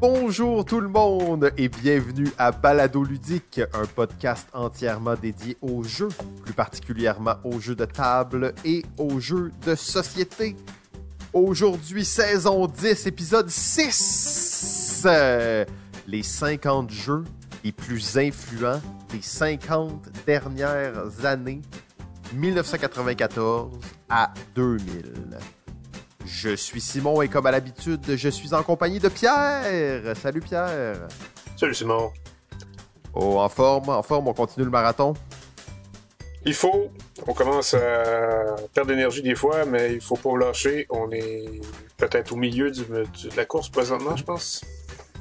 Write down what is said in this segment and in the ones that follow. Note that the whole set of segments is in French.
Bonjour tout le monde et bienvenue à Balado Ludique, un podcast entièrement dédié aux jeux, plus particulièrement aux jeux de table et aux jeux de société. Aujourd'hui, saison 10, épisode 6. Euh, les 50 jeux les plus influents des 50 dernières années, 1994 à 2000. Je suis Simon et comme à l'habitude, je suis en compagnie de Pierre. Salut Pierre. Salut Simon. Oh, en forme, en forme, on continue le marathon? Il faut. On commence à perdre d'énergie des fois, mais il faut pas lâcher. On est peut-être au milieu de la course présentement, je pense.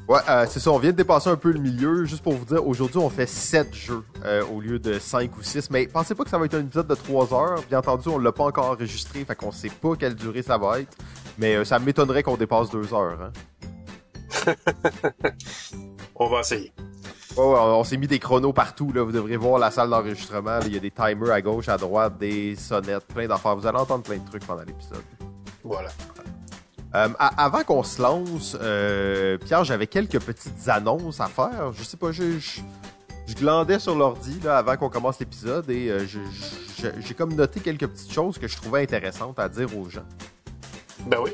Ouais, euh, c'est ça, on vient de dépasser un peu le milieu. Juste pour vous dire, aujourd'hui, on fait 7 jeux euh, au lieu de 5 ou 6. Mais pensez pas que ça va être un épisode de 3 heures. Bien entendu, on l'a pas encore enregistré, fait qu'on sait pas quelle durée ça va être. Mais euh, ça m'étonnerait qu'on dépasse 2 heures. Hein. on va essayer. Ouais, ouais, on s'est mis des chronos partout. Là. Vous devriez voir la salle d'enregistrement. Il y a des timers à gauche, à droite, des sonnettes, plein d'affaires. Vous allez entendre plein de trucs pendant l'épisode. Voilà. Euh, avant qu'on se lance, euh, Pierre, j'avais quelques petites annonces à faire. Je sais pas, je, je, glandais sur l'ordi avant qu'on commence l'épisode et euh, j'ai comme noté quelques petites choses que je trouvais intéressantes à dire aux gens. Ben oui.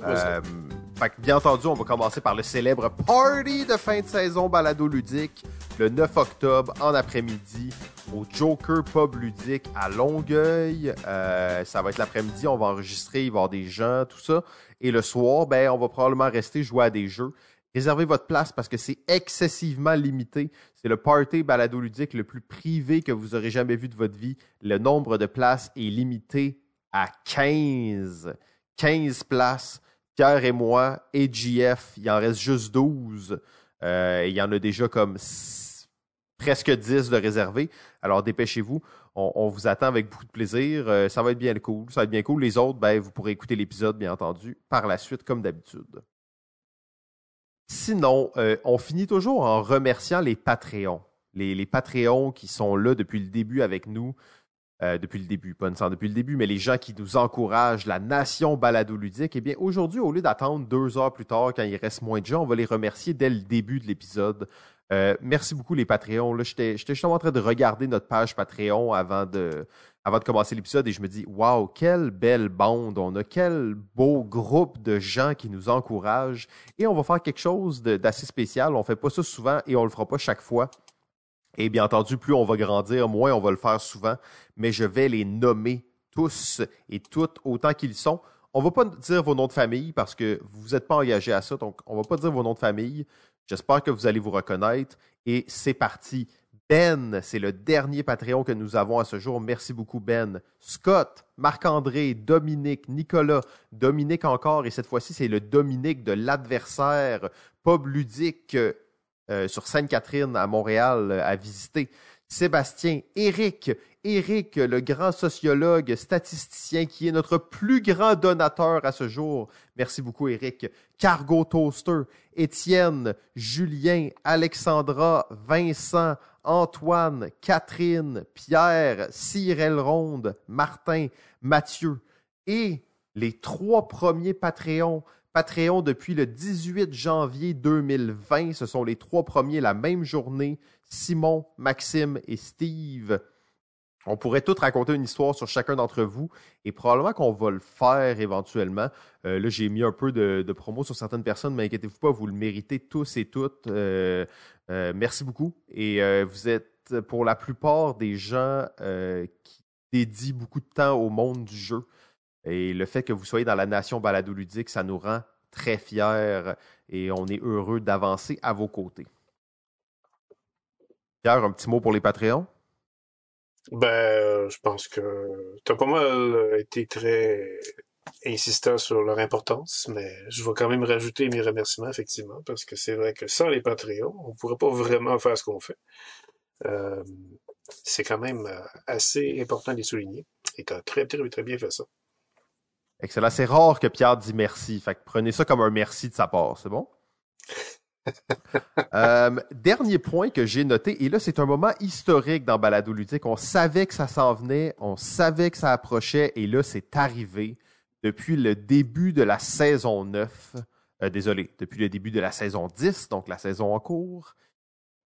fait que, bien entendu, on va commencer par le célèbre party de fin de saison balado ludique le 9 octobre en après-midi au Joker Pub Ludique à Longueuil. ça va être l'après-midi, on va enregistrer, il va y avoir des gens, tout ça. Et le soir, ben, on va probablement rester jouer à des jeux. Réservez votre place parce que c'est excessivement limité. C'est le party balado ludique le plus privé que vous aurez jamais vu de votre vie. Le nombre de places est limité à 15. 15 places. Pierre et moi et il en reste juste 12. Euh, il y en a déjà comme presque 10 de réservés. Alors dépêchez-vous on, vous attend avec beaucoup de plaisir. Euh, ça va être bien cool. Ça va être bien cool. Les autres, ben, vous pourrez écouter l'épisode, bien entendu, par la suite, comme d'habitude. Sinon, euh, on finit toujours en remerciant les Patreons. Les, les Patreons qui sont là depuis le début avec nous. Euh, depuis le début, pas nécessairement depuis le début, mais les gens qui nous encouragent, la nation balado-ludique, eh bien, aujourd'hui, au lieu d'attendre deux heures plus tard, quand il reste moins de gens, on va les remercier dès le début de l'épisode. Euh, merci beaucoup les Patreons. J'étais justement en train de regarder notre page Patreon avant de, avant de commencer l'épisode et je me dis Waouh, quelle belle bande on a, quel beau groupe de gens qui nous encouragent. Et on va faire quelque chose d'assez spécial. On ne fait pas ça souvent et on ne le fera pas chaque fois. Et bien entendu, plus on va grandir, moins on va le faire souvent. Mais je vais les nommer tous et toutes autant qu'ils sont. On ne va pas dire vos noms de famille parce que vous n'êtes pas engagés à ça, donc on ne va pas dire vos noms de famille. J'espère que vous allez vous reconnaître. Et c'est parti. Ben, c'est le dernier Patreon que nous avons à ce jour. Merci beaucoup, Ben. Scott, Marc-André, Dominique, Nicolas, Dominique encore, et cette fois-ci, c'est le Dominique de l'adversaire, pub ludique euh, sur Sainte-Catherine à Montréal euh, à visiter. Sébastien, Éric, Éric, le grand sociologue, statisticien qui est notre plus grand donateur à ce jour. Merci beaucoup, Éric. Cargo Toaster, Étienne, Julien, Alexandra, Vincent, Antoine, Catherine, Pierre, Cyril Ronde, Martin, Mathieu et les trois premiers Patreons. Patreon depuis le 18 janvier 2020. Ce sont les trois premiers la même journée. Simon, Maxime et Steve. On pourrait tous raconter une histoire sur chacun d'entre vous et probablement qu'on va le faire éventuellement. Euh, là, j'ai mis un peu de, promo sur certaines personnes, mais inquiétez-vous pas, vous le méritez tous et toutes. Euh, euh, merci beaucoup. Et vous êtes pour la plupart des gens qui dédient beaucoup de temps au monde du jeu. Et le fait que vous soyez dans la nation balado-ludique, ça nous rend très fiers et on est heureux d'avancer à vos côtés. Pierre, un petit mot pour les Patreons? Ben, je pense que tu as pas mal été très insistant sur leur importance, mais je vais quand même rajouter mes remerciements, effectivement, parce que c'est vrai que sans les Patreons, on pourrait pas vraiment faire ce qu'on fait. Euh, c'est quand même assez important de les souligner. Et tu as très, très, très bien fait ça. Excellent. C'est rare que Pierre dit merci. Fait que prenez ça comme un merci de sa part, c'est bon? Euh, dernier point que j'ai noté, et là c'est un moment historique dans Balado Ludique. On savait que ça s'en venait, on savait que ça approchait, et là c'est arrivé depuis le début de la saison 9. désolé, depuis le début de la saison 10, donc la saison en cours,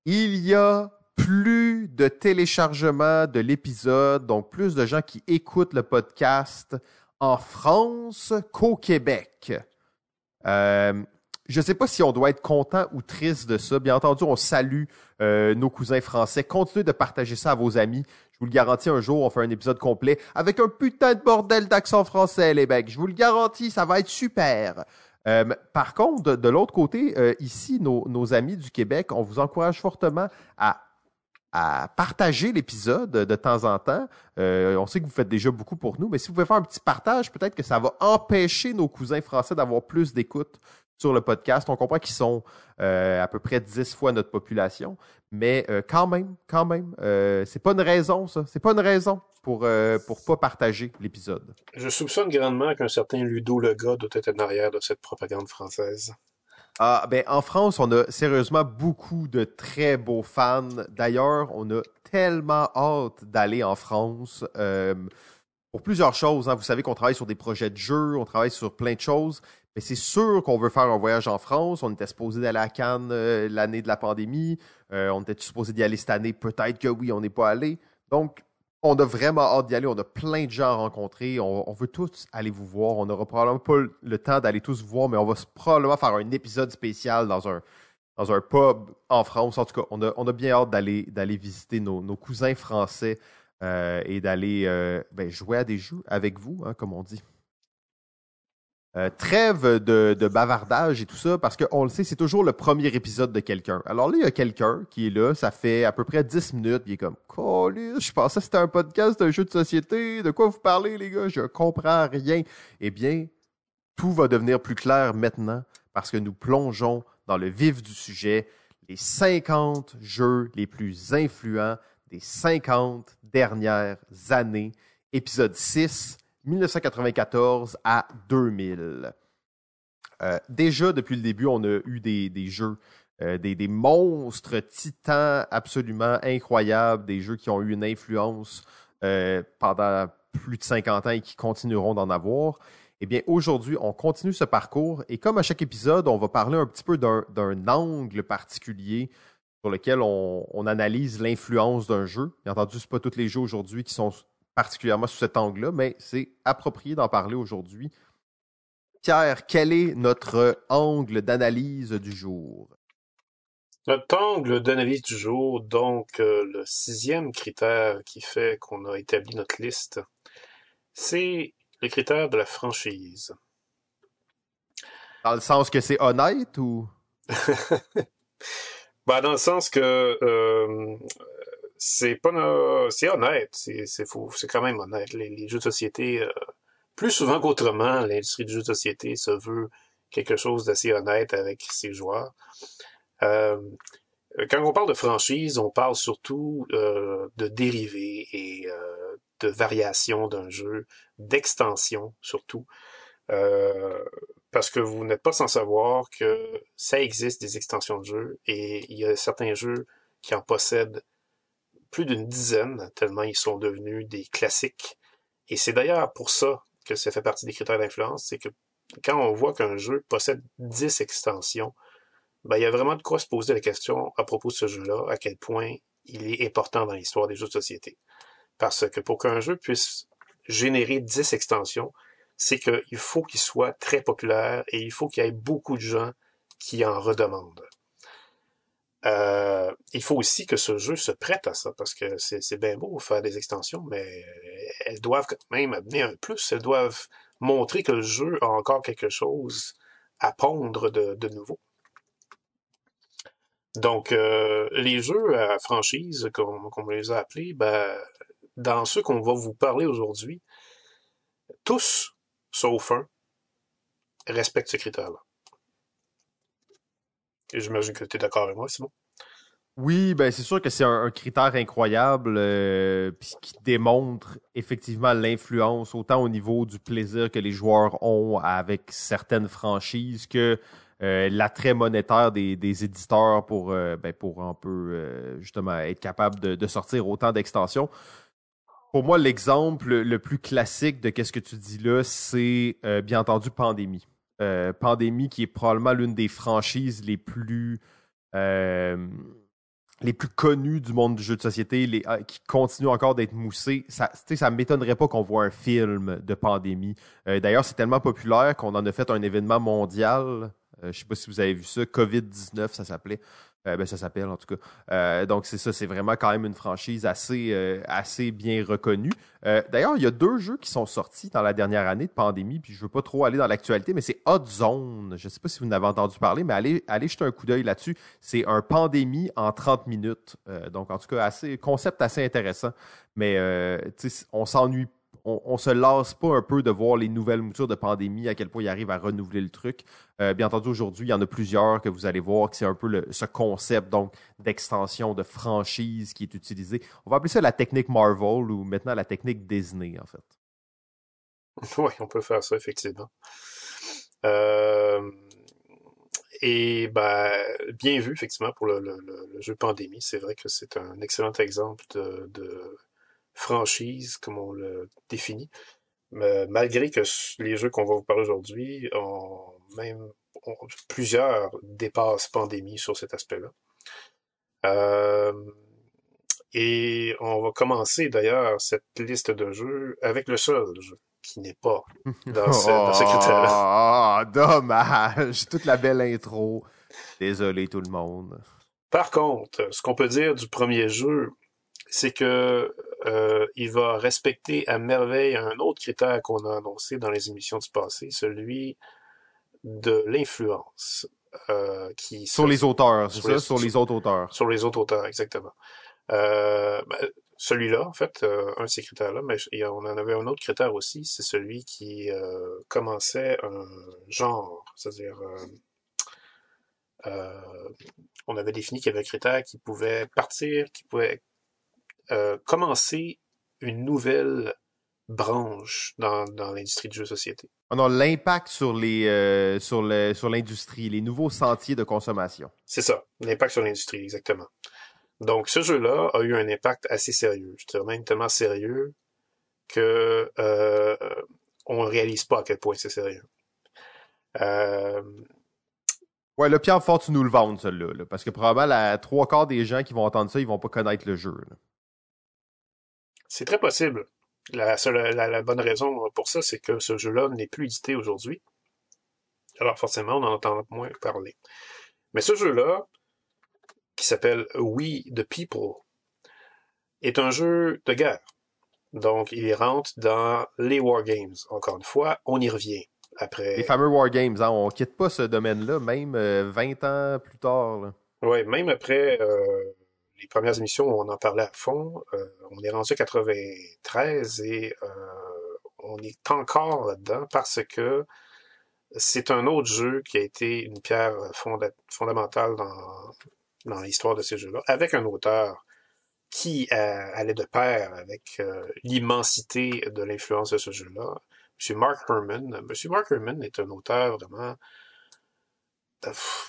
il y a plus de téléchargements de l'épisode, donc plus de gens qui écoutent le podcast en France qu'au Québec. Euh, je ne sais pas si on doit être content ou triste de ça. Bien entendu, on salue euh, nos cousins français. Continuez de partager ça à vos amis. Je vous le garantis, un jour, on fait un épisode complet avec un putain de bordel d'accent français, les mecs. Je vous le garantis, ça va être super. Euh, par contre, de, l'autre côté, ici, nos, nos, amis du Québec, on vous encourage fortement à à partager l'épisode de temps en temps. Euh, on sait que vous faites déjà beaucoup pour nous, mais si vous pouvez faire un petit partage, peut-être que ça va empêcher nos cousins français d'avoir plus d'écoute sur le podcast. On comprend qu'ils sont euh, à peu près 10 fois notre population, mais euh, quand même, quand même, c'est pas une raison, ça. C'est pas une raison pour pour pas partager l'épisode. Je soupçonne grandement qu'un certain Ludo Lega doit être en arrière de cette propagande française. Ah, ben, en France, on a sérieusement beaucoup de très beaux fans. D'ailleurs, on a tellement hâte d'aller en France euh, pour plusieurs choses. Hein. Vous savez qu'on travaille sur des projets de jeux, on travaille sur plein de choses. Mais c'est sûr qu'on veut faire un voyage en France. On était supposé d'aller à Cannes euh, l'année de la pandémie. Euh, on était supposé d'y aller cette année. Peut-être que oui, on n'est pas allé. Donc, on a vraiment hâte d'y aller. On a plein de gens à rencontrer. On, veut tous aller vous voir. On n'aura probablement pas le temps d'aller tous vous voir, mais on va probablement faire un épisode spécial dans un, pub en France. En tout cas, on a, on bien hâte d'aller, d'aller visiter nos, nos, cousins français euh, et d'aller euh, ben, jouer à des jeux avec vous, hein, comme on dit. Euh, trêve de, bavardage et tout ça, parce qu'on le sait, c'est toujours le premier épisode de quelqu'un. Alors là, il y a quelqu'un qui est là, ça fait à peu près 10 minutes, il est comme je pensais que c'était un podcast d'un jeu de société, de quoi vous parlez, les gars, je comprends rien. Eh bien, tout va devenir plus clair maintenant, parce que nous plongeons dans le vif du sujet, les 50 jeux les plus influents des 50 dernières années, épisode 6 1994 à 2000. Euh, déjà, depuis le début, on a eu des, jeux, euh, des, monstres titans absolument incroyables, des jeux qui ont eu une influence euh, pendant plus de 50 ans et qui continueront d'en avoir. Eh bien, aujourd'hui, on continue ce parcours et comme à chaque épisode, on va parler un petit peu d'un angle particulier sur lequel on, on analyse l'influence d'un jeu. Bien entendu, ce pas tous les jeux aujourd'hui qui sont particulièrement sous cet angle-là, mais c'est approprié d'en parler aujourd'hui. Pierre, quel est notre angle d'analyse du jour? Notre angle d'analyse du jour, donc euh, le sixième critère qui fait qu'on a établi notre liste, c'est le critère de la franchise. Dans le sens que c'est honnête ou? ben, dans le sens que euh, c'est pas c'est honnête, c'est faux, c'est quand même honnête. Les, jeux de société, euh, plus souvent qu'autrement, l'industrie du jeu de société se veut quelque chose d'assez honnête avec ses joueurs. Euh, quand on parle de franchise, on parle surtout euh, de dérivés et de variations d'un jeu, d'extension surtout. parce que vous n'êtes pas sans savoir que ça existe des extensions de jeux et il y a certains jeux qui en possèdent plus d'une dizaine, tellement ils sont devenus des classiques. Et c'est d'ailleurs pour ça que ça fait partie des critères d'influence, c'est que quand on voit qu'un jeu possède 10 extensions, ben, il y a vraiment de quoi se poser la question à propos de ce jeu-là, à quel point il est important dans l'histoire des jeux de société. Parce que pour qu'un jeu puisse générer 10 extensions, c'est qu'il faut qu'il soit très populaire et il faut qu'il y ait beaucoup de gens qui en redemandent. Euh, il faut aussi que ce jeu se prête à ça, parce que c'est bien beau faire des extensions, mais elles doivent quand même amener un plus. Elles doivent montrer que le jeu a encore quelque chose à pondre de, nouveau. Donc, euh, les jeux à franchise, comme, on les a appelés, ben, dans ceux qu'on va vous parler aujourd'hui, tous, sauf un, respectent ce critère-là. Et j'imagine que tu es d'accord avec moi, Simon. Oui, ben c'est sûr que c'est un, critère incroyable euh, qui démontre effectivement l'influence autant au niveau du plaisir que les joueurs ont avec certaines franchises que euh, l'attrait monétaire des, éditeurs pour, euh, ben, pour un peu justement être capable de, de sortir autant d'extensions. Pour moi, l'exemple le plus classique de qu'est-ce que tu dis là, c'est bien entendu Pandémie. Pandémie, qui est probablement l'une des franchises les plus les plus connus du monde du jeu de société, ah, qui continuent encore d'être moussés, ça ne m'étonnerait pas qu'on voit un film de pandémie. Euh, d'ailleurs, c'est tellement populaire qu'on en a fait un événement mondial. Euh, je ne sais pas si vous avez vu ça, COVID-19, ça s'appelait. Euh, ben, ça s'appelle en tout cas. Euh, donc c'est ça, c'est vraiment quand même une franchise assez, euh, assez bien reconnue. D'ailleurs, il y a deux jeux qui sont sortis dans la dernière année de pandémie, puis je veux pas trop aller dans l'actualité, mais c'est Hot Zone. Je sais pas si vous en avez entendu parler, mais allez, allez jeter un coup d'œil là-dessus. C'est un pandémie en 30 minutes. donc en tout cas, assez concept assez intéressant. Mais on s'ennuie on, ne se lasse pas un peu de voir les nouvelles moutures de pandémie, à quel point ils arrivent à renouveler le truc. Euh, bien entendu, aujourd'hui, il y en a plusieurs que vous allez voir, que c'est un peu ce concept d'extension, de franchise qui est utilisé. On va appeler ça la technique Marvel ou maintenant la technique Disney, en fait. Oui, on peut faire ça, effectivement. Euh, et ben, bien vu, effectivement, pour le, jeu Pandémie. C'est vrai que c'est un excellent exemple de franchise, comme on le définit. Mais malgré que les jeux qu'on va vous parler aujourd'hui ont même plusieurs dépassent pandémie sur cet aspect-là. Euh, et on va commencer d'ailleurs cette liste de jeux avec le seul jeu qui n'est pas dans ce, dans ce critère-là. Ah, dommage! Toute la belle intro. Désolé tout le monde. Par contre, ce qu'on peut dire du premier jeu, c'est que euh, il va respecter à merveille un autre critère qu'on a annoncé dans les émissions du passé, celui de l'influence. Euh, qui sur les auteurs, c'est ça? Sur les autres auteurs. Sur les autres auteurs, exactement. Euh, ben, celui-là, en fait, euh, un de ces critères-là, mais on en avait un autre critère aussi, c'est celui qui euh, commençait un genre, c'est-à-dire on avait défini qu'il y avait un critère qui pouvait partir, qui pouvait euh, commencer une nouvelle branche dans, dans l'industrie du jeu de société. On a l'impact sur les euh, sur le, sur l'industrie, les nouveaux sentiers de consommation. C'est ça, l'impact sur l'industrie, exactement. Donc ce jeu-là a eu un impact assez sérieux. Je dirais même tellement sérieux que euh, on ne réalise pas à quel point c'est sérieux. Euh... Ouais, le Pierre Fort, tu nous le vends, celui-là, parce que probablement la trois quarts des gens qui vont entendre ça, ils vont pas connaître le jeu. C'est très possible. La, seule, la, bonne raison pour ça, c'est que ce jeu-là n'est plus édité aujourd'hui. Alors forcément, on en entend moins parler. Mais ce jeu-là, qui s'appelle We the People, est un jeu de guerre. Donc, il rentre dans les Wargames. Encore une fois, on y revient. Après... Les fameux Wargames, hein, on quitte pas ce domaine-là, même 20 euh, ans plus tard. Oui, même après euh, les premières émissions où on en parlait à fond, euh, on est rendu à 93 et euh, on est encore là-dedans parce que c'est un autre jeu qui a été une pierre fondamentale dans, l'histoire de ces jeux-là, avec un auteur qui euh, allait de pair avec l'immensité de l'influence de ce jeu-là. M. Mark Herman. M. Mark Herman est un auteur vraiment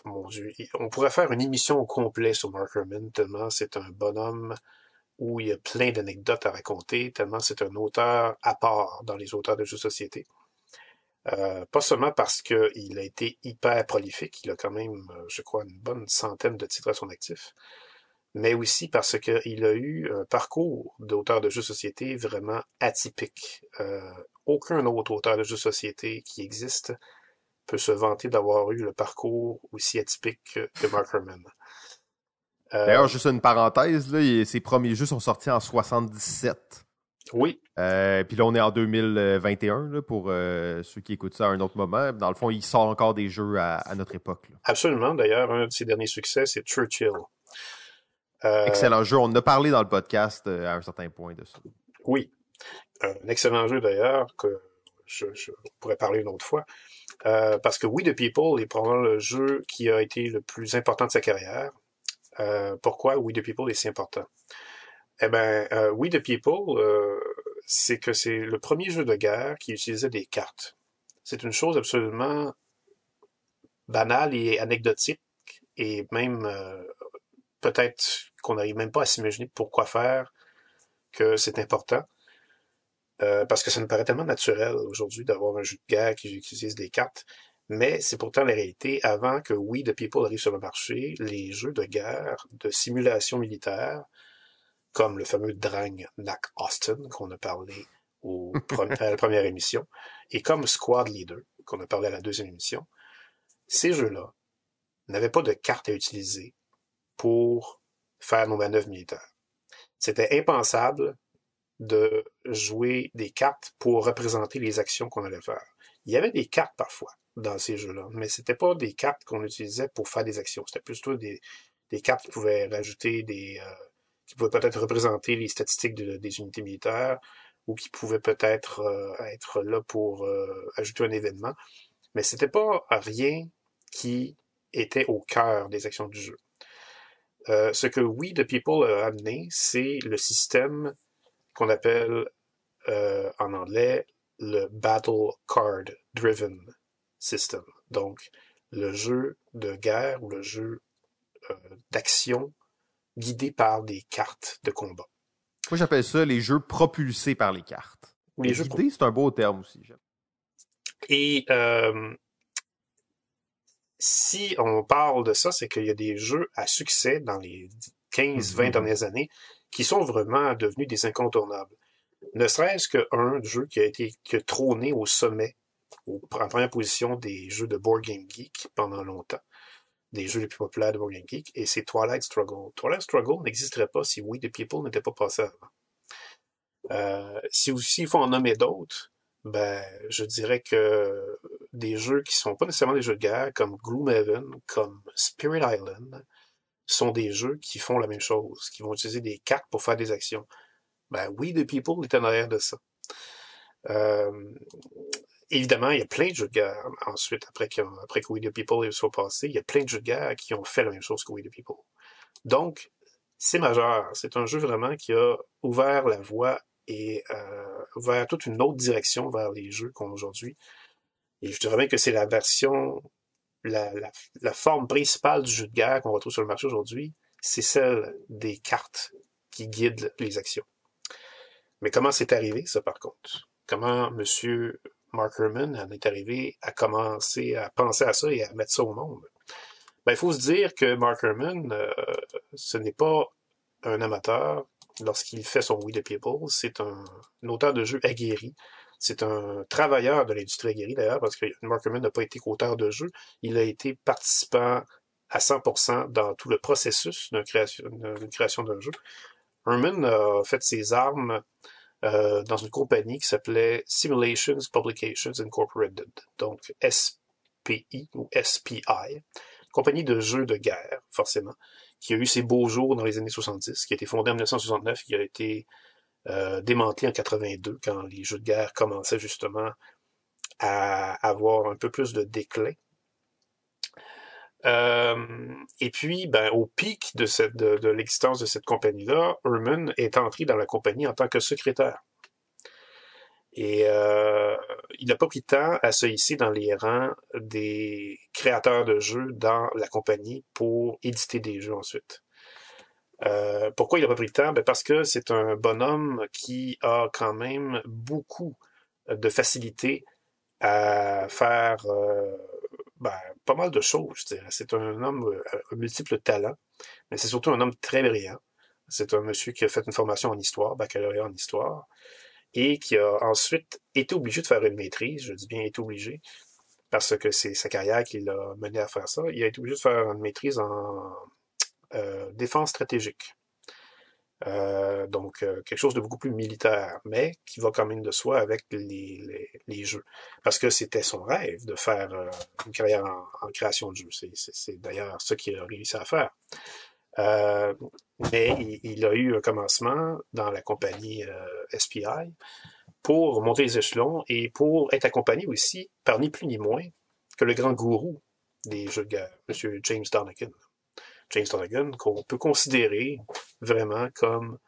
mon Dieu, on pourrait faire une émission au complet sur Mark Herman, tellement c'est un bonhomme où il y a plein d'anecdotes à raconter, tellement c'est un auteur à part dans les auteurs de jeux de société. Euh, pas seulement parce qu'il a été hyper prolifique, il a quand même, euh, je crois, une bonne centaine de titres à son actif, mais aussi parce qu'il a eu un parcours d'auteur de jeux société vraiment atypique. Euh, aucun autre auteur de jeux de société qui existe peut se vanter d'avoir eu le parcours aussi atypique que Mark Herman. Euh, D'ailleurs, juste une parenthèse, là, ses premiers jeux sont sortis en 77. Oui. Euh, puis là, on est en 2021 pour euh, ceux qui écoutent ça à un autre moment. Dans le fond, il sort encore des jeux à, notre époque. Absolument. D'ailleurs, un de ses derniers succès, c'est Churchill. Excellent jeu. On en a parlé dans le podcast à un certain point de ça. Oui. Un excellent jeu d'ailleurs que je, je, pourrais parler une autre fois. Euh, parce que We the People est probablement le jeu qui a été le plus important de sa carrière. Euh, pourquoi We the People est si important? Eh bien, euh, We the People, euh, c'est que c'est le premier jeu de guerre qui utilisait des cartes. C'est une chose absolument banale et anecdotique, et même euh, peut-être qu'on n'arrive même pas à s'imaginer pourquoi faire que c'est important. Euh, parce que ça nous paraît tellement naturel aujourd'hui d'avoir un jeu de guerre qui, utilise des cartes. Mais c'est pourtant la réalité. Avant que We the People arrive sur le marché, les jeux de guerre, de simulation militaire, comme le fameux Drang Nack Austin qu'on a parlé au, à la première émission, et comme Squad Leader qu'on a parlé à la deuxième émission, ces jeux-là n'avaient pas de cartes à utiliser pour faire nos manœuvres militaires. C'était impensable de jouer des cartes pour représenter les actions qu'on allait faire. Il y avait des cartes parfois dans ces jeux-là, mais c'était pas des cartes qu'on utilisait pour faire des actions. C'était plutôt des, des cartes qui pouvaient rajouter des, euh, qui pouvaient peut-être représenter les statistiques des unités militaires ou qui pouvaient peut-être euh, être là pour euh, ajouter un événement. Mais c'était pas rien qui était au cœur des actions du jeu. ce que We the People a amené, c'est le système qu'on appelle en anglais le Battle Card Driven System. Donc, le jeu de guerre ou le jeu euh, d'action guidé par des cartes de combat. Moi, j'appelle ça les jeux propulsés par les cartes. Les jeux guidés, c'est un beau terme aussi. Et euh, si on parle de ça, c'est qu'il y a des jeux à succès dans les 15-20 mm-hmm. dernières années qui sont vraiment devenus des incontournables. Ne serait-ce qu'un jeu qui a été qui trôné au sommet, en première position des jeux de Board Game Geek pendant longtemps, des jeux les plus populaires de Board Game Geek, et c'est Twilight Struggle. Twilight Struggle n'existerait pas si We the People n'était pas passé avant. Euh, si s'il faut en nommer d'autres, ben, je dirais que des jeux qui sont pas nécessairement des jeux de guerre, comme Gloomhaven, comme Spirit Island, sont des jeux qui font la même chose, qui vont utiliser des cartes pour faire des actions. Ben oui, The People est en arrière de ça. Euh, évidemment, il y a plein de jeux de guerre ensuite, après que, après que We the People soit passé, il y a plein de jeux de guerre qui ont fait la même chose que We the People. Donc, c'est majeur. C'est un jeu vraiment qui a ouvert la voie et euh, ouvert toute une autre direction vers les jeux qu'on a aujourd'hui. Et je dirais bien que c'est la version, la, forme principale du jeu de guerre qu'on retrouve sur le marché aujourd'hui, c'est celle des cartes qui guident les actions. Mais comment c'est arrivé, ça, par contre? Comment M. Mark Herman en est arrivé à commencer à penser à ça et à mettre ça au monde? Ben, il faut se dire que Mark Herman, euh, ce n'est pas un amateur lorsqu'il fait son We the People. C'est un, auteur de jeux aguerri. C'est un travailleur de l'industrie aguerrie, d'ailleurs, parce que Mark Herman n'a pas été qu'auteur de jeux. Il a été participant à 100% dans tout le processus d'une création d'un jeu. Herman a fait ses armes euh, dans une compagnie qui s'appelait Simulations Publications Incorporated, donc SPI ou SPI, compagnie de jeux de guerre, forcément, qui a eu ses beaux jours dans les années 70, qui a été fondée en 1969, qui a été euh, en 82, quand les jeux de guerre commençaient justement à avoir un peu plus de déclin. Euh, et puis, ben, au pic de, l'existence de cette compagnie-là, Herman est entré dans la compagnie en tant que secrétaire. Et euh, il n'a pas pris temps à se hisser dans les rangs des créateurs de jeux dans la compagnie pour éditer des jeux ensuite. Euh, pourquoi il n'a pas pris de temps? Ben parce que c'est un bonhomme qui a quand même beaucoup de facilité à faire euh, ben, pas mal de choses. C'est un homme euh, à multiples talents, mais c'est surtout un homme très brillant. C'est un monsieur qui a fait une formation en histoire, baccalauréat en histoire, et qui a ensuite été obligé de faire une maîtrise, je dis bien été obligé, parce que c'est sa carrière qui l'a mené à faire ça. Il a été obligé de faire une maîtrise en euh, défense stratégique. Euh, donc, euh, quelque chose de beaucoup plus militaire, mais qui va quand même de soi avec les, jeux. Parce que c'était son rêve de faire euh, une carrière en, création de jeux. C'est d'ailleurs ce qu'il a réussi à faire. mais il, a eu un commencement dans la compagnie SPI pour monter les échelons et pour être accompagné aussi par ni plus ni moins que le grand gourou des jeux de guerre, M. James Donegan. James Donegan, qu'on peut considérer vraiment comme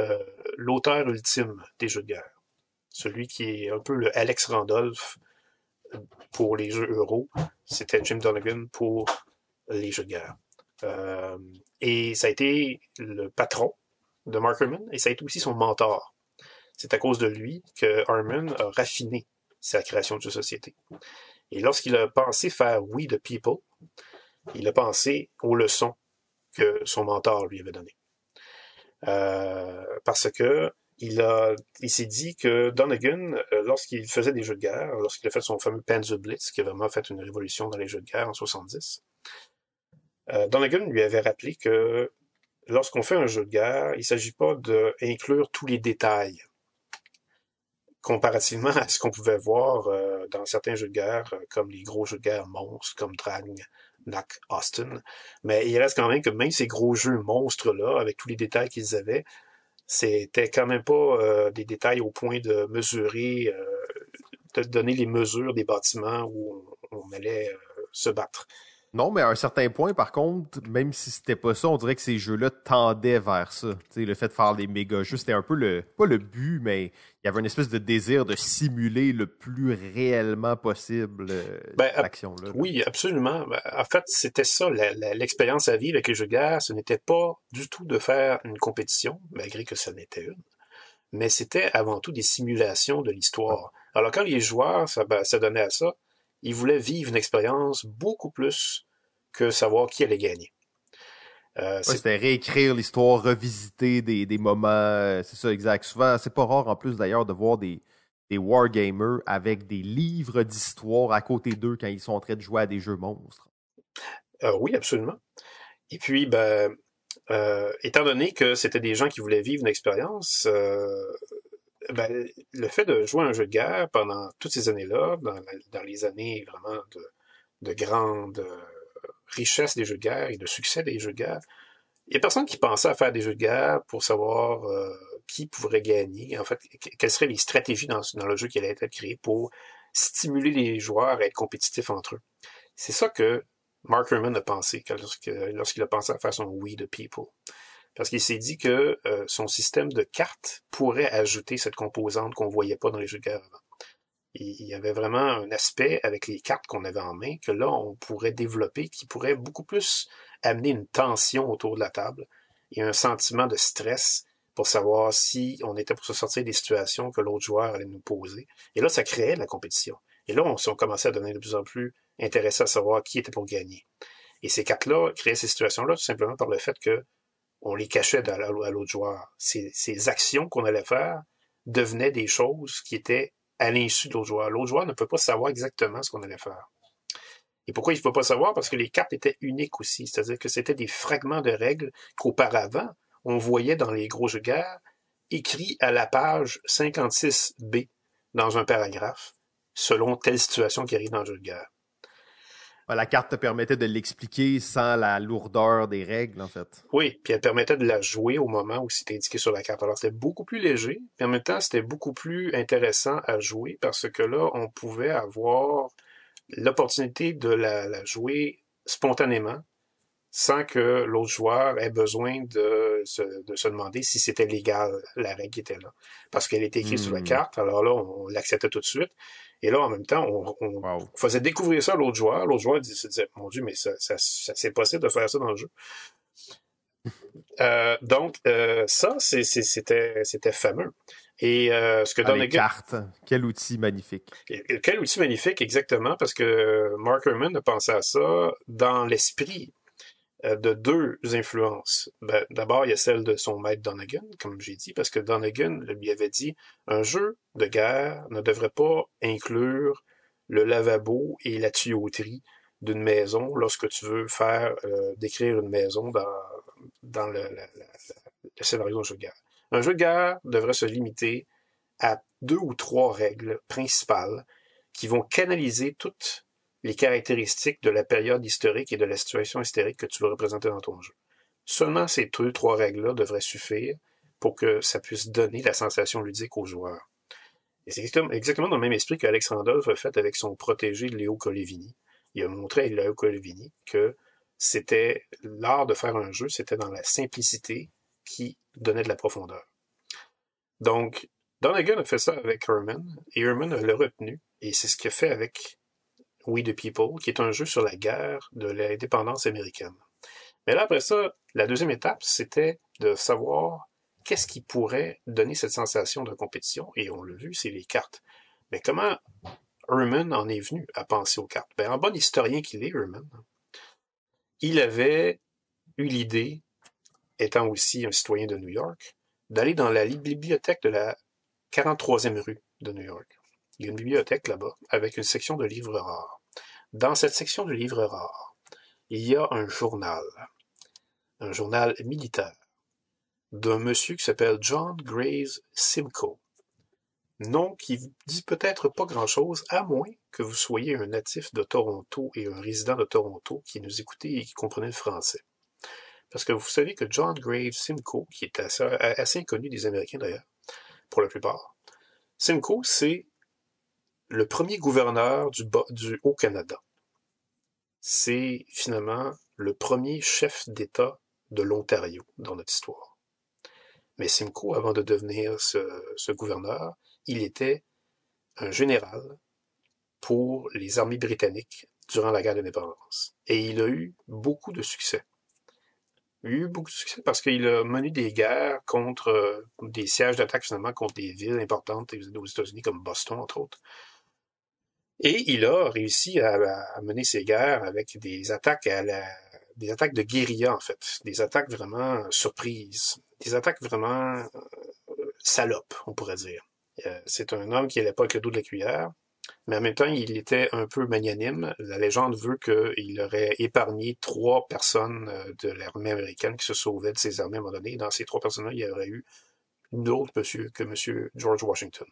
euh, l'auteur ultime des jeux de guerre. Celui qui est un peu le Alex Randolph pour les jeux euro, c'était Jim Donegan pour les jeux de guerre. Euh, et ça a été le patron de Mark Herman et ça a été aussi son mentor. C'est à cause de lui que Herman a raffiné sa création de jeux de société. Et lorsqu'il a pensé faire We the People, il a pensé aux leçons que son mentor lui avait données. Euh, parce que il il s'est dit que Donegan, euh, lorsqu'il faisait des jeux de guerre, lorsqu'il a fait son fameux Panzer Blitz, qui a vraiment fait une révolution dans les jeux de guerre en 70, euh, Donegan lui avait rappelé que lorsqu'on fait un jeu de guerre, il ne s'agit pas d'inclure tous les détails comparativement à ce qu'on pouvait voir dans certains jeux de guerre, comme les gros jeux de guerre monstres, comme Drang, Knack, Austin. Mais il reste quand même que même ces gros jeux monstres-là, avec tous les détails qu'ils avaient, c'était quand même pas euh, des détails au point de mesurer, de donner les mesures des bâtiments où on, on allait se battre. Non, mais à un certain point, par contre, même si c'était pas ça, on dirait que ces jeux-là tendaient vers ça. le fait de faire des méga jeux, c'était un peu le. pas le but, mais il y avait une espèce de désir de simuler le plus réellement possible euh, ben, l'action-là. Oui, absolument. Ben, en fait, c'était ça, l'expérience à vivre avec les jeux de guerre, ce n'était pas du tout de faire une compétition, malgré que ça n'était une, mais c'était avant tout des simulations de l'histoire. Alors quand les joueurs, ça, ben, ça donnait à ça, il voulait vivre une expérience beaucoup plus que savoir qui allait gagner. Euh, c'était réécrire l'histoire, revisiter des, des moments, euh, c'est ça exact. Souvent, c'est pas rare en plus d'ailleurs de voir des, des wargamers avec des livres d'histoire à côté d'eux quand ils sont en train de jouer à des jeux monstres. Euh, oui, absolument. Et puis, ben, euh, étant donné que c'était des gens qui voulaient vivre une expérience, ben, le fait de jouer un jeu de guerre pendant toutes ces années-là, dans, dans, les années vraiment de, de grande richesse des jeux de guerre et de succès des jeux de guerre, il y a personne qui pensait à faire des jeux de guerre pour savoir euh, qui pourrait gagner, en fait, quelles seraient les stratégies dans, le jeu qui allait être créé pour stimuler les joueurs à être compétitifs entre eux. C'est ça que Mark Herman a pensé lorsqu'il a pensé à faire son We the People parce qu'il s'est dit que euh, son système de cartes pourrait ajouter cette composante qu'on voyait pas dans les jeux de guerre avant. Il y avait vraiment un aspect avec les cartes qu'on avait en main que là, on pourrait développer qui pourrait beaucoup plus amener une tension autour de la table et un sentiment de stress pour savoir si on était pour se sortir des situations que l'autre joueur allait nous poser. Et là, ça créait la compétition. Et là, on, commençait à devenir de plus en plus intéressé à savoir qui était pour gagner. Et ces cartes-là créaient ces situations-là tout simplement par le fait que on les cachait à l'autre joueur. Ces actions qu'on allait faire devenaient des choses qui étaient à l'insu de l'autre joueur. L'autre joueur ne peut pas savoir exactement ce qu'on allait faire. Et pourquoi il ne peut pas savoir? Parce que les cartes étaient uniques aussi. C'est-à-dire que c'était des fragments de règles qu'auparavant, on voyait dans les gros jeux guerre écrits à la page 56B dans un paragraphe, selon telle situation qui arrive dans le jeu de la carte te permettait de l'expliquer sans la lourdeur des règles, en fait. Oui, puis elle permettait de la jouer au moment où c'était indiqué sur la carte. Alors c'était beaucoup plus léger, mais en même temps c'était beaucoup plus intéressant à jouer parce que là on pouvait avoir l'opportunité de la, jouer spontanément sans que l'autre joueur ait besoin de se, de se demander si c'était légal la règle qui était là. Parce qu'elle était écrite sur la hmm. carte, alors là on l'acceptait tout de suite. Et là, en même temps, on, faisait découvrir ça à l'autre joueur. L'autre joueur se disait, mon Dieu, mais ça, ça, c'est possible de faire ça dans le jeu. Euh, donc, euh, ça, c'était, c'était fameux. Et euh, ce que dans les cartes, quel outil magnifique. quel outil magnifique, exactement, parce que Mark Herman a pensé à ça dans l'esprit de deux influences. Ben, D'abord, il y a celle de son maître Donegan, comme j'ai dit, parce que Donegan lui avait dit un jeu de guerre ne devrait pas inclure le lavabo et la tuyauterie d'une maison lorsque tu veux faire euh, décrire une maison dans, dans le, le scénario d'un jeu de guerre. Un jeu de guerre devrait se limiter à deux ou trois règles principales qui vont canaliser toute les caractéristiques de la période historique et de la situation historique que tu veux représenter dans ton jeu. Seulement ces deux, trois règles-là devraient suffire pour que ça puisse donner la sensation ludique aux joueurs. Et c'est exactement dans le même esprit qu'Alex Randolph a fait avec son protégé Léo Colevini. Il a montré à Léo Colevini que c'était l'art de faire un jeu, c'était dans la simplicité qui donnait de la profondeur. Donc, Donegan a fait ça avec Herman, et Herman l'a retenu, et c'est ce qu'il a fait avec We the People, qui est un jeu sur la guerre de l'indépendance américaine. Mais là, après ça, la deuxième étape, c'était de savoir qu'est-ce qui pourrait donner cette sensation de compétition, et on l'a vu, c'est les cartes. Mais comment Herman en est venu à penser aux cartes? Ben, en bon historien qu'il est, Herman, il avait eu l'idée, étant aussi un citoyen de New York, d'aller dans la bibliothèque de la 43e rue de New York. Il y a une bibliothèque là-bas avec une section de livres rares. Dans cette section de livres rares, il y a un journal, un journal militaire, d'un monsieur qui s'appelle John Graves Simcoe. Nom qui dit peut-être pas grand-chose, à moins que vous soyez un natif de Toronto et un résident de Toronto qui nous écoutait et qui comprenait le français. Parce que vous savez que John Graves Simcoe, qui est assez, assez inconnu des Américains d'ailleurs, pour la plupart, Simcoe, c'est le premier gouverneur du, Haut-Canada. C'est finalement le premier chef d'État de l'Ontario dans notre histoire. Mais Simcoe, avant de devenir ce, gouverneur, il était un général pour les armées britanniques durant la guerre d'indépendance. Et il a eu beaucoup de succès. Il a eu beaucoup de succès parce qu'il a mené des guerres contre euh, des sièges d'attaque finalement contre des villes importantes aux États-Unis comme Boston entre autres. Et il a réussi à, mener ces guerres avec des attaques à la, des attaques de guérilla en fait, des attaques vraiment surprises, des attaques vraiment euh, salopes, on pourrait dire. Euh, c'est un homme qui n'allait pas avec le dos de la cuillère, mais en même temps, il était un peu magnanime. La légende veut qu'il aurait épargné trois personnes euh, de l'armée américaine qui se sauvaient de ces armées à un moment donné. Dans ces trois personnes-là, il y aurait eu d'autres monsieur que M. George Washington.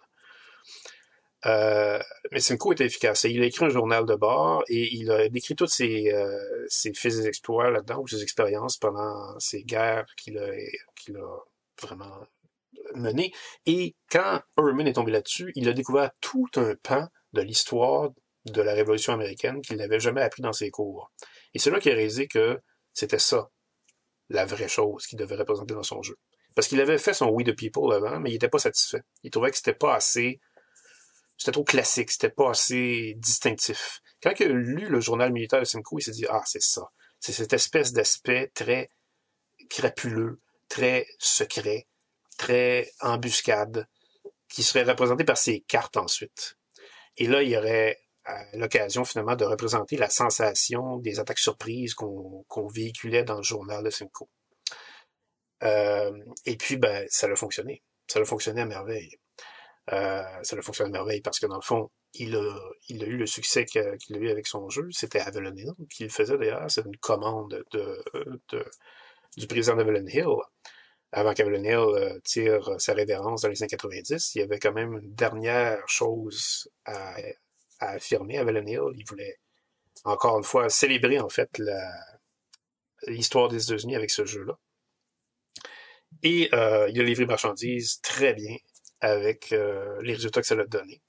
Euh, mais Simcoe était efficace. Il a écrit un journal de bord et il a décrit toutes ses, euh, ses faits et exploits là-dedans, ou ses expériences pendant ces guerres qu'il a, qu'il a vraiment menées. Et quand Herman est tombé là-dessus, il a découvert tout un pan de l'histoire de la Révolution américaine qu'il n'avait jamais appris dans ses cours. Et c'est là qu'il a réalisé que c'était ça, la vraie chose qu'il devait représenter dans son jeu. Parce qu'il avait fait son We the People avant, mais il n'était pas satisfait. Il trouvait que c'était pas assez c'était trop classique, c'était pas assez distinctif. Quand il a lu le journal militaire de Simcoe, il s'est dit, ah, c'est ça. C'est cette espèce d'aspect très crapuleux, très secret, très embuscade, qui serait représenté par ces cartes ensuite. Et là, il y aurait euh, l'occasion finalement de représenter la sensation des attaques surprises qu'on véhiculait dans le journal de Simcoe. Euh, et puis, ben, ça a fonctionné. Ça a fonctionné à merveille. Euh, ça a fonctionné à merveille parce que dans le fond, il a, il a eu le succès qu'il a, eu avec son jeu. C'était Avalon Hill qu'il faisait d'ailleurs. C'est une commande de, de, du président d'Avalon Hill. Avant qu'Avalon Hill euh, tire sa révérence dans les années 90, il y avait quand même une dernière chose à, à affirmer. Avalon Hill, il voulait encore une fois célébrer en fait l'histoire des États-Unis avec ce jeu-là. Et euh, il a livré marchandises très bien avec euh, les résultats que ça a donné.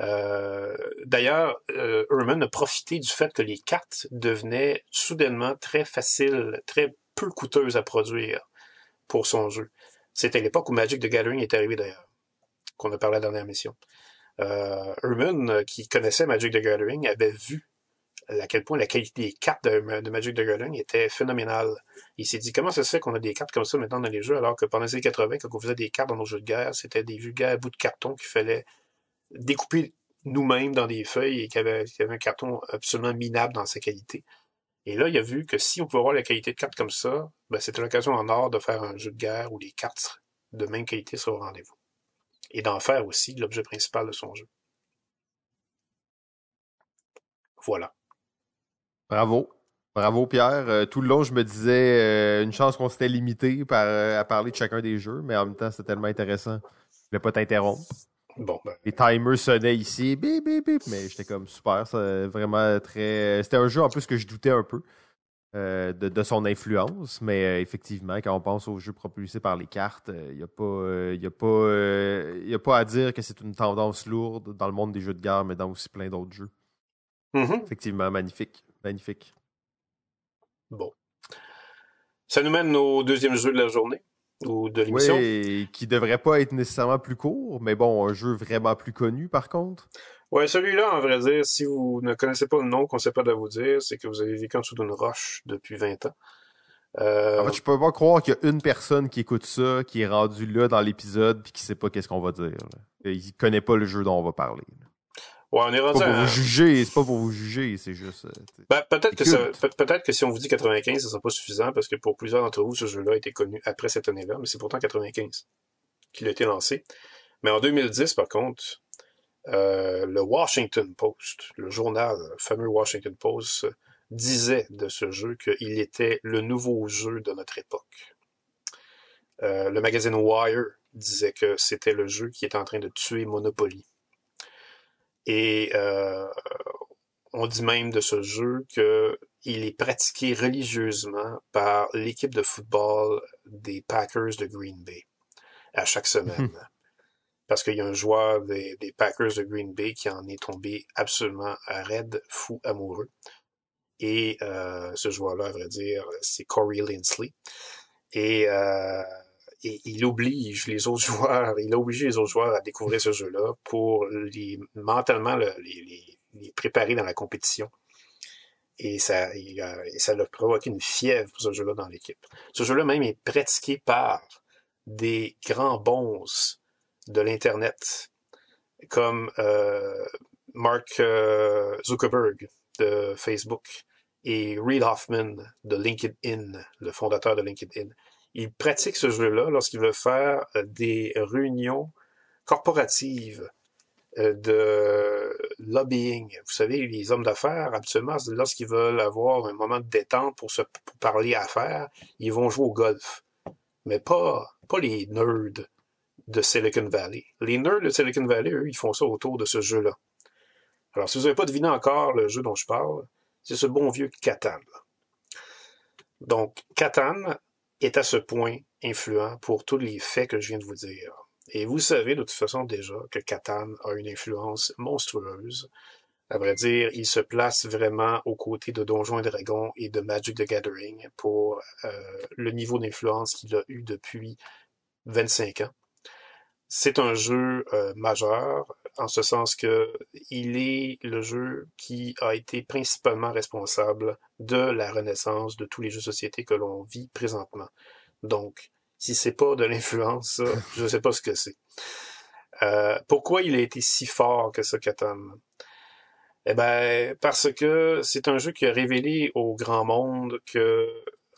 Euh, D'ailleurs, euh, a profité du fait que les cartes devenaient soudainement très faciles, très peu coûteuses à produire pour son jeu. C'était l'époque où Magic the Gathering est arrivé d'ailleurs, qu'on a parlé à la dernière mission. Euh, Herman, qui connaissait Magic the Gathering, avait vu à quel point la qualité des cartes de, Magic the Gathering était phénoménale. Il s'est dit comment ça se fait qu'on a des cartes comme ça maintenant dans les jeux, alors que pendant les années 80, quand on faisait des cartes dans nos jeux de guerre, c'était des vulgaires bouts de carton qu'il fallait découper nous-mêmes dans des feuilles et qu'il y, avait, un carton absolument minable dans sa qualité. Et là, il a vu que si on pouvait avoir la qualité de cartes comme ça, ben, c'était l'occasion en or de faire un jeu de guerre où les cartes de même qualité seraient au rendez-vous. Et d'en faire aussi l'objet principal de son jeu. Voilà. Bravo. Bravo Pierre. Euh, tout le long, je me disais euh, une chance qu'on s'était limité par, euh, à parler de chacun des jeux, mais en même temps, c'était tellement intéressant. Je voulais pas t'interrompre. Bon, ben... Les timers sonnaient ici, bip, bip, bip, mais j'étais comme super, ça, vraiment très... C'était un jeu en plus que je doutais un peu de, de, son influence, mais effectivement, quand on pense aux jeux propulsés par les cartes, il n'y a, pas, y a, pas, y a pas à dire que c'est une tendance lourde dans le monde des jeux de guerre, mais dans aussi plein d'autres jeux. Mm-hmm. Effectivement, magnifique. Magnifique. Bon. Ça nous mène au deuxième jeu de la journée ou de l'émission. Oui, qui devrait pas être nécessairement plus court, mais bon, un jeu vraiment plus connu par contre. Ouais, celui-là, en vrai dire, si vous ne connaissez pas le nom, qu'on sait pas de vous dire, c'est que vous avez vécu en dessous d'une roche depuis 20 ans. Euh... En fait, je peux pas croire qu'il y a une personne qui écoute ça, qui est rendue là dans l'épisode, puis qui sait pas qu'est-ce qu'on va dire. Il connaît pas le jeu dont on va parler. Ouais, on est rendu C'est pas pour à- vous juger, c'est pas pour vous juger, c'est juste. euh. Ben, peut-être que ça, peut-être si on vous dit 95, ça sera pas suffisant parce que pour plusieurs d'entre vous, ce jeu-là a été connu après cette année-là, mais c'est pourtant 95 qu'il a été lancé. Mais en 2010, par contre, euh, le Washington Post, le journal, le fameux Washington Post, disait de ce jeu qu'il était le nouveau jeu de notre époque. Euh, le magazine Wire disait que c'était le jeu qui était en train de tuer Monopoly. Et euh, on dit même de ce jeu que il est pratiqué religieusement par l'équipe de football des Packers de Green Bay à chaque semaine. Parce qu'il y a un joueur des, des Packers de Green Bay qui en est tombé absolument raide, fou, amoureux. Et euh, ce joueur-là, à vrai dire, c'est Corey Linsley. Et, euh, il oblige les autres joueurs, il a obligé les autres joueurs à découvrir ce jeu-là pour les mentalement le- les, préparer dans la compétition. Et ça, ça a provoqué une fièvre pour ce jeu-là dans l'équipe. Ce jeu-là même est pratiqué par des grands bons de l'Internet, comme euh, Mark euh, Zuckerberg de Facebook et Reid Hoffman de LinkedIn, le fondateur de LinkedIn. Il pratique ce jeu-là lorsqu'il veut faire euh, des réunions corporatives euh, de lobbying. Vous savez, les hommes d'affaires, c'est lorsqu'ils veulent avoir un moment de détente pour se parler affaires, ils vont jouer au golf. Mais pas, pas les nerds de Silicon Valley. Les nerds de Silicon Valley, eux, ils font ça autour de ce jeu-là. Alors, si vous n'avez pas deviné encore le jeu dont je parle, c'est ce bon vieux Catan. Donc, Catan est à ce point influent pour tous les faits que je viens de vous dire. Et vous savez de toute façon déjà que Catan a une influence monstrueuse. À vrai dire, il se place vraiment aux côtés de Donjons et Dragons et de Magic the Gathering pour euh, le niveau d'influence qu'il a eu depuis 25 ans. C'est un jeu euh, majeur en ce sens que il est le jeu qui a été principalement responsable de la renaissance de tous les jeux de société que l'on vit présentement. Donc, si c'est pas de l'influence, je sais pas ce que c'est. Euh, pourquoi il a été si fort que ce Catan? Eh ben, parce que c'est un jeu qui a révélé au grand monde que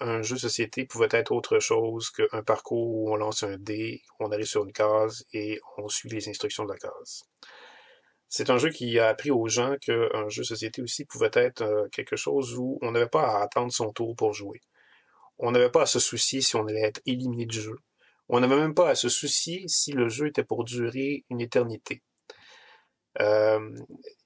un jeu société pouvait être autre chose qu'un parcours où on lance un dé, on arrive sur une case et on suit les instructions de la case. C'est un jeu qui a appris aux gens qu'un jeu société aussi pouvait être euh, quelque chose où on n'avait pas à attendre son tour pour jouer. On n'avait pas à se soucier si on allait être éliminé du jeu. On n'avait même pas à se soucier si le jeu était pour durer une éternité. Euh,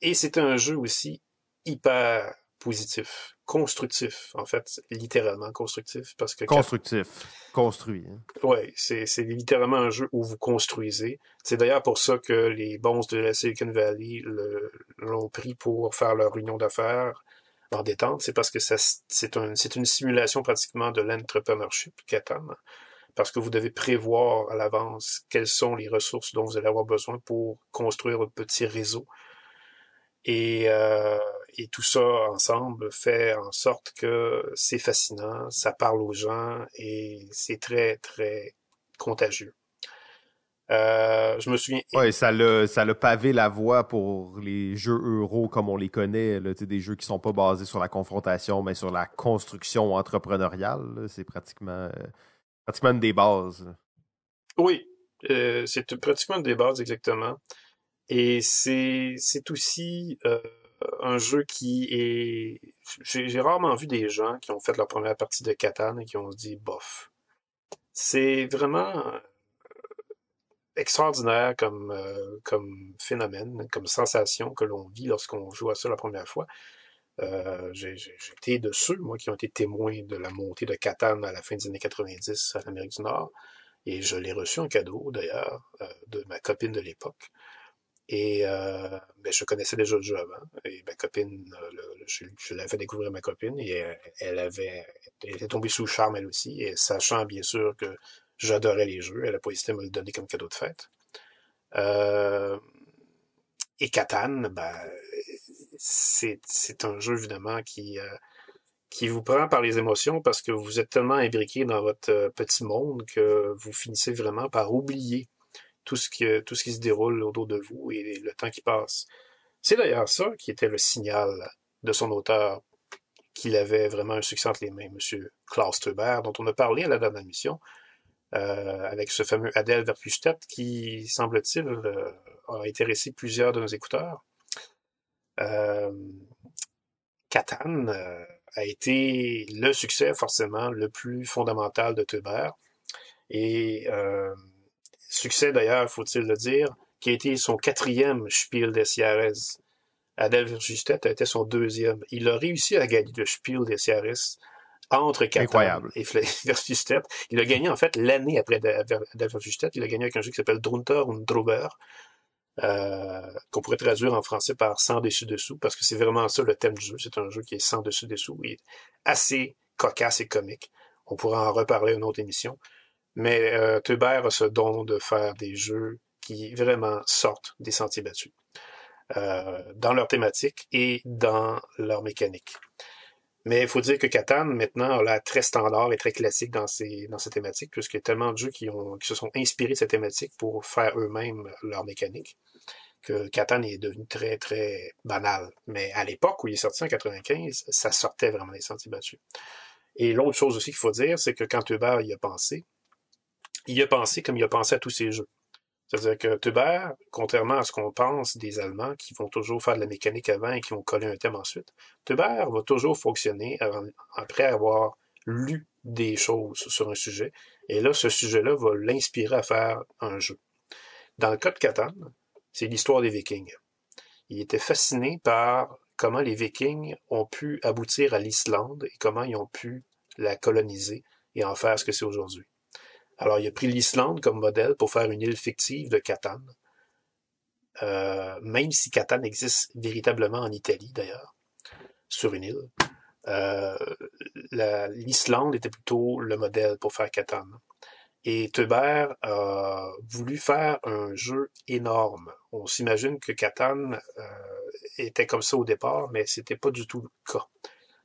et c'était un jeu aussi hyper positif, constructif, en fait, littéralement constructif, parce que Constructif. Construit. hein. Ouais, c'est, c'est littéralement un jeu où vous construisez. C'est d'ailleurs pour ça que les bons de la Silicon Valley le- l'ont pris pour faire leur union d'affaires en détente. C'est parce que ça, c'est, un, c'est une simulation pratiquement de l'entrepreneurship, Catan, parce que vous devez prévoir à l'avance quelles sont les ressources dont vous allez avoir besoin pour construire votre petit réseau. Et, euh, et tout ça ensemble fait en sorte que c'est fascinant, ça parle aux gens et c'est très, très contagieux. Euh, je me souviens. Ouais, ça l'a, ça l'a pavé la voie pour les jeux euro comme on les connaît, là, des jeux qui sont pas basés sur la confrontation, mais sur la construction entrepreneuriale. C'est pratiquement, euh, pratiquement une des bases. Oui, euh, c'est pratiquement une des bases exactement. Et c'est c'est aussi un jeu qui est. J'ai rarement vu des gens qui ont fait leur première partie de Catan et qui ont dit bof. C'est vraiment euh, extraordinaire comme euh, comme phénomène, comme sensation que l'on vit lorsqu'on joue à ça la première fois. Euh, j'ai été de ceux, moi, qui ont été témoins de la montée de Catan à la fin des années 90 à l'Amérique du Nord. Et je l'ai reçu en cadeau, d'ailleurs, euh, de ma copine de l'époque. Et euh, ben, je connaissais déjà le jeu avant. Et ma copine, euh, je, je l'avais fait découvrir à ma copine et elle, elle avait elle était tombée sous le charme elle aussi. Et sachant bien sûr que j'adorais les jeux, elle a pas hésité à me le donner comme cadeau de fête. Euh, et Catan, ben, c'est c'est un jeu évidemment qui euh, qui vous prend par les émotions parce que vous êtes tellement imbriqué dans votre euh, petit monde que vous finissez vraiment par oublier tout ce qui tout ce qui se déroule autour de vous et le temps qui passe. C'est d'ailleurs ça qui était le signal de son auteur qu'il avait vraiment un succès entre les mains, M. Klaus Teuber, dont on a parlé à la dernière émission, euh, avec ce fameux Adèle Verpustedt qui, semble-t-il, euh, a intéressé plusieurs de nos écouteurs. Euh, Catan euh, a été le succès forcément le plus fondamental de Teuber. Et euh, succès d'ailleurs, faut-il le dire, qui a été son quatrième Spiel des Jahres. Adèle Verpustedt a été son deuxième. Il a réussi à gagner le Spiel des Jahres entre Catan et Verpustedt. Il a gagné en fait l'année après Adèle Verpustedt. Il a gagné avec un jeu qui s'appelle Drunter und Drober, euh, qu'on pourrait traduire en français par sans dessus-dessous, parce que c'est vraiment ça le thème du jeu. C'est un jeu qui est sans dessus-dessous, et assez cocasse et comique. On pourra en reparler une autre émission. Mais euh, a ce don de faire des jeux qui vraiment sortent des sentiers battus, euh, dans leur thématique et dans leur mécanique. Mais il faut dire que Catan, maintenant, a l'air très standard et très classique dans ses, dans ses thématiques, puisqu'il y a tellement de jeux qui, ont, qui se sont inspirés de cette thématique pour faire eux-mêmes leur mécanique, que Catan est devenu très, très banal. Mais à l'époque où il est sorti en 95, ça sortait vraiment des sentiers battus. Et l'autre chose aussi qu'il faut dire, c'est que quand Hubert y a pensé, il a pensé comme il a pensé à tous ses jeux. C'est-à-dire que Tuber, contrairement à ce qu'on pense des Allemands qui vont toujours faire de la mécanique avant et qui vont coller un thème ensuite, Tuber va toujours fonctionner après avoir lu des choses sur un sujet. Et là, ce sujet-là va l'inspirer à faire un jeu. Dans le cas de Catan, c'est l'histoire des Vikings. Il était fasciné par comment les Vikings ont pu aboutir à l'Islande et comment ils ont pu la coloniser et en faire ce que c'est aujourd'hui. Alors, il a pris l'Islande comme modèle pour faire une île fictive de Catan. Euh, même si Catan existe véritablement en Italie, d'ailleurs, sur une île. Euh, L'Islande était plutôt le modèle pour faire Catan. Et Teuber a voulu faire un jeu énorme. On s'imagine que Catan euh, était comme ça au départ, mais c'était pas du tout le cas.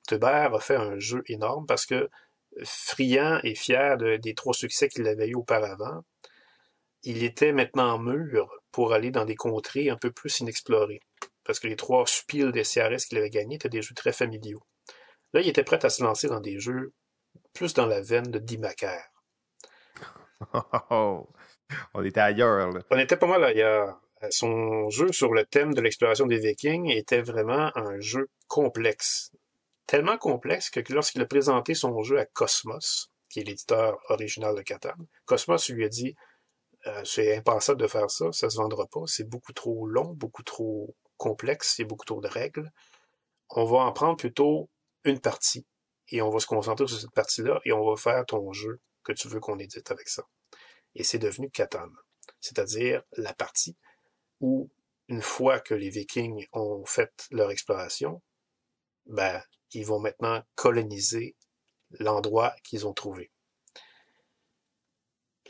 Teuber a fait un jeu énorme parce que friand et fier des trois succès qu'il avait eu auparavant, il était maintenant mûr pour aller dans des contrées un peu plus inexplorées. Parce que les trois spiels des CRS qu'il avait gagnés étaient des jeux très familiaux. Là, il était prêt à se lancer dans des jeux plus dans la veine de Dimaker. on était ailleurs. On était pas mal ailleurs. Son jeu sur le thème de l'exploration des Vikings était vraiment un jeu complexe tellement complexe que lorsqu'il a présenté son jeu à Cosmos, qui est l'éditeur original de Catan, Cosmos lui a dit euh, c'est impensable de faire ça, ça se vendra pas, c'est beaucoup trop long, beaucoup trop complexe, il beaucoup trop de règles. On va en prendre plutôt une partie et on va se concentrer sur cette partie-là et on va faire ton jeu que tu veux qu'on édite avec ça. Et c'est devenu Catan, c'est-à-dire la partie où une fois que les Vikings ont fait leur exploration, ben, ils vont maintenant coloniser l'endroit qu'ils ont trouvé.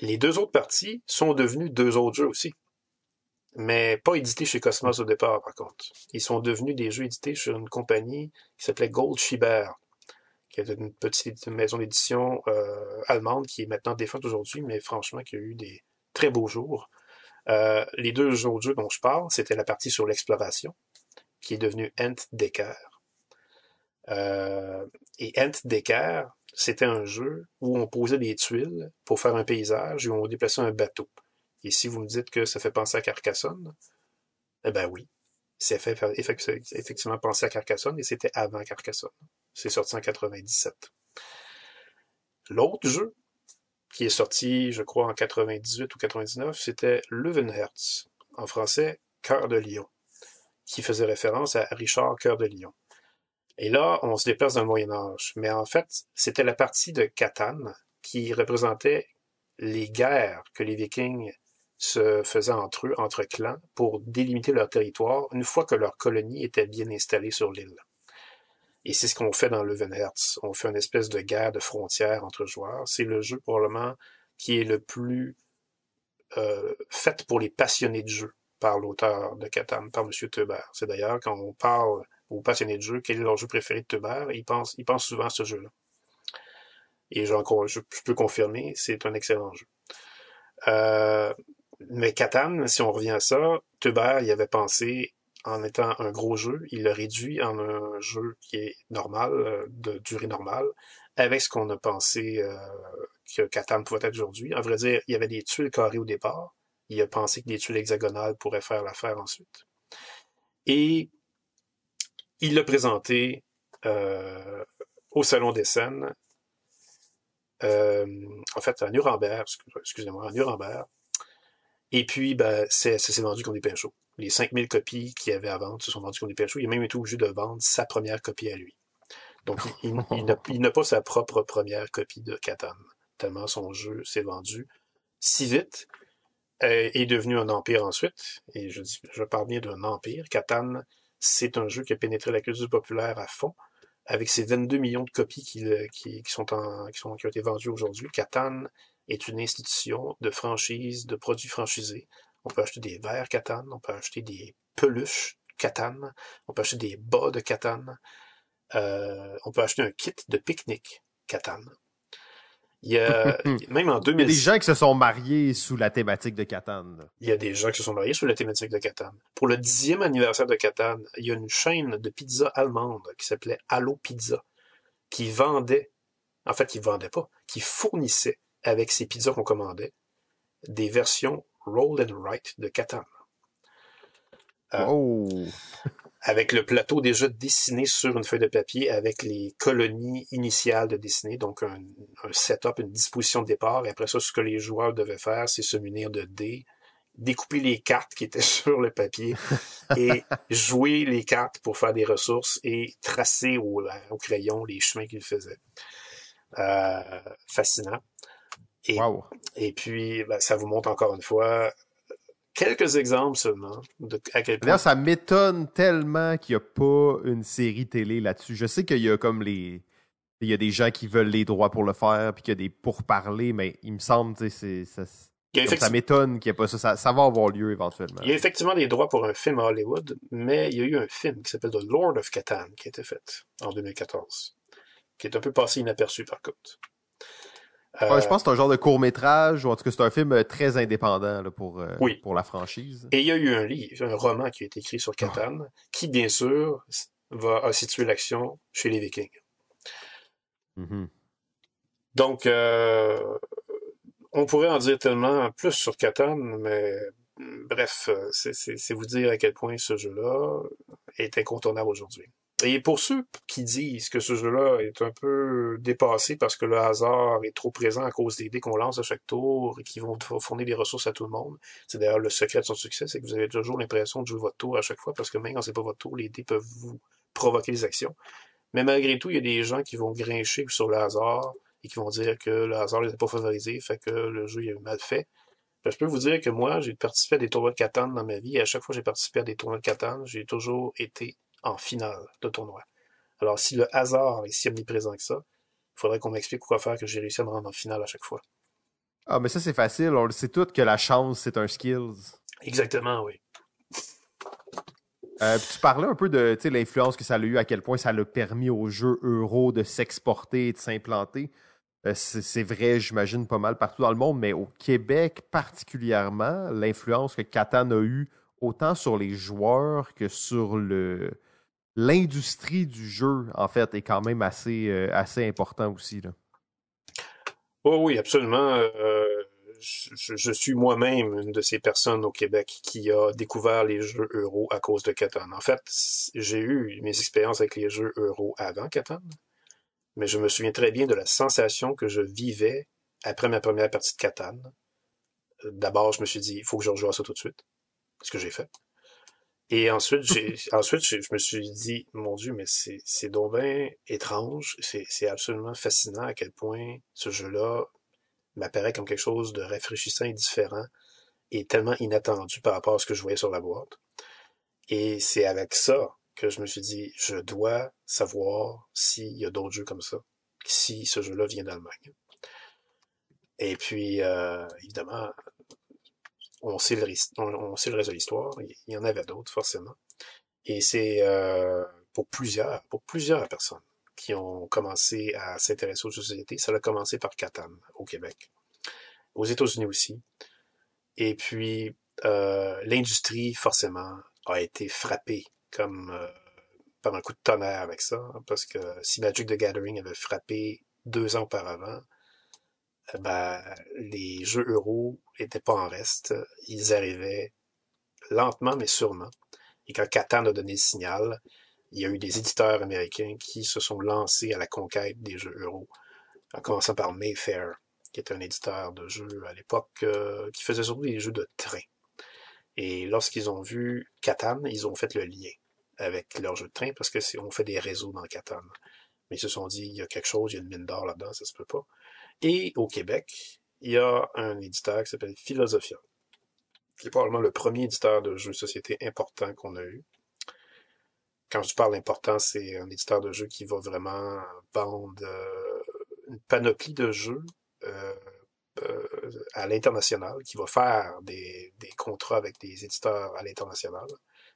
Les deux autres parties sont devenues deux autres jeux aussi. Mais pas édités chez Cosmos au départ, par contre. Ils sont devenus des jeux édités sur une compagnie qui s'appelait Gold Schieber, qui est une petite maison d'édition euh, allemande qui est maintenant défunte aujourd'hui, mais franchement qui a eu des très beaux jours. Euh, les deux autres jeux dont je parle, c'était la partie sur l'exploration, qui est devenue Decker. Euh, et Ent Decker, c'était un jeu où on posait des tuiles pour faire un paysage et on déplaçait un bateau. Et si vous me dites que ça fait penser à Carcassonne, eh ben oui, c'est fait effectivement penser à Carcassonne et c'était avant Carcassonne. C'est sorti en 97. L'autre jeu, qui est sorti, je crois, en 98 ou 99, c'était Leuvenherz, en français, Cœur de Lion, qui faisait référence à Richard Cœur de Lion. Et là, on se déplace dans Moyen Âge. Mais en fait, c'était la partie de Catan qui représentait les guerres que les Vikings se faisaient entre eux, entre clans, pour délimiter leur territoire une fois que leur colonie était bien installée sur l'île. Et c'est ce qu'on fait dans Leuvenherz. On fait une espèce de guerre de frontières entre joueurs. C'est le jeu probablement qui est le plus euh, fait pour les passionnés de jeu par l'auteur de Catan, par M. Teuber. C'est d'ailleurs quand on parle ou passionnés de jeu, quel est leur jeu préféré de Tuber, ils pensent, ils pensent souvent à ce jeu-là. Et je, je, peux confirmer, c'est un excellent jeu. Euh, mais Catan, si on revient à ça, Tuber y avait pensé en étant un gros jeu, il le réduit en un jeu qui est normal, euh, de durée normale, avec ce qu'on a pensé euh, que Catan pouvait être aujourd'hui. À vrai dire, il y avait des tuiles carrées au départ. Il a pensé que des tuiles hexagonales pourraient faire l'affaire ensuite. Et il l'a présenté euh, au Salon des Scènes, euh, en fait à Nuremberg, excusez-moi, à Nuremberg. Et puis, ben, ça s'est vendu comme des chauds. Les 5000 copies qu'il y avait à vendre se sont vendues comme des chauds. Il a même été obligé de vendre sa première copie à lui. Donc, il, n'a pas sa propre première copie de Catan, tellement son jeu s'est vendu si vite euh, est devenu un empire ensuite. Et je, je parle bien d'un empire. Catan, c'est un jeu qui a pénétré la culture populaire à fond, avec ses 22 millions de copies qui, qui, qui ont été vendues aujourd'hui. Catan est une institution de franchise, de produits franchisés. On peut acheter des verres Catan, on peut acheter des peluches Catan, on peut acheter des bas de Catan, euh, on peut acheter un kit de pique-nique Catan. Il y a, même en 2000... Il y a des gens qui se sont mariés sous la thématique de Catan. Il y a des gens qui se sont mariés sous la thématique de Catan. Pour le dixième anniversaire de Catan, il y a une chaîne de pizza allemande qui s'appelait Allo Pizza, qui vendait, en fait, qui vendait pas, qui fournissait avec ces pizzas qu'on commandait des versions roll and write de Catan. Euh, oh avec le plateau déjà dessiné sur une feuille de papier avec les colonies initiales de dessiner, donc un, setup, une disposition de départ. Et après ça, ce que les joueurs devaient faire, c'est se munir de dés, découper les cartes qui étaient sur le papier et jouer les cartes pour faire des ressources et tracer au, crayon les chemins qu'ils faisaient. Euh, fascinant. Et, et puis, ben, ça vous montre encore une fois quelques exemples seulement de à quel point. ça m'étonne tellement qu'il n'y a pas une série télé là-dessus. Je sais qu'il y a comme les. Il y a des gens qui veulent les droits pour le faire, puis qu'il y a des pourparlers, mais il me semble, tu sais, ça, ça m'étonne qu'il n'y ait pas ça. ça. va avoir lieu éventuellement. Il y a effectivement des droits pour un film à Hollywood, mais il y a eu un film qui s'appelle The Lord of Catan qui a été fait en 2014, qui est un peu passé inaperçu par contre. Euh, je pense que c'est un genre de court-métrage, ou en tout cas c'est un film euh, très indépendant là, pour, euh, pour la franchise. Et il y a eu un livre, un roman qui a été écrit sur Catan, qui bien sûr va situer l'action chez les Vikings. Mm-hmm. Donc, on pourrait en dire tellement plus sur Catan, mais bref, c'est vous dire à quel point ce jeu-là est incontournable aujourd'hui. Et pour ceux qui disent que ce jeu-là est un peu dépassé parce que le hasard est trop présent à cause des dés qu'on lance à chaque tour et qui vont fournir des ressources à tout le monde, c'est d'ailleurs le secret de son succès, c'est que vous avez toujours l'impression de jouer votre tour à chaque fois parce que même quand c'est pas votre tour, les dés peuvent vous provoquer des actions. Mais malgré tout, il y a des gens qui vont grincher sur le hasard et qui vont dire que le hasard les a pas favorisés, fait que le jeu est mal fait. Ben, je peux vous dire que moi, j'ai participé à des tournois de Catan dans ma vie et à chaque fois que j'ai participé à des tournois de Catan, j'ai toujours été en finale de tournoi. Alors, si le hasard est si omniprésent que ça, il faudrait qu'on m'explique quoi faire que j'ai réussi à me rendre en finale à chaque fois. Ah, mais ça, c'est facile. On le sait tout que la chance, c'est un skills. Exactement, oui. Euh, tu parlais un peu de l'influence que ça a eu, à quel point ça l'a permis aux jeux euro de s'exporter et de s'implanter. Euh, c'est vrai, j'imagine, pas mal partout dans le monde, mais au Québec particulièrement, l'influence que Catan a eue autant sur les joueurs que sur le, l'industrie du jeu, en fait, est quand même assez, euh, assez important aussi. Là. Oh oui, absolument. Euh, je, suis moi-même une de ces personnes au Québec qui a découvert les jeux euro à cause de Catan. En fait, j'ai eu mes expériences avec les jeux euro avant Catan, mais je me souviens très bien de la sensation que je vivais après ma première partie de Catan. D'abord, je me suis dit, il faut que je rejoue à ça tout de suite. Ce que j'ai fait. Et ensuite, ensuite, je me suis dit, mon Dieu, mais c'est, c'est étrange. C'est, c'est absolument fascinant à quel point ce jeu-là m'apparaît comme quelque chose de rafraîchissant et différent et tellement inattendu par rapport à ce que je voyais sur la boîte. Et c'est avec ça que je me suis dit, je dois savoir s'il y a d'autres jeux comme ça, si ce jeu-là vient d'Allemagne. Et puis, euh, évidemment, on sait le, reste de l'histoire. Il y en avait d'autres, forcément. Et c'est euh, pour plusieurs, pour plusieurs personnes qui ont commencé à s'intéresser aux sociétés. Ça a commencé par Catan, au Québec. Aux États-Unis aussi. Et puis, euh, l'industrie, forcément, a été frappé comme euh, par un coup de tonnerre avec ça, parce que si Magic the Gathering avait frappé deux ans auparavant, ben, les jeux euros étaient pas en reste. Ils arrivaient lentement mais sûrement. Et quand Catan a donné le signal, il y a eu des éditeurs américains qui se sont lancés à la conquête des jeux euros, en commençant par Mayfair, qui était un éditeur de jeux à l'époque euh, qui faisait surtout des jeux de train. Et lorsqu'ils ont vu Catan, ils ont fait le lien avec leur jeu de train parce que on fait des réseaux dans Catan. Mais ils se sont dit, il y a quelque chose, il y a une mine d'or là-dedans, ça se peut pas. Et au Québec, il y a un éditeur qui s'appelle Philosophia, qui est probablement le premier éditeur de jeux de société important qu'on a eu. Quand je parle important, c'est un éditeur de jeux qui va vraiment vendre euh, une panoplie de jeux euh, euh, à l'international, qui va faire des, des contrats avec des éditeurs à l'international,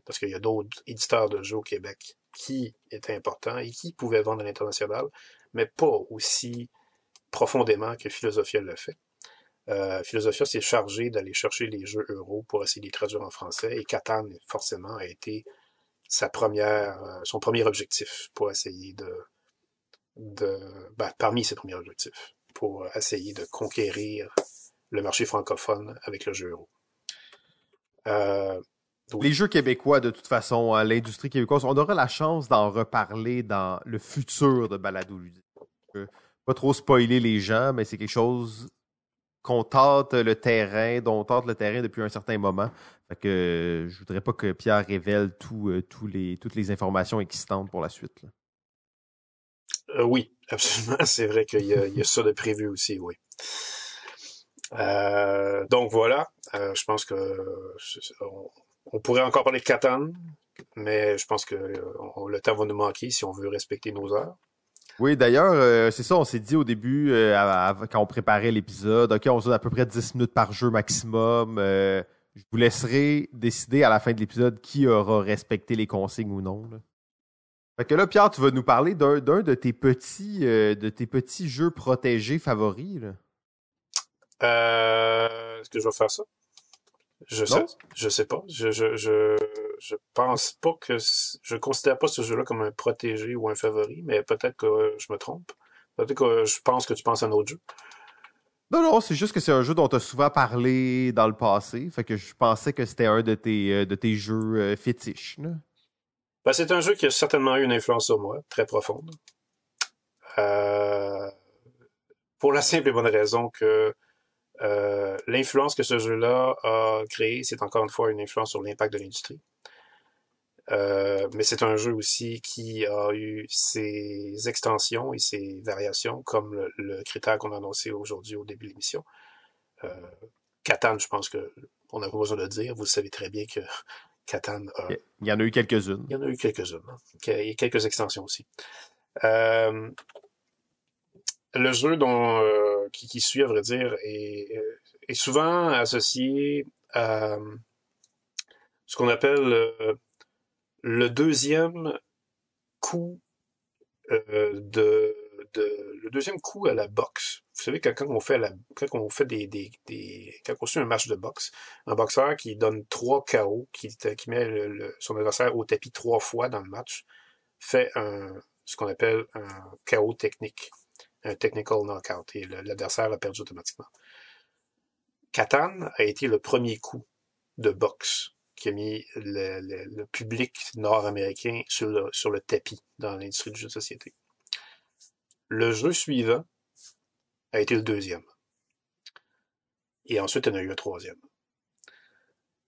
parce qu'il y a d'autres éditeurs de jeux au Québec qui étaient importants et qui pouvaient vendre à l'international, mais pas aussi profondément que Philosophia le fait. Euh, Philosophia s'est chargé d'aller chercher les jeux euros pour essayer de les traduire en français et Catan, forcément, a été euh, son premier objectif pour essayer de, de ben, parmi ses premiers objectifs, pour essayer de conquérir le marché francophone avec le jeu euro. Euh, les jeux québécois, de toute façon, hein, l'industrie québécoise, on aura la chance d'en reparler dans le futur de Balado pas trop spoiler les gens, mais c'est quelque chose qu'on tente le terrain, dont on tente le terrain depuis un certain moment. Fait que je voudrais pas que Pierre révèle euh, les, toutes les informations existantes pour la suite. Euh, oui, absolument. C'est vrai qu'il y, a ça de prévu aussi, oui. Euh, donc voilà, je pense que on, pourrait encore parler de Catan, mais je pense que le temps va nous manquer si on veut respecter nos heures. Oui, d'ailleurs, euh, c'est ça, on s'est dit au début, euh, quand on préparait l'épisode, OK, on se donne à peu près 10 minutes par jeu maximum. Euh, je vous laisserai décider à la fin de l'épisode qui aura respecté les consignes ou non. Fait que là, Pierre, tu vas nous parler d'un de tes petits de tes petits jeux protégés favoris. Est-ce que je vais faire ça? Je sais, je sais pas. Je, je, je, je pense pas que je considère pas ce jeu-là comme un protégé ou un favori, mais peut-être que je me trompe. Peut-être que je pense que tu penses à un autre jeu. Non, non, c'est juste que c'est un jeu dont tu as souvent parlé dans le passé. Fait que je pensais que c'était un de tes, euh, de tes jeux euh, fétiches. Ben, c'est un jeu qui a certainement eu une influence sur moi, très profonde. Euh, pour la simple et bonne raison que euh, l'influence que ce jeu-là a créée, c'est encore une fois une influence sur l'impact de l'industrie. Euh, mais c'est un jeu aussi qui a eu ses extensions et ses variations, comme le, critère qu'on a annoncé aujourd'hui au début de l'émission. Euh, Catan, je pense que on n'a pas besoin de le dire. Vous savez très bien que Catan a... Il y en a eu quelques-unes. Il y en a eu quelques-unes. Hein. Il y a quelques extensions aussi. Euh, le jeu dont, euh, qui, qui, suit, à vrai dire, est, est souvent associé à ce qu'on appelle euh, le deuxième coup euh, de, le deuxième coup à la boxe. Vous savez quand on fait la quand on fait des, des, des quand on suit un match de boxe, un boxeur qui donne trois KO, qui, met son adversaire au tapis trois fois dans le match, fait ce qu'on appelle un KO technique un technical knockout et l'adversaire a perdu automatiquement. Katan a été le premier coup de boxe qui a mis le, public nord-américain sur le, sur le tapis dans l'industrie du jeu de société. Le jeu suivant a été le deuxième. Et ensuite, il y en a eu un troisième.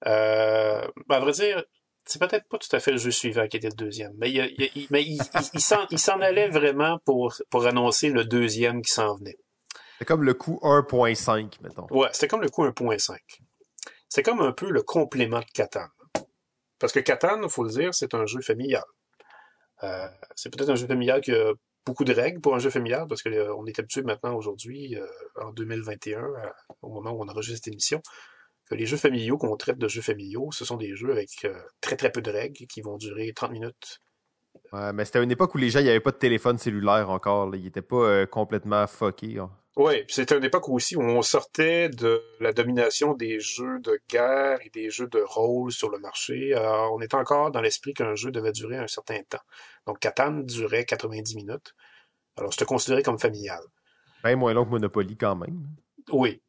Euh, ben, à vrai dire, c'est peut-être pas tout à fait le jeu suivant qui était le deuxième, mais il, il, mais il, il s'en allait vraiment pour, pour annoncer le deuxième qui s'en venait. C'est comme le coup 1.5, mettons. Ouais, c'était comme le coup 1.5. C'est comme un peu le complément de Catan. Parce que Catan, il faut le dire, c'est un jeu familial. Euh, c'est peut-être un jeu familial qui a beaucoup de règles pour un jeu familial, parce qu'on euh, est habitué maintenant, aujourd'hui, euh, en 2021, au moment où on enregistre cette émission, que les jeux familiaux qu'on traite de jeux familiaux, ce sont des jeux avec très très peu de règles qui vont durer 30 minutes. Ouais, mais c'était une époque où les gens, avait pas de téléphone cellulaire encore. Ils n'étaient pas complètement fuckés. Hein. Oui, c'était une époque aussi où on sortait de la domination des jeux de guerre et des jeux de rôle sur le marché. Alors, on était encore dans l'esprit qu'un jeu devait durer un certain temps. Donc, Catan durait 90 minutes. Alors, c'était considéré comme familial. Ben, moins long que Monopoly quand même. Oui.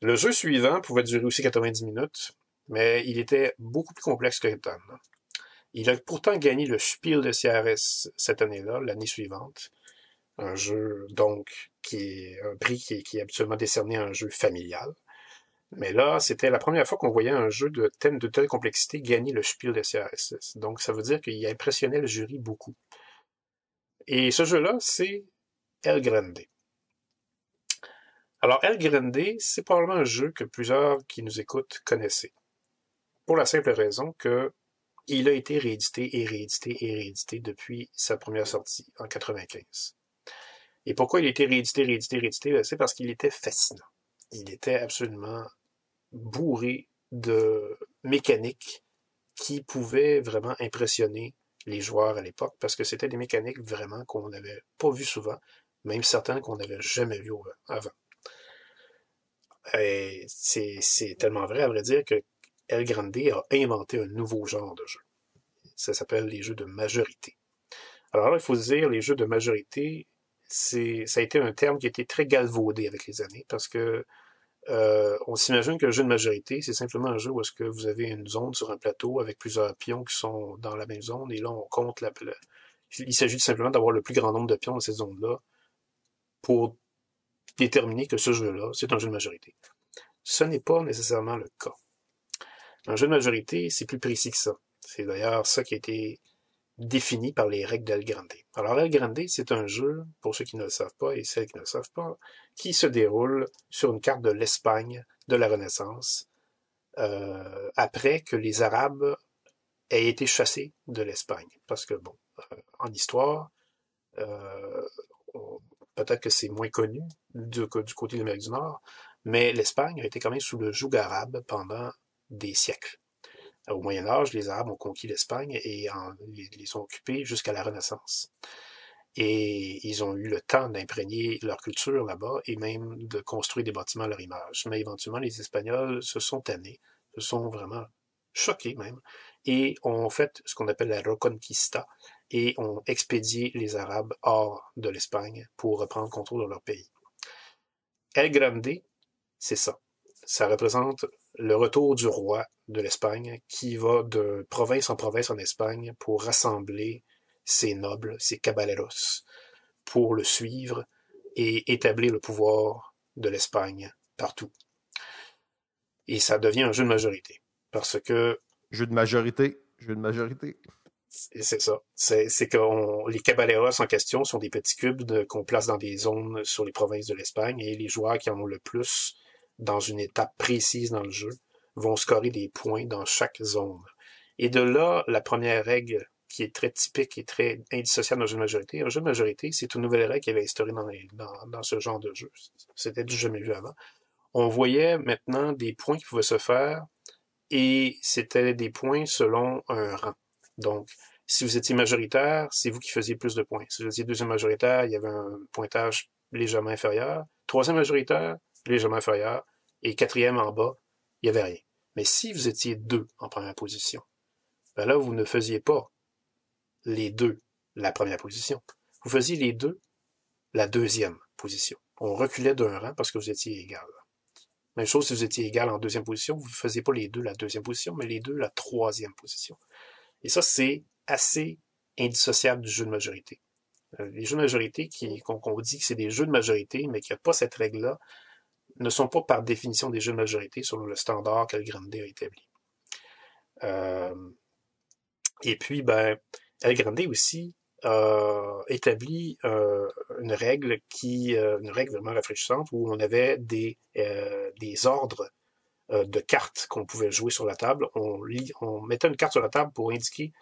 Le jeu suivant pouvait durer aussi 90 minutes, mais il était beaucoup plus complexe que Catan. Il a pourtant gagné le Spiel de CRS cette année-là, l'année suivante. Un jeu, donc, qui est un prix qui est, qui habituellement décerné à un jeu familial. Mais là, c'était la première fois qu'on voyait un jeu de thème de telle complexité gagner le Spiel de CRS. Donc, ça veut dire qu'il impressionnait le jury beaucoup. Et ce jeu-là, c'est El Grande. Alors, El Grande, c'est probablement un jeu que plusieurs qui nous écoutent connaissaient. Pour la simple raison que il a été réédité et réédité et réédité depuis sa première sortie en 95. Et pourquoi il a été réédité, réédité, réédité? Ben, c'est parce qu'il était fascinant. Il était absolument bourré de mécaniques qui pouvaient vraiment impressionner les joueurs à l'époque, parce que c'était des mécaniques vraiment qu'on n'avait pas vues souvent, même certaines qu'on n'avait jamais vues avant. Et c'est tellement vrai, à vrai dire, que El Grande a inventé un nouveau genre de jeu. Ça s'appelle les jeux de majorité. Alors là, il faut se dire, les jeux de majorité, c'est, ça a été un terme qui a été très galvaudé avec les années parce que euh, on s'imagine qu'un jeu de majorité, c'est simplement un jeu où est-ce que vous avez une zone sur un plateau avec plusieurs pions qui sont dans la même zone et là on compte la, il s'agit simplement d'avoir le plus grand nombre de pions dans cette zone-là pour déterminer que ce jeu-là, c'est un jeu de majorité. Ce n'est pas nécessairement le cas. Un jeu de majorité, c'est plus précis que ça. C'est d'ailleurs ça qui a été défini par les règles d'El Grande. Alors, El Grande, c'est un jeu, pour ceux qui ne le savent pas et celles qui ne le savent pas, qui se déroule sur une carte de l'Espagne de la Renaissance, euh, après que les Arabes aient été chassés de l'Espagne. Parce que, bon, euh, en histoire, euh, peut-être que c'est moins connu du, du côté de l'Amérique du Nord, mais l'Espagne a été quand même sous le joug arabe pendant des siècles. Au Moyen Âge, les Arabes ont conquis l'Espagne et les, ont occupés jusqu'à la Renaissance. Et ils ont eu le temps d'imprégner leur culture là-bas et même de construire des bâtiments à leur image. Mais éventuellement, les Espagnols se sont tannés, se sont vraiment choqués même, et ont fait ce qu'on appelle la reconquista, et ont expédié les Arabes hors de l'Espagne pour reprendre contrôle de leur pays. El Grande, c'est ça. Ça représente le retour du roi de l'Espagne qui va de province en province en Espagne pour rassembler ses nobles, ses caballeros, pour le suivre et établir le pouvoir de l'Espagne partout. Et ça devient un jeu de majorité. Parce que. Jeu de majorité. Jeu de majorité. C'est ça. C'est que les caballeros en question sont des petits cubes qu'on place dans des zones sur les provinces de l'Espagne et les joueurs qui en ont le plus dans une étape précise dans le jeu, vont scorer des points dans chaque zone. Et de là, la première règle qui est très typique et très indissociable d'un jeu de majorité. Un jeu de majorité, c'est une nouvelle règle qui avait instaurée dans, dans, dans, ce genre de jeu. C'était du jamais vu avant. On voyait maintenant des points qui pouvaient se faire et c'était des points selon un rang. Donc, si vous étiez majoritaire, c'est vous qui faisiez plus de points. Si vous étiez deuxième majoritaire, il y avait un pointage légèrement inférieur. Troisième majoritaire, légèrement inférieur, et quatrième en bas, il n'y avait rien. Mais si vous étiez deux en première position, ben là, vous ne faisiez pas les deux la première position. Vous faisiez les deux la deuxième position. On reculait d'un rang parce que vous étiez égal. Même chose si vous étiez égal en deuxième position, vous ne faisiez pas les deux la deuxième position, mais les deux la troisième position. Et ça, c'est assez indissociable du jeu de majorité. Euh, les jeux de majorité qu'on dit que c'est des jeux de majorité, mais qu'il n'y a pas cette règle-là, ne sont pas par définition des jeux majorité selon le standard Grande a établi. Euh, et puis, ben, El aussi a établi euh, une règle qui, euh, une règle vraiment rafraîchissante où on avait des, des ordres de cartes qu'on pouvait jouer sur la table. On, on mettait une carte sur la table pour indiquer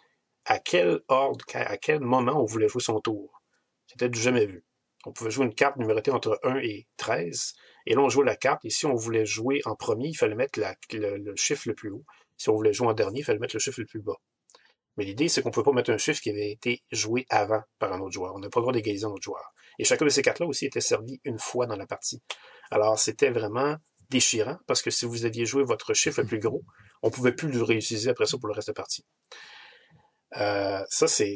à quel ordre, à quel moment on voulait jouer son tour. C'était du jamais vu. On pouvait jouer une carte numérotée entre 1 et 13, et là, on jouait la carte, et si on voulait jouer en premier, il fallait mettre le, chiffre le plus haut. Si on voulait jouer en dernier, il fallait mettre le chiffre le plus bas. Mais l'idée, c'est qu'on ne peut pas mettre un chiffre qui avait été joué avant par un autre joueur. On n'a pas le droit d'égaliser un autre joueur. Et chacun de ces cartes-là aussi était servi une fois dans la partie. Alors, c'était vraiment déchirant parce que si vous aviez joué votre chiffre le plus gros, on pouvait plus le réutiliser après ça pour le reste de la partie. Euh, ça, c'est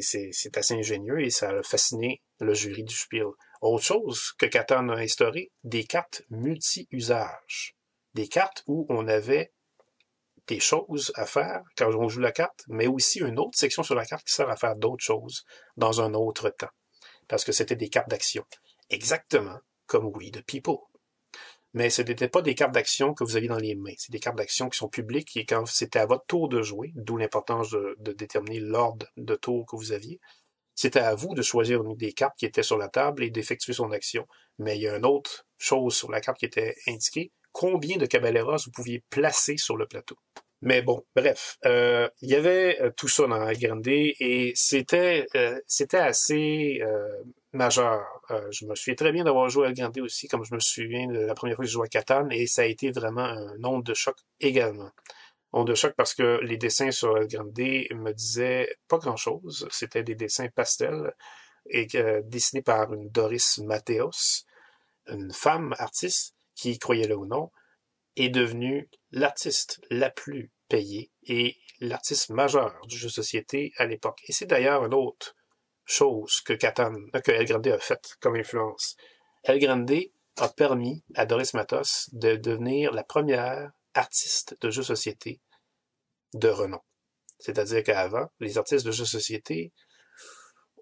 assez ingénieux et ça a fasciné le jury du Spiel. Autre chose que Catan a instauré, des cartes multi-usages. Des cartes où on avait des choses à faire quand on joue la carte, mais aussi une autre section sur la carte qui sert à faire d'autres choses dans un autre temps. Parce que c'était des cartes d'action. Exactement comme We the People mais ce n'étaient pas des cartes d'action que vous aviez dans les mains. C'est des cartes d'action qui sont publiques et quand c'était à votre tour de jouer, d'où l'importance de, déterminer l'ordre de tour que vous aviez, c'était à vous de choisir une des cartes qui était sur la table et d'effectuer son action. Mais il y a une autre chose sur la carte qui était indiquée, combien de caballeros vous pouviez placer sur le plateau? Mais bon, bref, euh, il y avait euh, tout ça dans Grande et c'était euh, c'était assez majeur. je me souviens très bien d'avoir joué à Grande aussi, comme je me souviens de la première fois que j'ai joué à Catane, et ça a été vraiment un onde de choc également. Onde de choc parce que les dessins sur El Grande me disaient pas grand-chose. C'était des dessins pastels et dessinés par une Doris Mateos, une femme artiste qui, croyait le ou non, est devenue l'artiste la plus payée et l'artiste majeur du jeu de société à l'époque. Et c'est d'ailleurs une autre chose que Catan, euh, que El Grande a faite comme influence. El Grande a permis à Doris Matos de devenir la première artiste de jeu de société de renom. C'est-à-dire qu'avant, les artistes de jeux société,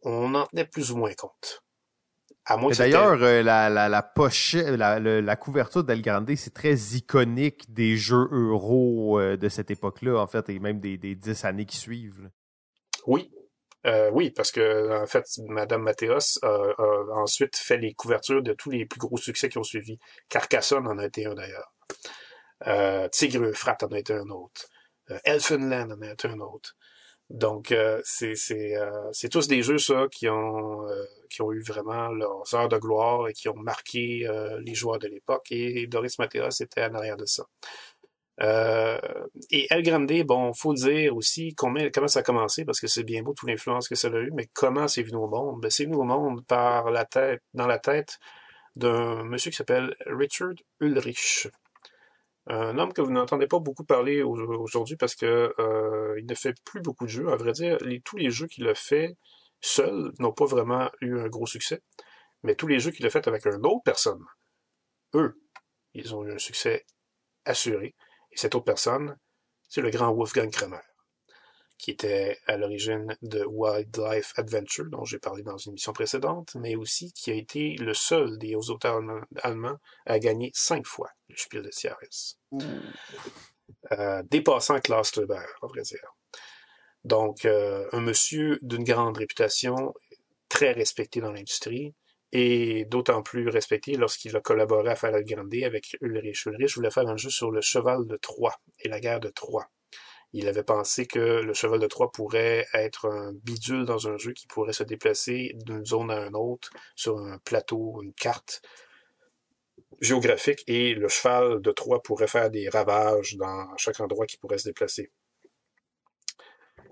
on en tenait plus ou moins compte. D'ailleurs, euh, la, la, la, pochette, la, la, couverture d'El Grande, c'est très iconique des jeux euro euh, de cette époque-là, en fait, et même des, des dix années qui suivent. Oui, euh, oui, parce que en fait, Madame Mathéos a, ensuite fait les couvertures de tous les plus gros succès qui ont suivi. Carcassonne en a été un d'ailleurs. Euh, Tigre Euphrate en a été un autre. Elfenland en a été un autre. Donc, euh, euh, c'est tous des jeux, ça, qui ont, euh, qui ont eu vraiment leurs heures de gloire et qui ont marqué les joueurs de l'époque. Et Doris Mateos était en arrière de ça. et El Grande, bon, faut dire aussi comment, comment ça a commencé, parce que c'est bien beau toute l'influence que ça a eu, mais comment c'est venu au monde? Ben, c'est venu au monde par la tête, dans la tête d'un monsieur qui s'appelle Richard Ulrich. Un homme que vous n'entendez pas beaucoup parler aujourd'hui parce que euh, il ne fait plus beaucoup de jeux. À vrai dire, tous les jeux qu'il a fait seul n'ont pas vraiment eu un gros succès. Mais tous les jeux qu'il a fait avec une autre personne, eux, ils ont eu un succès assuré. Et cette autre personne, c'est le grand Wolfgang Kramer qui était à l'origine de Wildlife Adventure, dont j'ai parlé dans une émission précédente, mais aussi qui a été le seul des auteurs allemands à gagner cinq fois le Spiel des Jahres. Euh, dépassant Klaus Kleber, à vrai dire. Donc, euh, un monsieur d'une grande réputation, très respecté dans l'industrie, et d'autant plus respecté lorsqu'il a collaboré à faire El Grande avec Ulrich. Ulrich voulait faire un jeu sur le cheval de Troie et la guerre de Troie. Il avait pensé que le cheval de Troie pourrait être un bidule dans un jeu qui pourrait se déplacer d'une zone à une autre sur un plateau, une carte géographique, et le cheval de Troie pourrait faire des ravages dans chaque endroit qui pourrait se déplacer.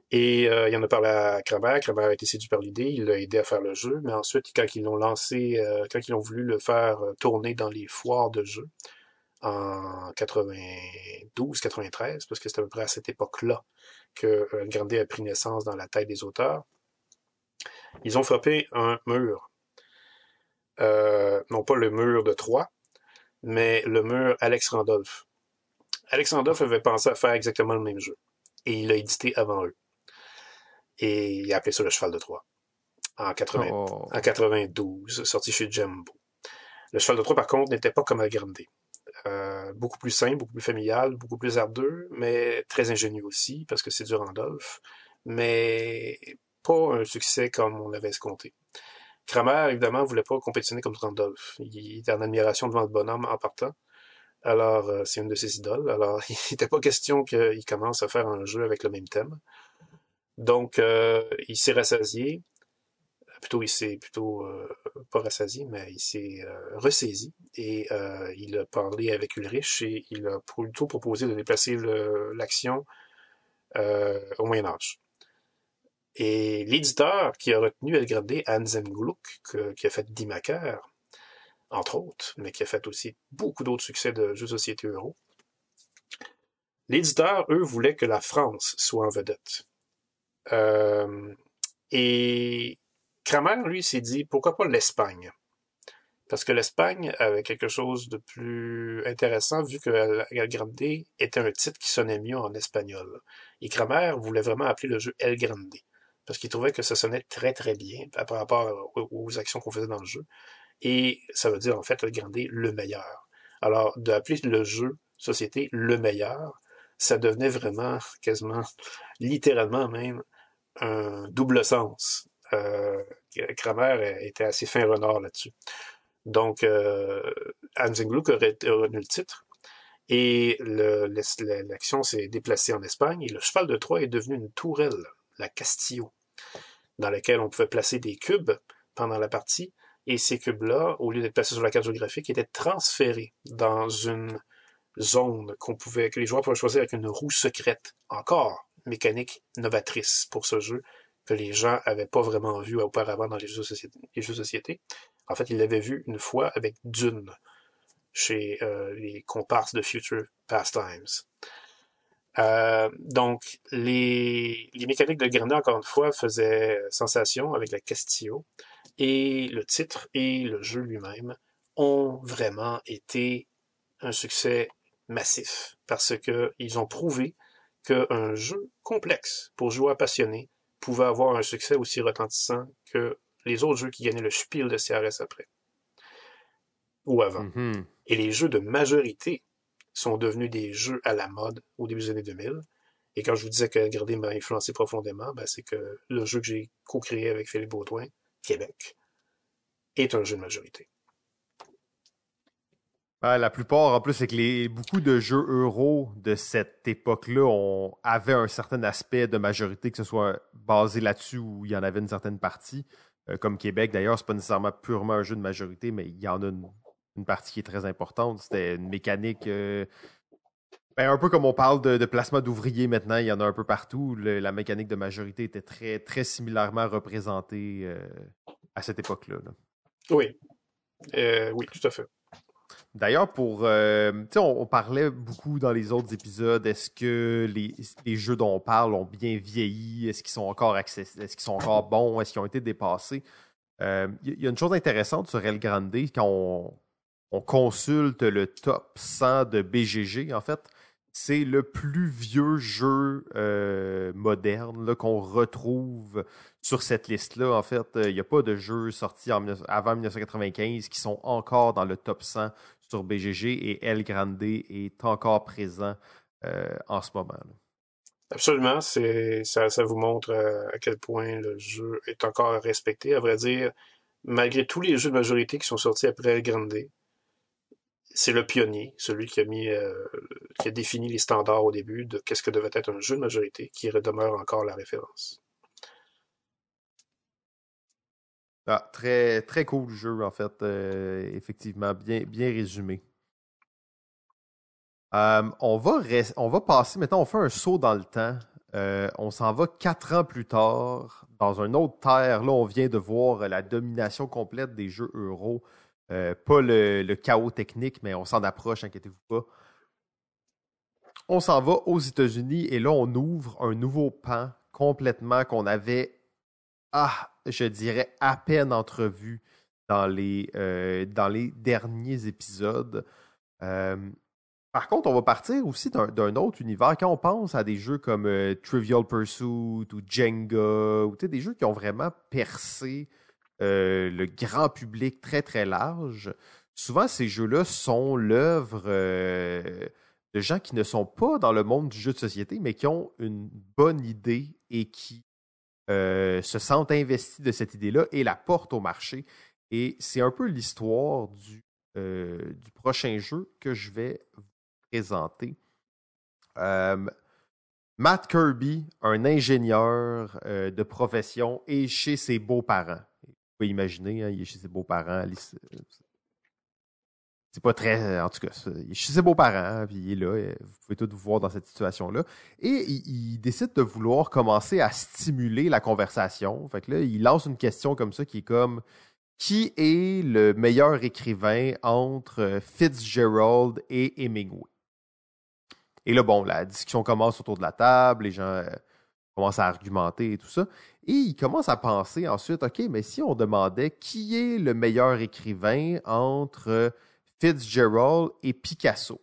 Et euh, il en a parlé à Kramer. Kramer a été séduit par l'idée, il l'a aidé à faire le jeu, mais ensuite, quand ils l'ont lancé, euh, quand ils ont voulu le faire tourner dans les foires de jeux, en 92-93, parce que c'est à peu près à cette époque-là que euh, Grande a pris naissance dans la tête des auteurs. Ils ont frappé un mur. Euh, non pas le mur de Troyes, mais le mur Alex Randolph. Alex Randolph avait pensé à faire exactement le même jeu. Et il l'a édité avant eux. Et il a appelé ça le cheval de Troie. En, 80, en 92, sorti chez Jumbo. Le cheval de Troie, par contre, n'était pas comme Grande. Euh, beaucoup plus simple, beaucoup plus familial, beaucoup plus ardeux, mais très ingénieux aussi, parce que c'est du Randolph, mais pas un succès comme on l'avait escompté. Kramer, évidemment, voulait pas compétitionner comme Randolph. Il était en admiration devant le bonhomme en partant. Alors, euh, c'est une de ses idoles. Alors, il n'était pas question qu'il commence à faire un jeu avec le même thème. Donc, euh, il s'est rassasié plutôt il s'est plutôt euh, pas rassasié, mais il s'est euh, ressaisi et euh, il a parlé avec Ulrich et il a plutôt proposé de déplacer l'action au Moyen Âge. Et l'éditeur qui a retenu El Grande, Hans Gluck, qui a fait Dimaker, entre autres, mais qui a fait aussi beaucoup d'autres succès de jeux de société euro. L'éditeur, eux, voulaient que la France soit en vedette. Et Kramer, lui, s'est dit, pourquoi pas l'Espagne? Parce que l'Espagne avait quelque chose de plus intéressant vu que El Grande était un titre qui sonnait mieux en espagnol. Et Kramer voulait vraiment appeler le jeu El Grande. Parce qu'il trouvait que ça sonnait très très bien par rapport aux actions qu'on faisait dans le jeu. Et ça veut dire en fait El Grande le meilleur. Alors, d'appeler le jeu société le meilleur, ça devenait vraiment, quasiment, littéralement même, un double sens. Euh, Kramer était assez fin renard là-dessus. Donc, euh, Hans aurait retenu le titre. Et l'action s'est déplacée en Espagne et le cheval de Troie est devenu une tourelle, la Castillo, dans laquelle on pouvait placer des cubes pendant la partie. Et ces cubes-là, au lieu d'être placés sur la carte géographique, étaient transférés dans une zone qu'on pouvait, que les joueurs pouvaient choisir avec une roue secrète. Encore mécanique novatrice pour ce jeu que les gens avaient pas vraiment vu auparavant dans les jeux de société. En fait, ils l'avaient vu une fois avec Dune chez euh, les comparses de Future Pastimes. Euh, donc, les, les mécaniques de Grenade, encore une fois, faisaient sensation avec la Castillo, et le titre et le jeu lui-même ont vraiment été un succès massif, parce qu'ils ont prouvé qu'un jeu complexe pour joueurs passionnés pouvait avoir un succès aussi retentissant que les autres jeux qui gagnaient le spiel de CRS après. Ou avant. Mm-hmm. Et les jeux de majorité sont devenus des jeux à la mode au début des années 2000. Et quand je vous disais que Gradé m'a influencé profondément, ben c'est que le jeu que j'ai co-créé avec Philippe Baudouin, Québec, est un jeu de majorité. La plupart, en plus, c'est que les, beaucoup de jeux euro de cette époque-là avaient un certain aspect de majorité, que ce soit basé là-dessus ou il y en avait une certaine partie. Euh, comme Québec, d'ailleurs, c'est pas nécessairement purement un jeu de majorité, mais il y en a une, partie qui est très importante. C'était une mécanique. Euh, ben, un peu comme on parle de, placement d'ouvriers maintenant, il y en a un peu partout. la mécanique de majorité était très, très similairement représentée euh, à cette époque-là. Oui. oui, tout à fait. D'ailleurs, pour. Euh, on, on, parlait beaucoup dans les autres épisodes. Est-ce que les, jeux dont on parle ont bien vieilli? Est-ce qu'ils sont encore accessibles? Est-ce qu'ils sont encore bons? Est-ce qu'ils ont été dépassés? Il euh, y, a une chose intéressante sur El Grande quand on, on consulte le top 100 de BGG, en fait c'est le plus vieux jeu euh, moderne qu'on retrouve sur cette liste-là. En fait, il n'y a pas de jeux sortis avant 1995 qui sont encore dans le top 100 sur BGG et El Grande est encore présent euh, en ce moment. Absolument, ça, vous montre euh, à quel point le jeu est encore respecté. À vrai dire, malgré tous les jeux de majorité qui sont sortis après El Grande, c'est le pionnier, celui qui a euh, défini les standards au début de qu'est-ce que devait être un jeu de majorité, qui demeure encore la référence. Ah, très, très cool jeu, en fait. Euh, effectivement, bien, bien résumé. Euh, on, va on va passer, maintenant, on fait un saut dans le temps. on s'en va quatre ans plus tard, dans un autre terre. Là, on vient de voir la domination complète des jeux euro euh, pas le, chaos technique, mais on s'en approche, inquiétez-vous pas. On s'en va aux États-Unis et là, on ouvre un nouveau pan complètement qu'on avait, ah, je dirais, à peine entrevu dans les, euh, dans les derniers épisodes. Euh, par contre, on va partir aussi d'un autre univers. Quand on pense à des jeux comme Trivial Pursuit ou Jenga, ou des jeux qui ont vraiment percé euh, le grand public très très large, souvent ces jeux-là sont l'œuvre euh, de gens qui ne sont pas dans le monde du jeu de société, mais qui ont une bonne idée et qui euh, se sentent investis de cette idée-là et la portent au marché. Et c'est un peu l'histoire du, du prochain jeu que je vais vous présenter. Matt Kirby, un ingénieur de profession, est chez ses beaux-parents pouvez imaginer, hein, il est chez ses beaux-parents. C'est pas très. En tout cas, chez ses beaux-parents, puis il est là. Vous pouvez tout vous voir dans cette situation-là. Et il, décide de vouloir commencer à stimuler la conversation. Fait que là, il lance une question comme ça qui est comme Qui est le meilleur écrivain entre Fitzgerald et Hemingway? Et là, bon, la discussion commence autour de la table, les gens euh, commencent à argumenter et tout ça. Et il commence à penser ensuite, OK, mais si on demandait qui est le meilleur écrivain entre Fitzgerald et Picasso.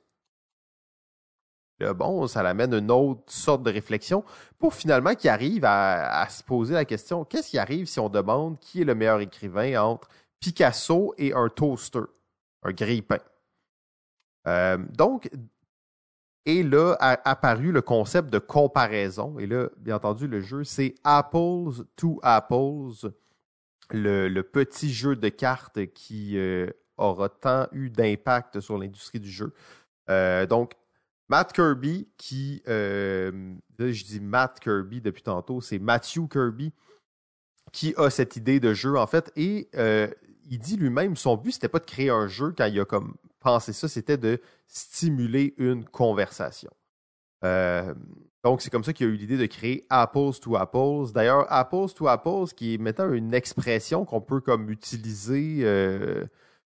bon, ça l'amène une autre sorte de réflexion pour finalement qu'il arrive à, se poser la question qu'est-ce qui arrive si on demande qui est le meilleur écrivain entre Picasso et un toaster, un grille-pain. Euh, donc, et là a apparu le concept de comparaison. Et là, bien entendu, le jeu, c'est Apples to Apples, le, petit jeu de cartes qui euh, aura tant eu d'impact sur l'industrie du jeu. Euh, donc, Matt Kirby, qui, euh, je dis Matt Kirby depuis tantôt, c'est Matthew Kirby qui a cette idée de jeu en fait, et euh, il dit lui-même, son but c'était pas de créer un jeu quand il a comme pensé ça, c'était de stimuler une conversation. donc, c'est comme ça qu'il a eu l'idée de créer Apples to Apples. D'ailleurs, Apples to Apples, qui est maintenant une expression qu'on peut comme utiliser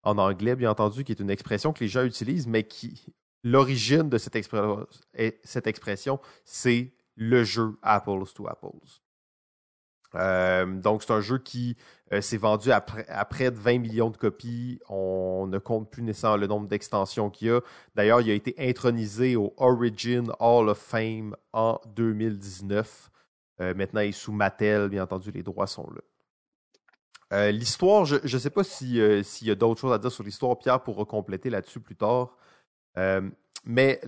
en anglais, bien entendu, qui est une expression que les gens utilisent, mais qui l'origine de cette, expression, c'est le jeu Apples to Apples. Euh, donc, c'est un jeu qui euh, s'est vendu à, près de 20 millions de copies. On ne compte plus nécessairement le nombre d'extensions qu'il y a. D'ailleurs, il a été intronisé au Origin Hall of Fame en 2019. Euh, maintenant, il est sous Mattel. Bien entendu, les droits sont là. Euh, l'histoire, je ne sais pas euh, s'il y a d'autres choses à dire sur l'histoire, Pierre pourra compléter là-dessus plus tard. Euh, mais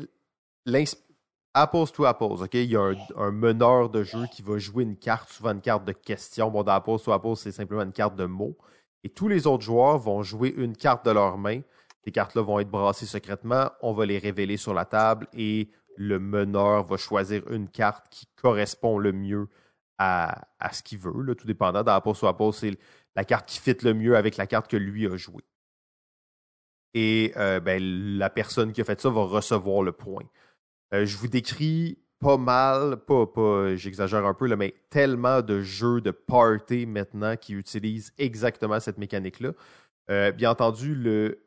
Apples to Apples, OK? Il y a un, meneur de jeu qui va jouer une carte, souvent une carte de question. Bon, dans Apples to Apples, c'est simplement une carte de mots. Et tous les autres joueurs vont jouer une carte de leur main. Ces cartes-là vont être brassées secrètement. On va les révéler sur la table et le meneur va choisir une carte qui correspond le mieux à, ce qu'il veut, tout dépendant. Dans Apples to Apples, c'est la carte qui fit le mieux avec la carte que lui a jouée. Et euh, ben, la personne qui a fait ça va recevoir le point. Euh, je vous décris pas mal, pas, pas j'exagère un peu, mais tellement de jeux de party maintenant qui utilisent exactement cette mécanique-là. Euh, bien entendu, le...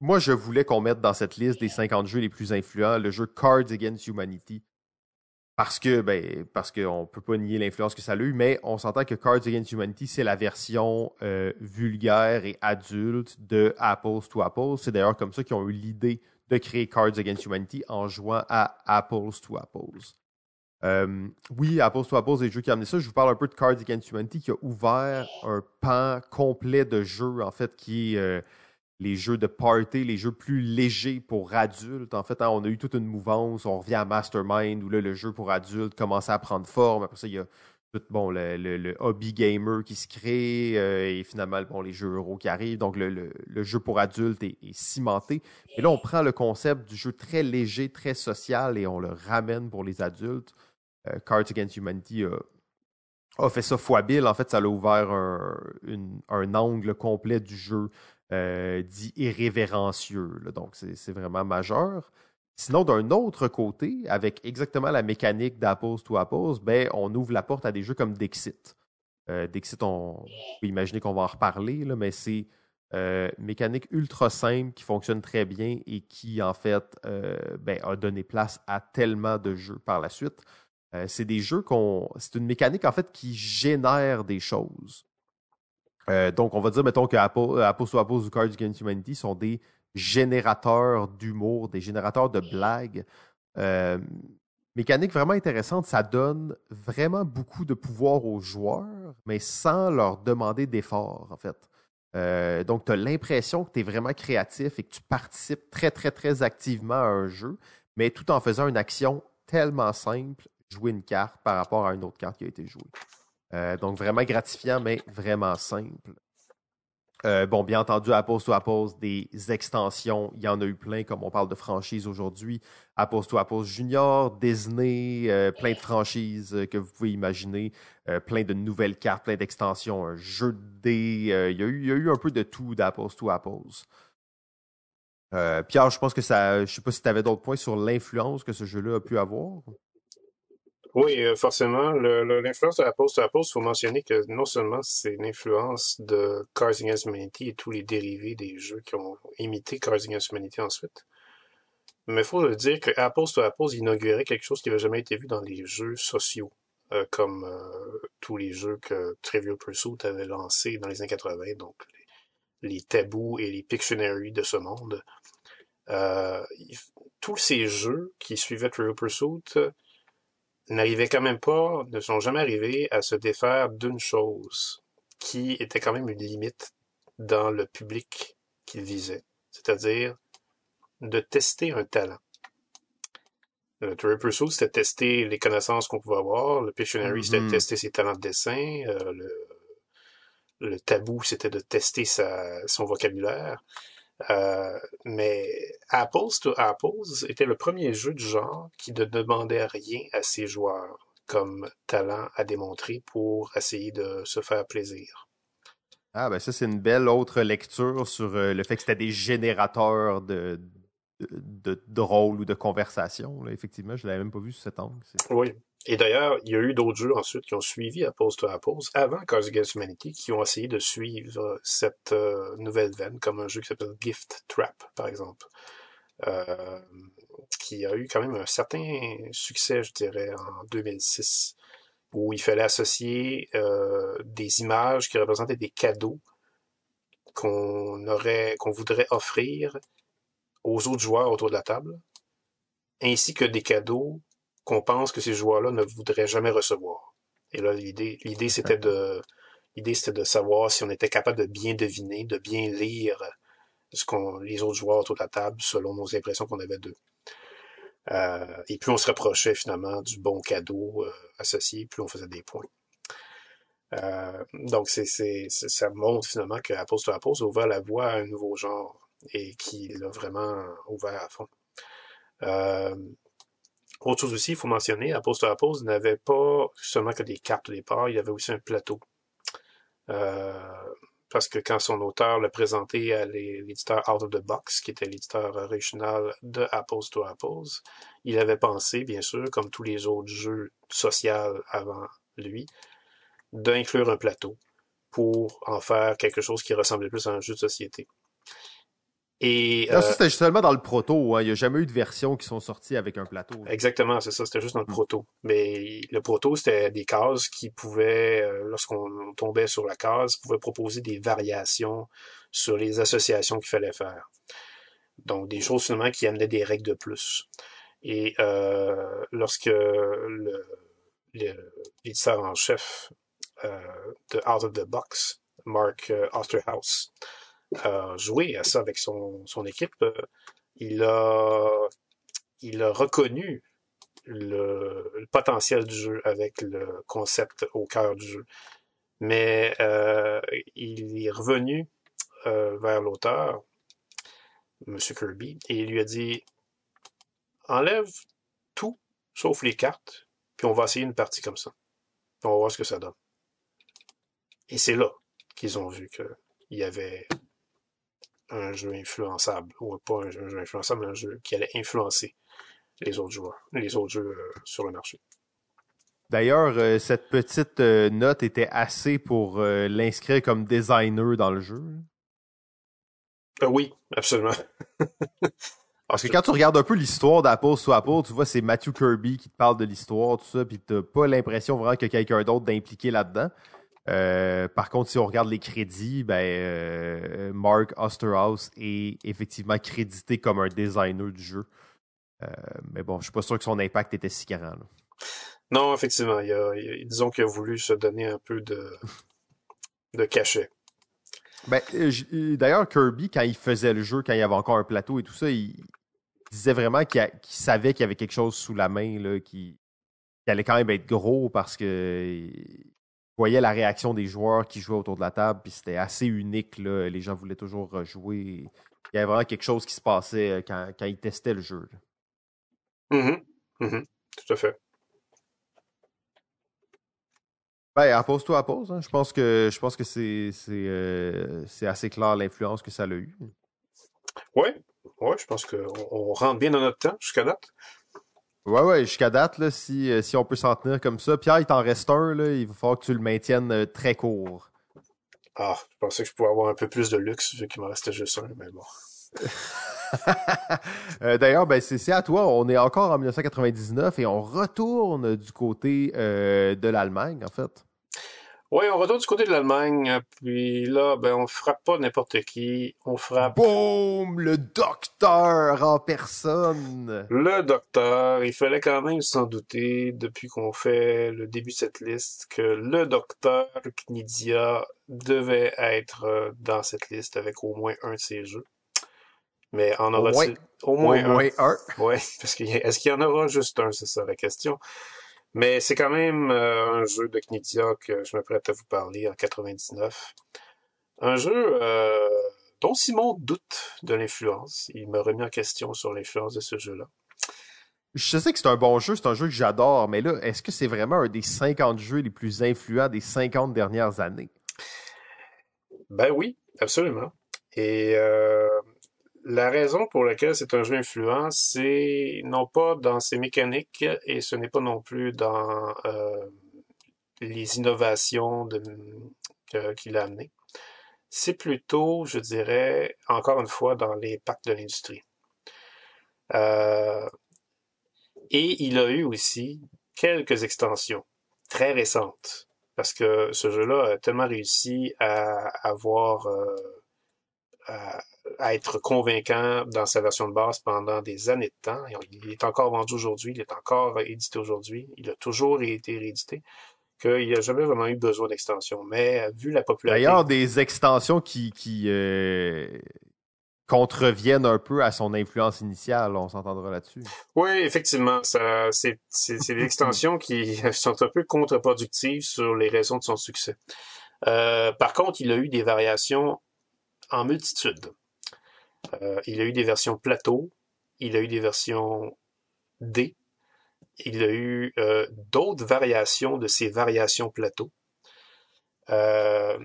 moi, je voulais qu'on mette dans cette liste des 50 jeux les plus influents le jeu Cards Against Humanity, parce que ben parce qu'on peut pas nier l'influence que ça a eu, mais on s'entend que Cards Against Humanity, c'est la version euh, vulgaire et adulte de Apples to Apples. C'est d'ailleurs comme ça qu'ils ont eu l'idée de créer Cards Against Humanity en jouant à Apples to Apples. Euh, oui, Apples to Apples, les jeux qui ont amené ça. Je vous parle un peu de Cards Against Humanity qui a ouvert un pan complet de jeux, en fait, qui est euh, les jeux de party, les jeux plus légers pour adultes. En fait, hein, on a eu toute une mouvance. On revient à Mastermind où le jeu pour adultes commençait à prendre forme. Après ça, il y a tout le, hobby gamer qui se crée euh, et finalement les jeux euros qui arrivent. Donc, le, jeu pour adultes est, cimenté. Et là, on prend le concept du jeu très léger, très social et on le ramène pour les adultes. Euh, Cards Against Humanity a, fait ça fois Bill. En fait, ça a ouvert un angle complet du jeu euh, dit irrévérencieux. Donc, c'est vraiment majeur. Sinon, d'un autre côté, avec exactement la mécanique d'Apples to Apples, ben, on ouvre la porte à des jeux comme Dixit. Euh, Dixit, on, peut imaginer qu'on va en reparler, mais c'est euh, mécanique ultra simple qui fonctionne très bien et qui, en fait, ben, a donné place à tellement de jeux par la suite. c'est des jeux qu'on. C'est une mécanique, en fait, qui génère des choses. Euh, donc, on va dire, mettons que Apple, ou Apple ou Cards Against Humanity sont des générateurs d'humour, des générateurs de blagues. Euh, mécanique vraiment intéressante, ça donne vraiment beaucoup de pouvoir aux joueurs, mais sans leur demander d'effort, en fait. Euh, donc, tu as l'impression que tu es vraiment créatif et que tu participes très, très, très activement à un jeu, mais tout en faisant une action tellement simple, jouer une carte par rapport à une autre carte qui a été jouée. Euh, donc vraiment gratifiant, mais vraiment simple. Euh, bon, bien entendu, Apples to Apples, des extensions, il y en a eu plein, comme on parle de franchises aujourd'hui. Apples to Apples Junior, Disney, euh, plein de franchises que vous pouvez imaginer, plein de nouvelles cartes, plein d'extensions, un jeu de dés. il, y a eu, un peu de tout d'Apples to Apples. Euh, Pierre, je pense que ça. Je sais pas si tu avais d'autres points sur l'influence que ce jeu-là a pu avoir. Oui, euh, forcément. L'influence de de la pause, il faut mentionner que non seulement c'est une influence de Cars Against Humanity et tous les dérivés des jeux qui ont imité Cars Against Humanity ensuite, mais il faut le dire que Apples to Apples inaugurait quelque chose qui n'avait jamais été vu dans les jeux sociaux, euh, comme euh, tous les jeux que Trivial Pursuit avait lancés dans les années 80, donc les, tabous et les Pictionary de ce monde. Euh, tous ces jeux qui suivaient Trivial Pursuit n'arrivaient quand même pas, ne sont jamais arrivés à se défaire d'une chose qui était quand même une limite dans le public qu'ils visaient, c'est-à-dire de tester un talent. Le Trivial Pursuit, c'était tester les connaissances qu'on pouvait avoir. Le Pictionary, c'était de mm-hmm. tester ses talents de dessin. Euh, le, le, tabou, c'était de tester sa, son vocabulaire. Euh, mais Apples to Apples était le premier jeu du genre qui ne demandait rien à ses joueurs comme talent à démontrer pour essayer de se faire plaisir. Ah ben ça c'est une belle autre lecture sur euh, le fait que c'était des générateurs de, de, de, rôle ou de conversation. Effectivement, je ne l'avais même pas vu sous cet angle. Oui. Et d'ailleurs, il y a eu d'autres jeux ensuite qui ont suivi à pause to pause avant Cause Against Humanity qui ont essayé de suivre cette euh, nouvelle veine, comme un jeu qui s'appelle Gift Trap, par exemple. Euh, qui a eu quand même un certain succès, je dirais, en 2006, où il fallait associer euh, des images qui représentaient des cadeaux qu'on aurait, qu'on voudrait offrir aux autres joueurs autour de la table, ainsi que des cadeaux qu'on pense que ces joueurs-là ne voudraient jamais recevoir. Et là, l'idée, l'idée c'était de, l'idée c'était de savoir si on était capable de bien deviner, de bien lire ce qu'on, les autres joueurs autour de la table selon nos impressions qu'on avait d'eux. Euh, et plus on se rapprochait finalement du bon cadeau euh, associé, plus on faisait des points. Euh, donc c'est, c'est, ça montre finalement que Apples to Apples ouvert la voie à un nouveau genre et qui l'a vraiment ouvert à fond. Autre chose aussi, il faut mentionner, à Post à Pause n'avait pas seulement que des cartes au départ, il y avait aussi un plateau. Euh, parce que quand son auteur l'a présenté à l'éditeur Out of the Box, qui était l'éditeur original de Apples to Apples, il avait pensé, bien sûr, comme tous les autres jeux sociaux avant lui, d'inclure un plateau pour en faire quelque chose qui ressemblait plus à un jeu de société. Et, ça, euh, c'était seulement dans le proto. Hein. Il n'y a jamais eu de version qui sont sorties avec un plateau. Exactement, c'est ça. C'était juste dans le mm. proto. Mais le proto, c'était des cases qui pouvaient, euh, lorsqu'on tombait sur la case, pouvaient proposer des variations sur les associations qu'il fallait faire. Donc, des choses finalement qui amenaient des règles de plus. Et euh, lorsque le, l'éditeur en chef euh, de Out of the Box, Mark Osterhaus, a joué à ça avec son, son équipe, il a, il a reconnu le, le, potentiel du jeu avec le concept au cœur du jeu. Mais euh, il est revenu euh, vers l'auteur, M. Kirby, et il lui a dit enlève tout sauf les cartes, puis on va essayer une partie comme ça. on va voir ce que ça donne. Et c'est là qu'ils ont vu qu'il y avait un jeu influençable, ou pas un jeu, influençable, mais un jeu qui allait influencer les autres joueurs, les autres jeux euh, sur le marché. D'ailleurs, euh, cette petite euh, note était assez pour l'inscrire comme designer dans le jeu. oui, absolument. Parce que quand tu regardes un peu l'histoire d'Apple sous Apple, tu vois, c'est Matthew Kirby qui te parle de l'histoire, tout ça, puis t'as pas l'impression vraiment que quelqu'un d'autre d'impliqué là-dedans. Euh, par contre, si on regarde les crédits, ben, euh, Mark Osterhaus est effectivement crédité comme un designer du jeu. Euh, mais bon, je suis pas sûr que son impact était si grand. Non, effectivement. Il disons qu'il a voulu se donner un peu de, de cachet. Ben, D'ailleurs, Kirby, quand il faisait le jeu, quand il y avait encore un plateau et tout ça, il, disait vraiment qu'il savait qu'il y avait quelque chose sous la main là, qui, qui allait quand même être gros parce que voyais la réaction des joueurs qui jouaient autour de la table, puis c'était assez unique. Là. Les gens voulaient toujours rejouer. Il y avait vraiment quelque chose qui se passait euh, quand, quand ils testaient le jeu. Mm-hmm. Mm-hmm. Tout à fait. Ben, à pause toi à pause. Hein. Je pense que je pense que c'est c'est euh, assez clair l'influence que ça a eu. Oui, Ouais, je pense qu'on on rentre bien dans notre temps jusqu'à date. Ouais, ouais, jusqu'à date, là, si, euh, si on peut s'en tenir comme ça. Pierre, il t'en reste un, là, il va falloir que tu le maintiennes euh, très court. Ah, je pensais que je pouvais avoir un peu plus de luxe vu qu'il m'en restait juste un, mais bon. Euh, d'ailleurs, ben, c'est à toi. On est encore en 1999 et on retourne du côté de l'Allemagne, en fait. Oui, on retourne du côté de l'Allemagne, puis là, ben, on frappe pas n'importe qui, on frappe... Boum! Le docteur en personne! Le docteur, il fallait quand même s'en douter, depuis qu'on fait le début de cette liste, que le docteur Knidia devait être euh, dans cette liste avec au moins un de ses jeux. Mais en aura au moins, au moins un? Oui, parce que est-ce qu'il y en aura juste un, c'est ça la question. Mais c'est quand même euh, un jeu de Knidia que je m'apprête à vous parler en 99. Un jeu euh, dont Simon doute de l'influence. Il m'a remis en question sur l'influence de ce jeu-là. Je sais que c'est un bon jeu, c'est un jeu que j'adore, mais là, est-ce que c'est vraiment un des 50 jeux les plus influents des 50 dernières années? Ben oui, absolument. Et euh, la raison pour laquelle c'est un jeu influent, c'est non pas dans ses mécaniques et ce n'est pas non plus dans euh, les innovations qu'il a amenées. C'est plutôt, je dirais, encore une fois, dans les packs de l'industrie. Euh, et il a eu aussi quelques extensions très récentes, parce que ce jeu-là a tellement réussi à avoir euh, à être convaincant dans sa version de base pendant des années de temps. Il est encore vendu aujourd'hui, il est encore édité aujourd'hui, il a toujours été réédité, qu'il n'a jamais vraiment eu besoin d'extension. Mais vu la popularité... D'ailleurs, des extensions qui, qui euh, contreviennent un peu à son influence initiale, on s'entendra là-dessus. Oui, effectivement, ça, c'est, c'est, des extensions qui sont un peu contre-productives sur les raisons de son succès. Euh, par contre, il a eu des variations en multitude. Euh, il a eu des versions plateau, il a eu des versions D, il a eu euh, d'autres variations de ces variations plateau. Euh,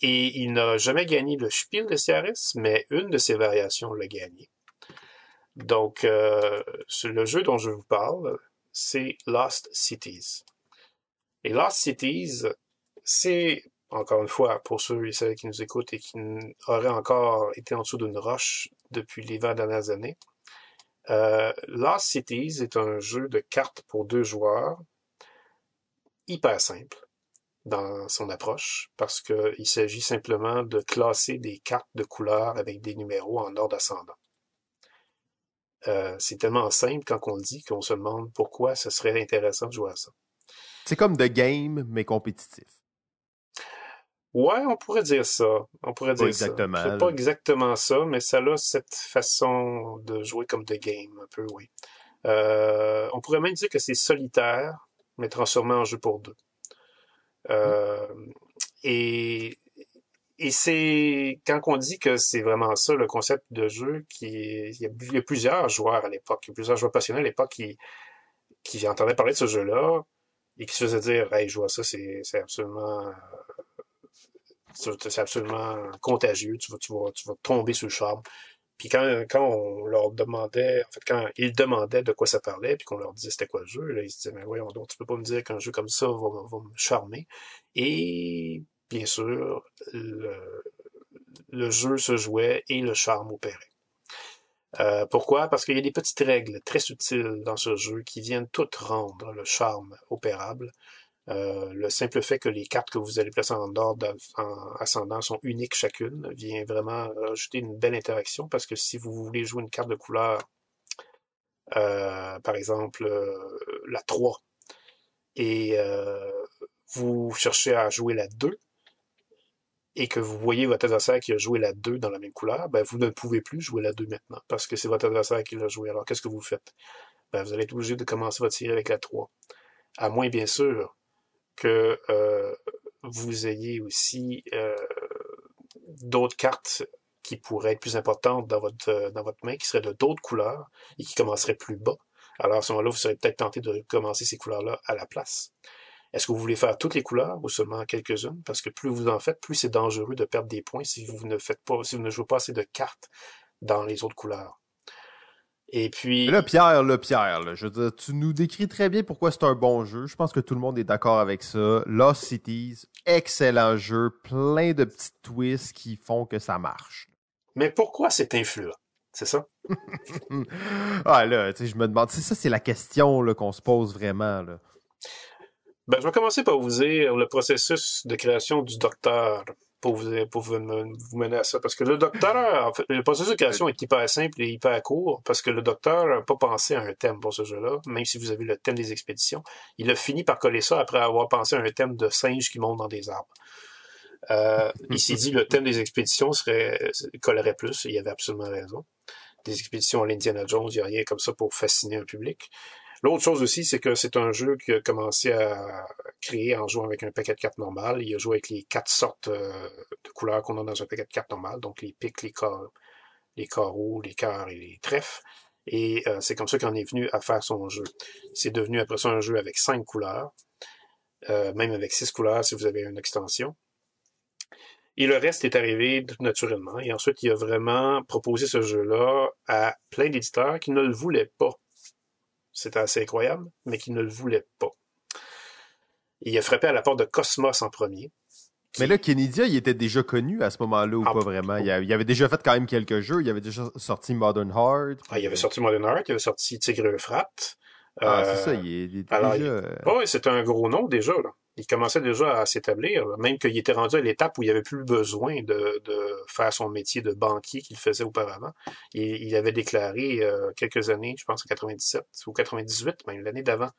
et il n'a jamais gagné le Spiel de CRS, mais une de ses variations l'a gagné. Donc, le jeu dont je vous parle, c'est Lost Cities. Et Lost Cities, c'est encore une fois, pour ceux et celles qui nous écoutent et qui auraient encore été en dessous d'une roche depuis les 20 dernières années, euh, Lost Cities est un jeu de cartes pour deux joueurs, hyper simple dans son approche, parce qu'il s'agit simplement de classer des cartes de couleurs avec des numéros en ordre ascendant. Euh, c'est tellement simple quand on le dit qu'on se demande pourquoi ce serait intéressant de jouer à ça. C'est comme The Game, mais compétitif. Ouais, on pourrait dire ça. On pourrait dire exactement. ça. C'est pas exactement ça, mais ça a cette façon de jouer comme The Game, un peu, oui. Euh, on pourrait même dire que c'est solitaire, mais transformé en jeu pour deux. Euh, et et c'est quand on dit que c'est vraiment ça le concept de jeu qui il y a, il y a plusieurs joueurs à l'époque, plusieurs joueurs passionnés à l'époque qui qui entendaient parler de ce jeu-là et qui se faisaient dire hey je vois ça c'est c'est absolument c'est absolument contagieux. Tu vas, tu, vas, tu vas tomber sur le charme. Puis quand, quand on leur demandait, en fait, quand ils demandaient de quoi ça parlait, puis qu'on leur disait c'était quoi le jeu, là, ils se disaient, mais voyons donc, tu peux pas me dire qu'un jeu comme ça va, va, me charmer. Et bien sûr, le, jeu se jouait et le charme opérait. Euh, pourquoi? Parce qu'il y a des petites règles très subtiles dans ce jeu qui viennent toutes rendre le charme opérable. Euh, le simple fait que les cartes que vous allez placer en ordre en ascendant sont uniques chacune vient vraiment rajouter une belle interaction parce que si vous voulez jouer une carte de couleur, euh, par exemple euh, la 3, et vous cherchez à jouer la 2, et que vous voyez votre adversaire qui a joué la 2 dans la même couleur, ben vous ne pouvez plus jouer la 2 maintenant, parce que c'est votre adversaire qui l'a joué. Alors qu'est-ce que vous faites? Ben, vous allez être obligé de commencer votre série avec la 3. À moins, bien sûr, que euh, vous ayez aussi euh, d'autres cartes qui pourraient être plus importantes dans votre, euh, dans votre main, qui seraient de d'autres couleurs et qui commenceraient plus bas. Alors à ce moment-là, vous serez peut-être tenté de commencer ces couleurs-là à la place. Est-ce que vous voulez faire toutes les couleurs ou seulement quelques-unes? Parce que plus vous en faites, plus c'est dangereux de perdre des points si vous ne faites pas, si vous ne jouez pas assez de cartes dans les autres couleurs. Et puis. Là, Pierre, là, Pierre, là, je veux dire, tu nous décris très bien pourquoi c'est un bon jeu. Je pense que tout le monde est d'accord avec ça. Lost Cities, excellent jeu, plein de petits twists qui font que ça marche. Mais pourquoi c'est influent? C'est ça? ah là, tu sais, je me demande, ça, c'est la question qu'on se pose vraiment. Là. Ben, je vais commencer par vous dire le processus de création du docteur pour vous, pour vous, mener à ça. Parce que le docteur, en fait, le processus de création est hyper simple et hyper court parce que le docteur n'a pas pensé à un thème pour ce jeu-là, même si vous avez le thème des expéditions. Il a fini par coller ça après avoir pensé à un thème de singes qui montent dans des arbres. Euh, il s'est dit le thème des expéditions serait collerait plus, il avait absolument raison. Des expéditions à l'Indiana Jones, il n'y a rien comme ça pour fasciner un public. L'autre chose aussi, c'est que c'est un jeu qui a commencé à créer en jouant avec un paquet de cartes normal. Il a joué avec les quatre sortes euh, de couleurs qu'on a dans un paquet de cartes normal, donc les pics, les, les carreaux, les cœurs et les trèfles. Et euh, c'est comme ça qu'on est venu à faire son jeu. C'est devenu après ça un jeu avec cinq couleurs, euh, même avec six couleurs si vous avez une extension. Et le reste est arrivé naturellement. Et ensuite, il a vraiment proposé ce jeu-là à plein d'éditeurs qui ne le voulaient pas. C'était assez incroyable, mais qui ne le voulait pas. il a frappé à la porte de Cosmos en premier. Mais là, Kennedy, il était déjà connu à ce moment-là ou ah, pas vraiment? Il, avait déjà fait quand même quelques jeux. Il avait déjà sorti Modern Heart. Ah, il avait sorti Modern Heart, il avait sorti Tigre Euphrates. Ah, c'est ça, il, était déjà... Euh, oui, c'était un gros nom déjà. Là il commençait déjà à s'établir, même qu'il était rendu à l'étape où il avait plus besoin de, faire son métier de banquier qu'il faisait auparavant. Et il avait déclaré euh, quelques années, je pense en 97 ou 98, même l'année d'avant,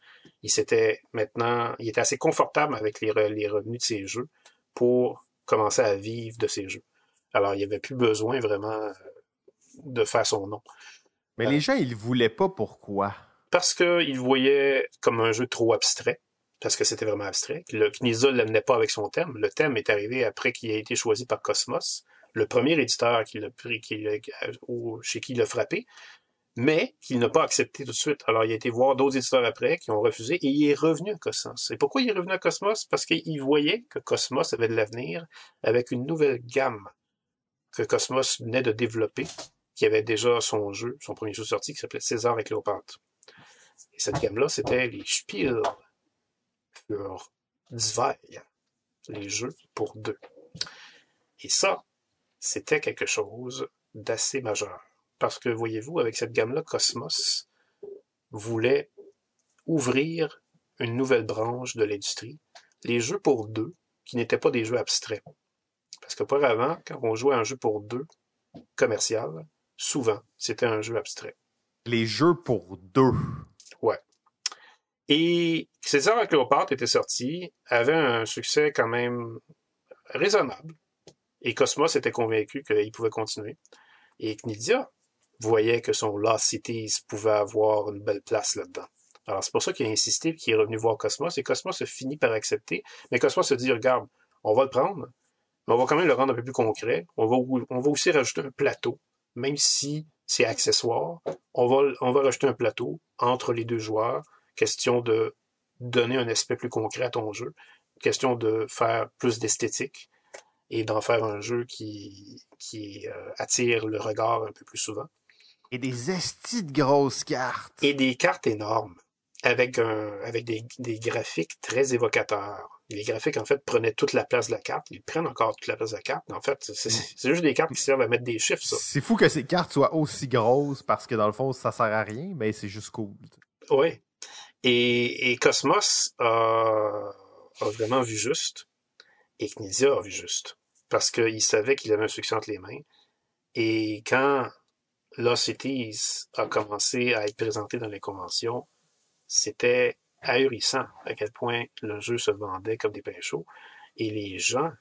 il s'était maintenant, il était assez confortable avec les, revenus de ses jeux pour commencer à vivre de ses jeux. Alors, il n'y avait plus besoin vraiment euh, de faire son nom. Mais les euh, gens, ils ne voulaient pas pourquoi? Parce qu'ils voyaient comme un jeu trop abstrait parce que c'était vraiment abstrait. Le Knisa ne l'amenait pas avec son thème. Le thème est arrivé après qu'il ait été choisi par Cosmos, le premier éditeur chez qui il a frappé, mais qu'il n'a pas accepté tout de suite. Alors, il a été voir d'autres éditeurs après qui ont refusé et il est revenu à Cosmos. Et pourquoi il est revenu à Cosmos? Parce qu'il voyait que Cosmos avait de l'avenir avec une nouvelle gamme que Cosmos venait de développer, qui avait déjà son jeu, son premier jeu sorti, qui s'appelait César et Cléopâtre. Et cette gamme-là, c'était les Spiels für les jeux pour deux. Et ça, c'était quelque chose d'assez majeur. Parce que, voyez-vous, avec cette gamme-là, Cosmos voulait ouvrir une nouvelle branche de l'industrie, les jeux pour deux, qui n'étaient pas des jeux abstraits. Parce qu'auparavant, quand on jouait un jeu pour deux commercial, souvent, c'était un jeu abstrait. Les jeux pour deux. Et César et Cléopâtre était sorti, avait un succès quand même raisonnable. Et Cosmos était convaincu qu'il pouvait continuer. Et Knidia voyait que son Lost Cities pouvait avoir une belle place là-dedans. Alors c'est pour ça qu'il a insisté qu'il est revenu voir Cosmos. Et Cosmos a fini par accepter. Mais Cosmos a dit, regarde, on va le prendre, mais on va quand même le rendre un peu plus concret. On va, on va aussi rajouter un plateau, même si c'est accessoire. On va, on va rajouter un plateau entre les deux joueurs question de donner un aspect plus concret à ton jeu, question de faire plus d'esthétique et d'en faire un jeu qui, qui euh, attire le regard un peu plus souvent. Et des estis de grosses cartes. Et des cartes énormes, avec, un, avec des, des graphiques très évocateurs. Les graphiques, en fait, prenaient toute la place de la carte. Ils prennent encore toute la place de la carte. En fait, c'est juste des cartes qui servent à mettre des chiffres, ça. C'est fou que ces cartes soient aussi grosses parce que, dans le fond, ça sert à rien, mais c'est juste cool. Oui. Et, Cosmos a, vraiment vu juste, et Knizia a vu juste, parce qu'il savait qu'il avait un succès entre les mains. Et quand Lost Cities a commencé à être présenté dans les conventions, c'était ahurissant à quel point le jeu se vendait comme des pains chauds. Et les gens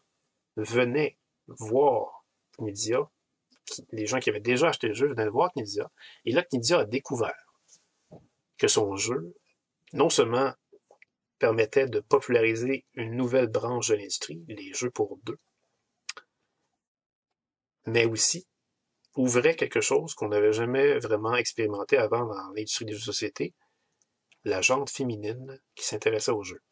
venaient voir Knizia, les gens qui avaient déjà acheté le jeu venaient voir Knizia. Et là, Knizia a découvert que son jeu non seulement permettait de populariser une nouvelle branche de l'industrie, les jeux pour deux, mais aussi ouvrait quelque chose qu'on n'avait jamais vraiment expérimenté avant dans l'industrie des jeux de société, la jante féminine qui s'intéressait aux jeux.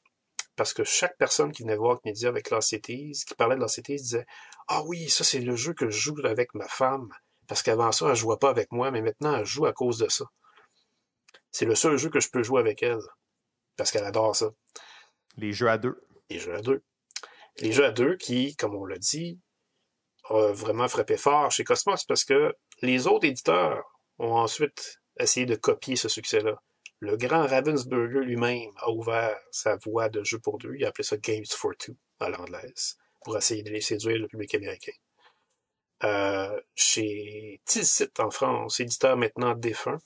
Parce que chaque personne qui venait voir Kennedy avec Cities, qui parlait de Cities, disait Ah oui, ça c'est le jeu que je joue avec ma femme, Parce qu'avant ça, elle jouait pas avec moi, mais maintenant, elle joue à cause de ça. C'est le seul jeu que je peux jouer avec elle. Parce qu'elle adore ça. Les jeux à deux. Les jeux à deux. Les jeux à deux qui, comme on l'a dit, ont vraiment frappé fort chez Cosmos parce que les autres éditeurs ont ensuite essayé de copier ce succès-là. Le grand Ravensburger lui-même a ouvert sa voie de jeu pour deux. Il a appelé ça Games for Two à l'anglaise pour essayer de les séduire le public américain. Euh, chez Tilsit en France, éditeur maintenant défunt,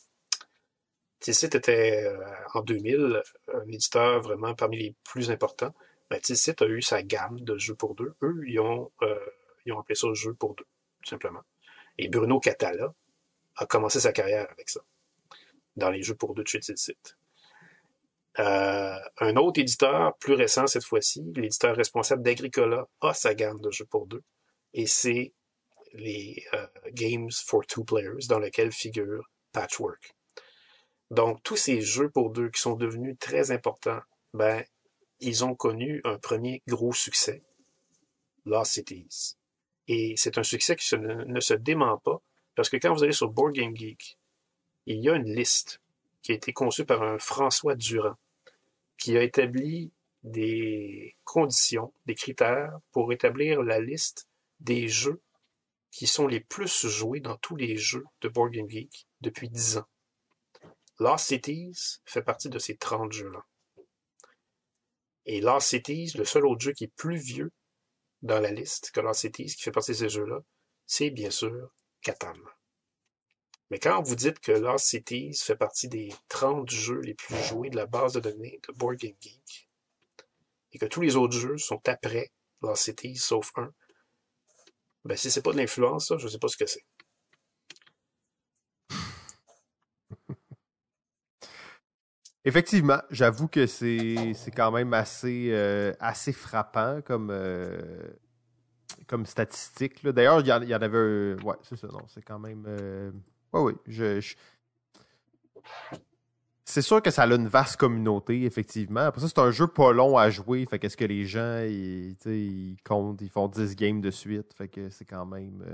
Tilsit était euh, en 2000 un éditeur vraiment parmi les plus importants. Ben, Tilsit a eu sa gamme de jeux pour deux. Eux, ils ont, euh, appelé ça jeu pour deux, tout simplement. Et Bruno Catala a commencé sa carrière avec ça, dans les jeux pour deux de chez Tilsit. Euh, un autre éditeur, plus récent cette fois-ci, l'éditeur responsable d'Agricola, a sa gamme de jeux pour deux. Et c'est les Games for Two Players, dans lequel figure Patchwork. Donc, tous ces jeux pour deux qui sont devenus très importants, ben, ils ont connu un premier gros succès, Lost Cities. Et c'est un succès qui ne, se dément pas, parce que quand vous allez sur Board Game Geek, il y a une liste qui a été conçue par un François Durand, qui a établi des conditions, des critères pour établir la liste des jeux qui sont les plus joués dans tous les jeux de Board Game Geek depuis 10 ans. Lost Cities fait partie de ces 30 jeux-là. Et Lost Cities, le seul autre jeu qui est plus vieux dans la liste que Lost Cities, qui fait partie de ces jeux-là, c'est bien sûr Catan. Mais quand vous dites que Lost Cities fait partie des 30 jeux les plus joués de la base de données de Board Game Geek, et que tous les autres jeux sont après Lost Cities, sauf un, ben si c'est pas de l'influence, je sais pas ce que c'est. Effectivement, j'avoue que c'est quand même assez, euh, assez frappant comme, euh, comme statistique. D'ailleurs, il y, en avait. Ouais, c'est ça, non, c'est quand même. Euh, oui, oui. Je, C'est sûr que ça a une vaste communauté, effectivement. Après ça, c'est un jeu pas long à jouer. Fait qu'est-ce que les gens, ils, ils, comptent, ils font 10 games de suite. Fait que c'est quand même.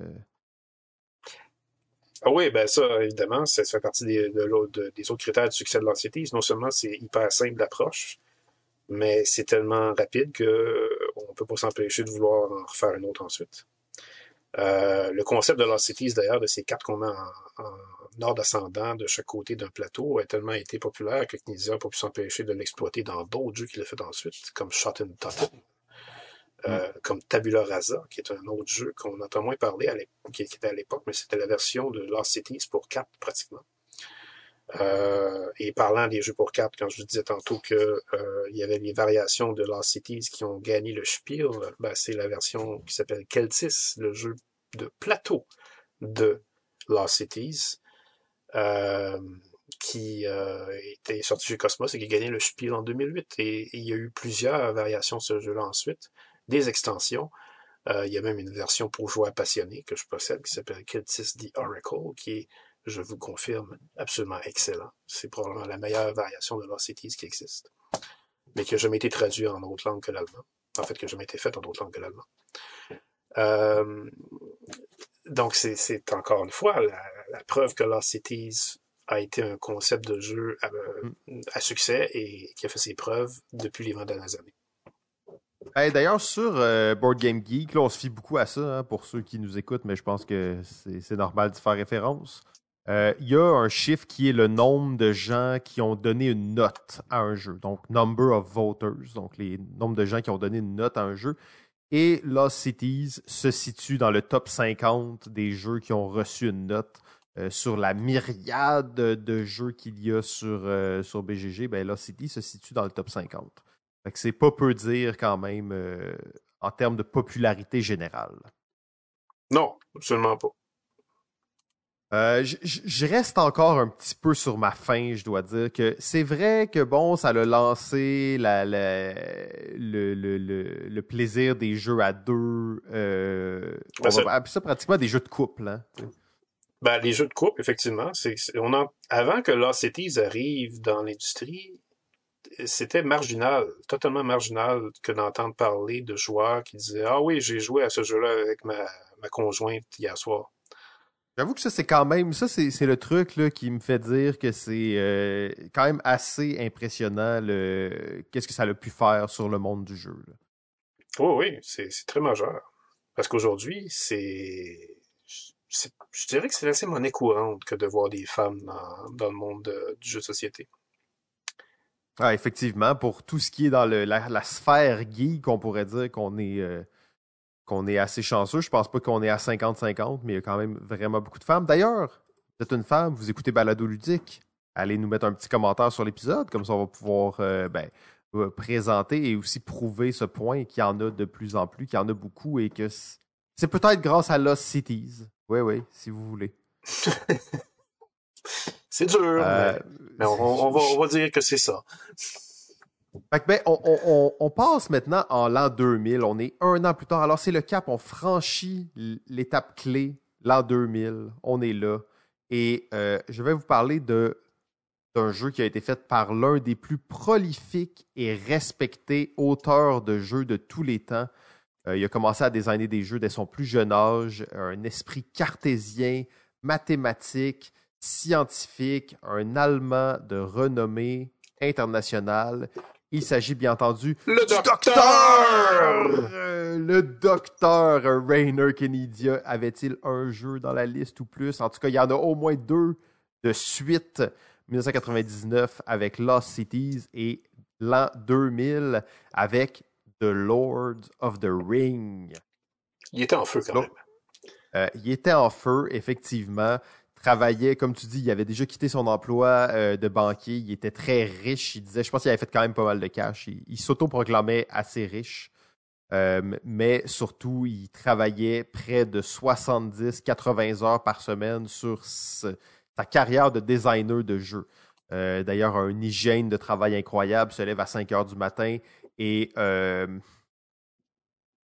Ah oui, ben ça, évidemment, ça fait partie des, de, des autres critères du succès de l'anxiété. Non seulement c'est hyper simple d'approche, mais c'est tellement rapide qu'on ne peut pas s'empêcher de vouloir en refaire une autre ensuite. Euh, le concept de Cities, d'ailleurs, de ces quatre qu'on en, ordre ascendant de chaque côté d'un plateau, a tellement été populaire que Knizia n'a pas pu s'empêcher de l'exploiter dans d'autres jeux qu'il a fait ensuite, comme Shot and Totten, euh, mm. comme Tabula Rasa, qui est un autre jeu qu'on entend moins parler, à qui était à l'époque, mais c'était la version de Lost Cities pour 4 pratiquement. Euh, et parlant des jeux pour 4, quand je vous disais tantôt que euh, il y avait les variations de Lost Cities qui ont gagné le Spiel, ben, c'est la version qui s'appelle Keltis, le jeu de plateau de Lost Cities, euh, qui euh, était sorti chez Cosmos et qui a gagné le Spiel en 2008. Et, et il y a eu plusieurs variations de ce jeu-là ensuite des extensions. Euh, il y a même une version pour joueurs passionnés que je possède qui s'appelle Keltis The Oracle, qui est, je vous confirme, absolument excellent. C'est probablement la meilleure variation de Lost Cities qui existe, mais qui n'a jamais été traduit en autre langue que l'allemand. En fait, qui n'a jamais été fait en autre langue que l'allemand. Euh, donc, c'est encore une fois la, la, preuve que Lost Cities a été un concept de jeu à, mm. à succès et qui a fait ses preuves depuis les 20 dernières années. D'ailleurs, sur euh, Board Game Geek, là, on se fie beaucoup à ça hein, pour ceux qui nous écoutent, mais je pense que c'est normal d'y faire référence. Euh, il y a un chiffre qui est le nombre de gens qui ont donné une note à un jeu. Donc, number of voters, donc les nombres de gens qui ont donné une note à un jeu. Et Lost Cities se situe dans le top 50 des jeux qui ont reçu une note. Euh, sur la myriade de jeux qu'il y a sur, sur BGG, ben Lost Cities se situe dans le top 50. Fait que c'est pas peu dire quand même euh, en termes de popularité générale. Non, absolument pas. Euh, je reste encore un petit peu sur ma fin, je dois dire que c'est vrai que bon, ça a lancé la, la, le, le, le, plaisir des jeux à deux. Euh, ben, on va ça pratiquement des jeux de couple. Hein, ben, les jeux de couple, effectivement. c'est on en, avant que Cities arrive dans l'industrie, c'était marginal, totalement marginal que d'entendre parler de joueurs qui disaient Ah oui, j'ai joué à ce jeu-là avec ma, ma conjointe hier soir. J'avoue que ça, c'est quand même, ça, c'est le truc là, qui me fait dire que c'est euh, quand même assez impressionnant qu'est-ce que ça a pu faire sur le monde du jeu. Oh, oui, c'est très majeur. Parce qu'aujourd'hui, c'est. Je dirais que c'est assez monnaie courante que de voir des femmes dans, le monde du jeu de société. Ah, effectivement, pour tout ce qui est dans le, la, sphère geek, on pourrait dire qu'on est. Euh, qu'on est assez chanceux. Je pense pas qu'on est à 50-50, mais il y a quand même vraiment beaucoup de femmes. D'ailleurs, vous êtes une femme, vous écoutez Balado Ludique, allez nous mettre un petit commentaire sur l'épisode, comme ça on va pouvoir euh, ben, euh, présenter et aussi prouver ce point qu'il y en a de plus en plus, qu'il y en a beaucoup et que c'est peut-être grâce à Lost Cities. Oui, oui, si vous voulez. c'est dur, euh, mais, on, va, on va dire que c'est ça. Ben, on, passe maintenant en l'an 2000. On est un an plus tard. Alors, c'est le cap. On franchit l'étape clé, l'an 2000. On est là. Et euh, je vais vous parler d'un jeu qui a été fait par l'un des plus prolifiques et respectés auteurs de jeux de tous les temps. Euh, il a commencé à designer des jeux dès son plus jeune âge. Un esprit cartésien, mathématique, scientifique, un Allemand de renommée internationale. Il s'agit bien entendu le docteur. le docteur Rainer Kennedia avait-il un jeu dans la liste ou plus? En tout cas, il y en a au moins deux de suite. 1999 avec Lost Cities et l'an 2000 avec The Lord of the Ring. Il était en feu quand même. Euh, il était en feu, effectivement travaillait, comme tu dis, il avait déjà quitté son emploi euh, de banquier. Il était très riche. Il disait, je pense qu'il avait fait quand même pas mal de cash. Il, s'auto-proclamait assez riche. Euh, mais surtout, il travaillait près de 70-80 heures par semaine sur sa carrière de designer de jeux. Euh, d'ailleurs, une hygiène de travail incroyable, se lève à 5 heures du matin et je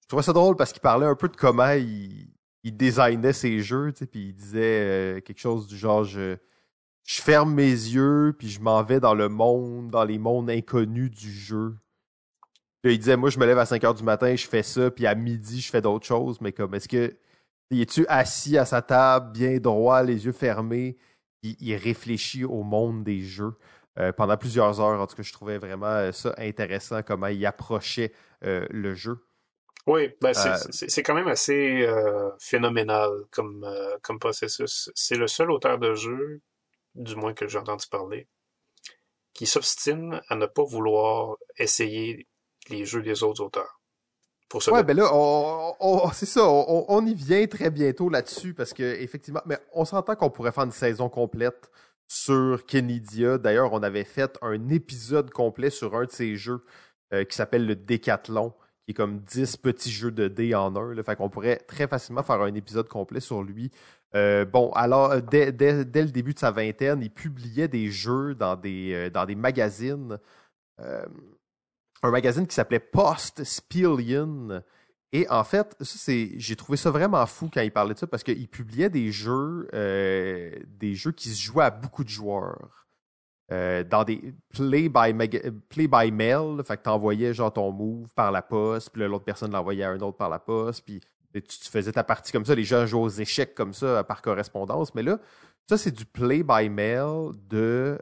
trouvais ça drôle parce qu'il parlait un peu de comment il, il designait ses jeux, puis il disait euh, quelque chose du genre je, ferme mes yeux puis je m'en vais dans le monde, dans les mondes inconnus du jeu. Puis il disait moi je me lève à 5 heures du matin, je fais ça, puis à midi je fais d'autres choses, mais comme est-ce que es-tu assis à sa table, bien droit, les yeux fermés, puis il réfléchit au monde des jeux? Euh, pendant plusieurs heures. En tout cas, je trouvais vraiment euh, ça intéressant, comment il approchait le jeu. Oui, ben euh, c'est quand même assez euh, phénoménal comme, euh, comme processus. C'est le seul auteur de jeu, du moins que j'ai entendu parler, qui s'obstine à ne pas vouloir essayer les jeux des autres auteurs. Pour ouais, ben là, c'est ça, on, y vient très bientôt là-dessus parce que effectivement, mais on s'entend qu'on pourrait faire une saison complète sur Kenidia. D'ailleurs, on avait fait un épisode complet sur un de ces jeux qui s'appelle le Décathlon comme 10 petits jeux de dés en un. Là, fait qu'on pourrait très facilement faire un épisode complet sur lui. Euh, bon, alors, euh, dès, le début de sa vingtaine, il publiait des jeux dans des, euh, dans des magazines. un magazine qui s'appelait Post Spillion. Et en fait, j'ai trouvé ça vraiment fou quand il parlait de ça parce qu'il publiait des jeux, des jeux qui se jouaient à beaucoup de joueurs. Euh, dans des play by, play by mail. fait que t'envoyais genre ton move par la poste, puis l'autre personne l'envoyait à un autre par la poste, puis tu, faisais ta partie comme ça. Les gens jouaient aux échecs comme ça par correspondance. Mais là, ça, c'est du play by mail de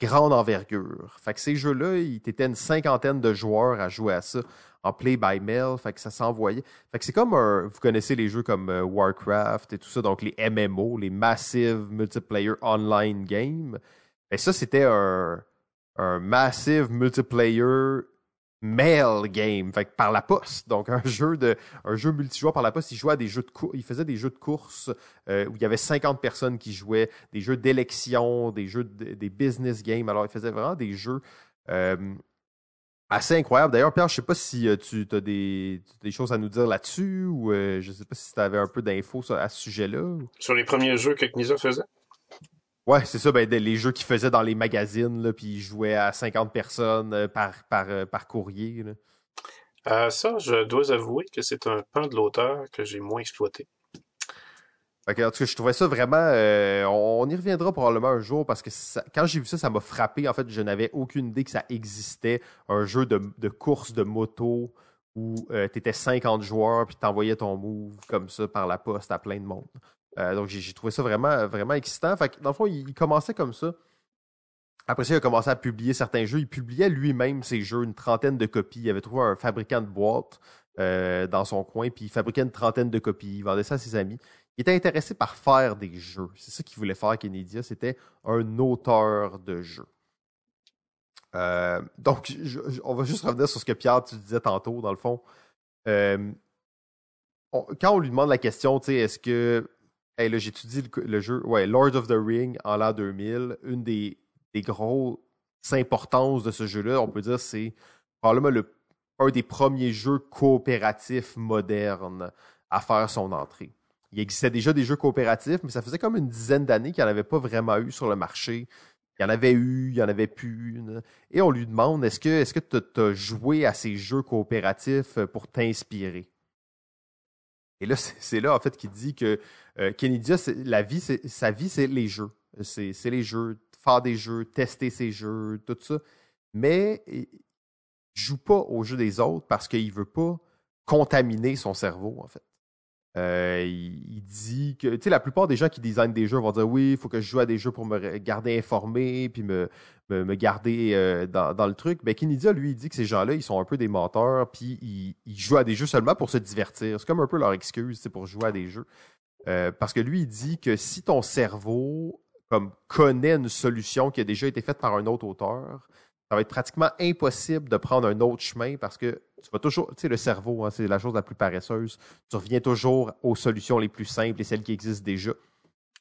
grande envergure. Fait que ces jeux-là, il était une cinquantaine de joueurs à jouer à ça en play by mail, fait que ça s'envoyait. Fait que c'est comme un, vous connaissez les jeux comme euh, Warcraft et tout ça, donc les MMO, les Massive Multiplayer Online Games. Et ça, c'était un, un massive multiplayer mail game, fait par la poste. Donc un jeu de un jeu multijoueur par la poste. Il jouait des jeux de il faisait des jeux de course euh, où il y avait 50 personnes qui jouaient, des jeux d'élection, des jeux des business games. Alors il faisait vraiment des jeux euh, assez incroyables. D'ailleurs, Pierre, je sais pas si euh, tu as des, des, choses à nous dire là-dessus ou je sais pas si tu avais un peu d'infos à ce sujet-là. Sur les premiers jeux que Knisa faisait? Ouais, c'est ça, ben, les jeux qu'ils faisaient dans les magazines, là, puis ils jouaient à 50 personnes euh, par, par, euh, par courrier. Euh, ça, je dois avouer que c'est un pan de l'auteur que j'ai moins exploité. en tout cas, je trouvais ça vraiment. on, y reviendra probablement un jour parce que quand j'ai vu ça, ça m'a frappé. En fait, je n'avais aucune idée que ça existait. Un jeu de, de course de moto où tu étais 50 joueurs puis tu envoyais ton move comme ça par la poste à plein de monde. Donc j'ai trouvé ça vraiment, vraiment excitant. Fait dans le fond, il, commençait comme ça. Après ça, il a commencé à publier certains jeux. Il publiait lui-même ses jeux, une trentaine de copies. Il avait trouvé un fabricant de boîtes dans son coin, puis il fabriquait une trentaine de copies. Il vendait ça à ses amis. Il était intéressé par faire des jeux. C'est ça qu'il voulait faire, Kennedy. C'était un auteur de jeux. Euh, donc, on va juste revenir sur ce que Pierre, tu disais tantôt, dans le fond. Euh, quand on lui demande la question, tu sais, est-ce que. J'étudie le, jeu? Lord of the Ring en l'an 2000. Une des, des grosses importances de ce jeu-là, on peut dire, c'est probablement le, un des premiers jeux coopératifs modernes à faire son entrée. Il existait déjà des jeux coopératifs, mais ça faisait comme une dizaine d'années qu'il n'y en avait pas vraiment eu sur le marché. Il y en avait eu, il y en avait plus. Et on lui demande est-ce que tu as joué à ces jeux coopératifs pour t'inspirer? Et là, c'est là en fait qu'il dit que euh, Kennedy, la vie, sa vie, c'est les jeux. C'est les jeux, faire des jeux, tester ces jeux, tout ça. Mais il joue pas aux jeux des autres parce qu'il veut pas contaminer son cerveau, en fait. Euh, il, dit que, tu sais, la plupart des gens qui designent des jeux vont dire oui, il faut que je joue à des jeux pour me garder informé, puis me, me, garder euh, dans, le truc. Mais Kennedy, lui, il dit que ces gens-là, ils sont un peu des menteurs, puis ils, jouent à des jeux seulement pour se divertir. C'est comme un peu leur excuse, pour jouer à des jeux. Euh, parce que lui, il dit que si ton cerveau comme connaît une solution qui a déjà été faite par un autre auteur, ça va être pratiquement impossible de prendre un autre chemin parce que tu vas toujours, tu sais, le cerveau, hein, c'est la chose la plus paresseuse. Tu reviens toujours aux solutions les plus simples et celles qui existent déjà.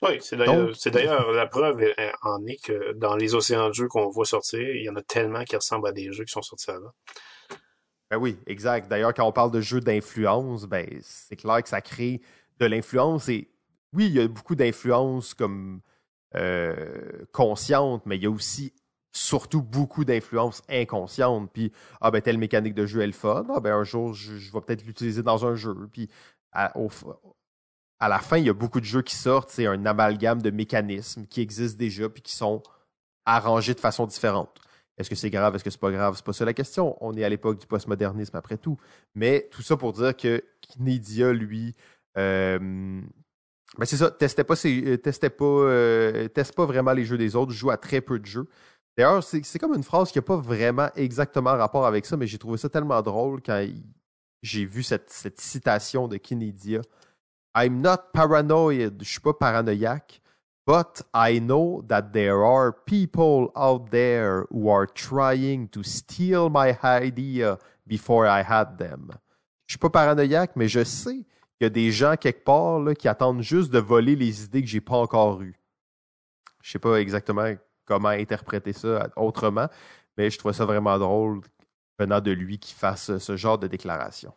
Oui, c'est d'ailleurs, la preuve en est que dans les océans de jeux qu'on voit sortir, il y en a tellement qui ressemblent à des jeux qui sont sortis avant. Ben oui, exact. D'ailleurs, quand on parle de jeux d'influence, ben, c'est clair que ça crée de l'influence et oui, il y a beaucoup d'influence comme euh, consciente, mais il y a aussi surtout beaucoup d'influences inconscientes. Puis, ah ben, telle mécanique de jeu est le fun. Ah ben, un jour, je, vais peut-être l'utiliser dans un jeu. Puis, à, la fin, il y a beaucoup de jeux qui sortent. C'est un amalgame de mécanismes qui existent déjà puis qui sont arrangés de façon différente. Est-ce que c'est grave? Est-ce que c'est pas grave? C'est pas ça la question. On est à l'époque du postmodernisme après tout. Mais tout ça pour dire que Knedia, lui, euh, ben c'est ça, testait pas, ses, testait pas, euh, teste pas vraiment les jeux des autres, joue à très peu de jeux. D'ailleurs, c'est comme une phrase qui n'a pas vraiment exactement rapport avec ça, mais j'ai trouvé ça tellement drôle quand j'ai vu cette, citation de Kinedia. I'm not paranoid, je suis pas paranoïaque, but I know that there are people out there who are trying to steal my idea before I had them. Je suis pas paranoïaque, mais je sais qu'il y a des gens quelque part qui attendent juste de voler les idées que j'ai pas encore eues. Je sais pas exactement comment interpréter ça autrement. Mais je trouvais ça vraiment drôle venant de lui qui fasse ce genre de déclaration.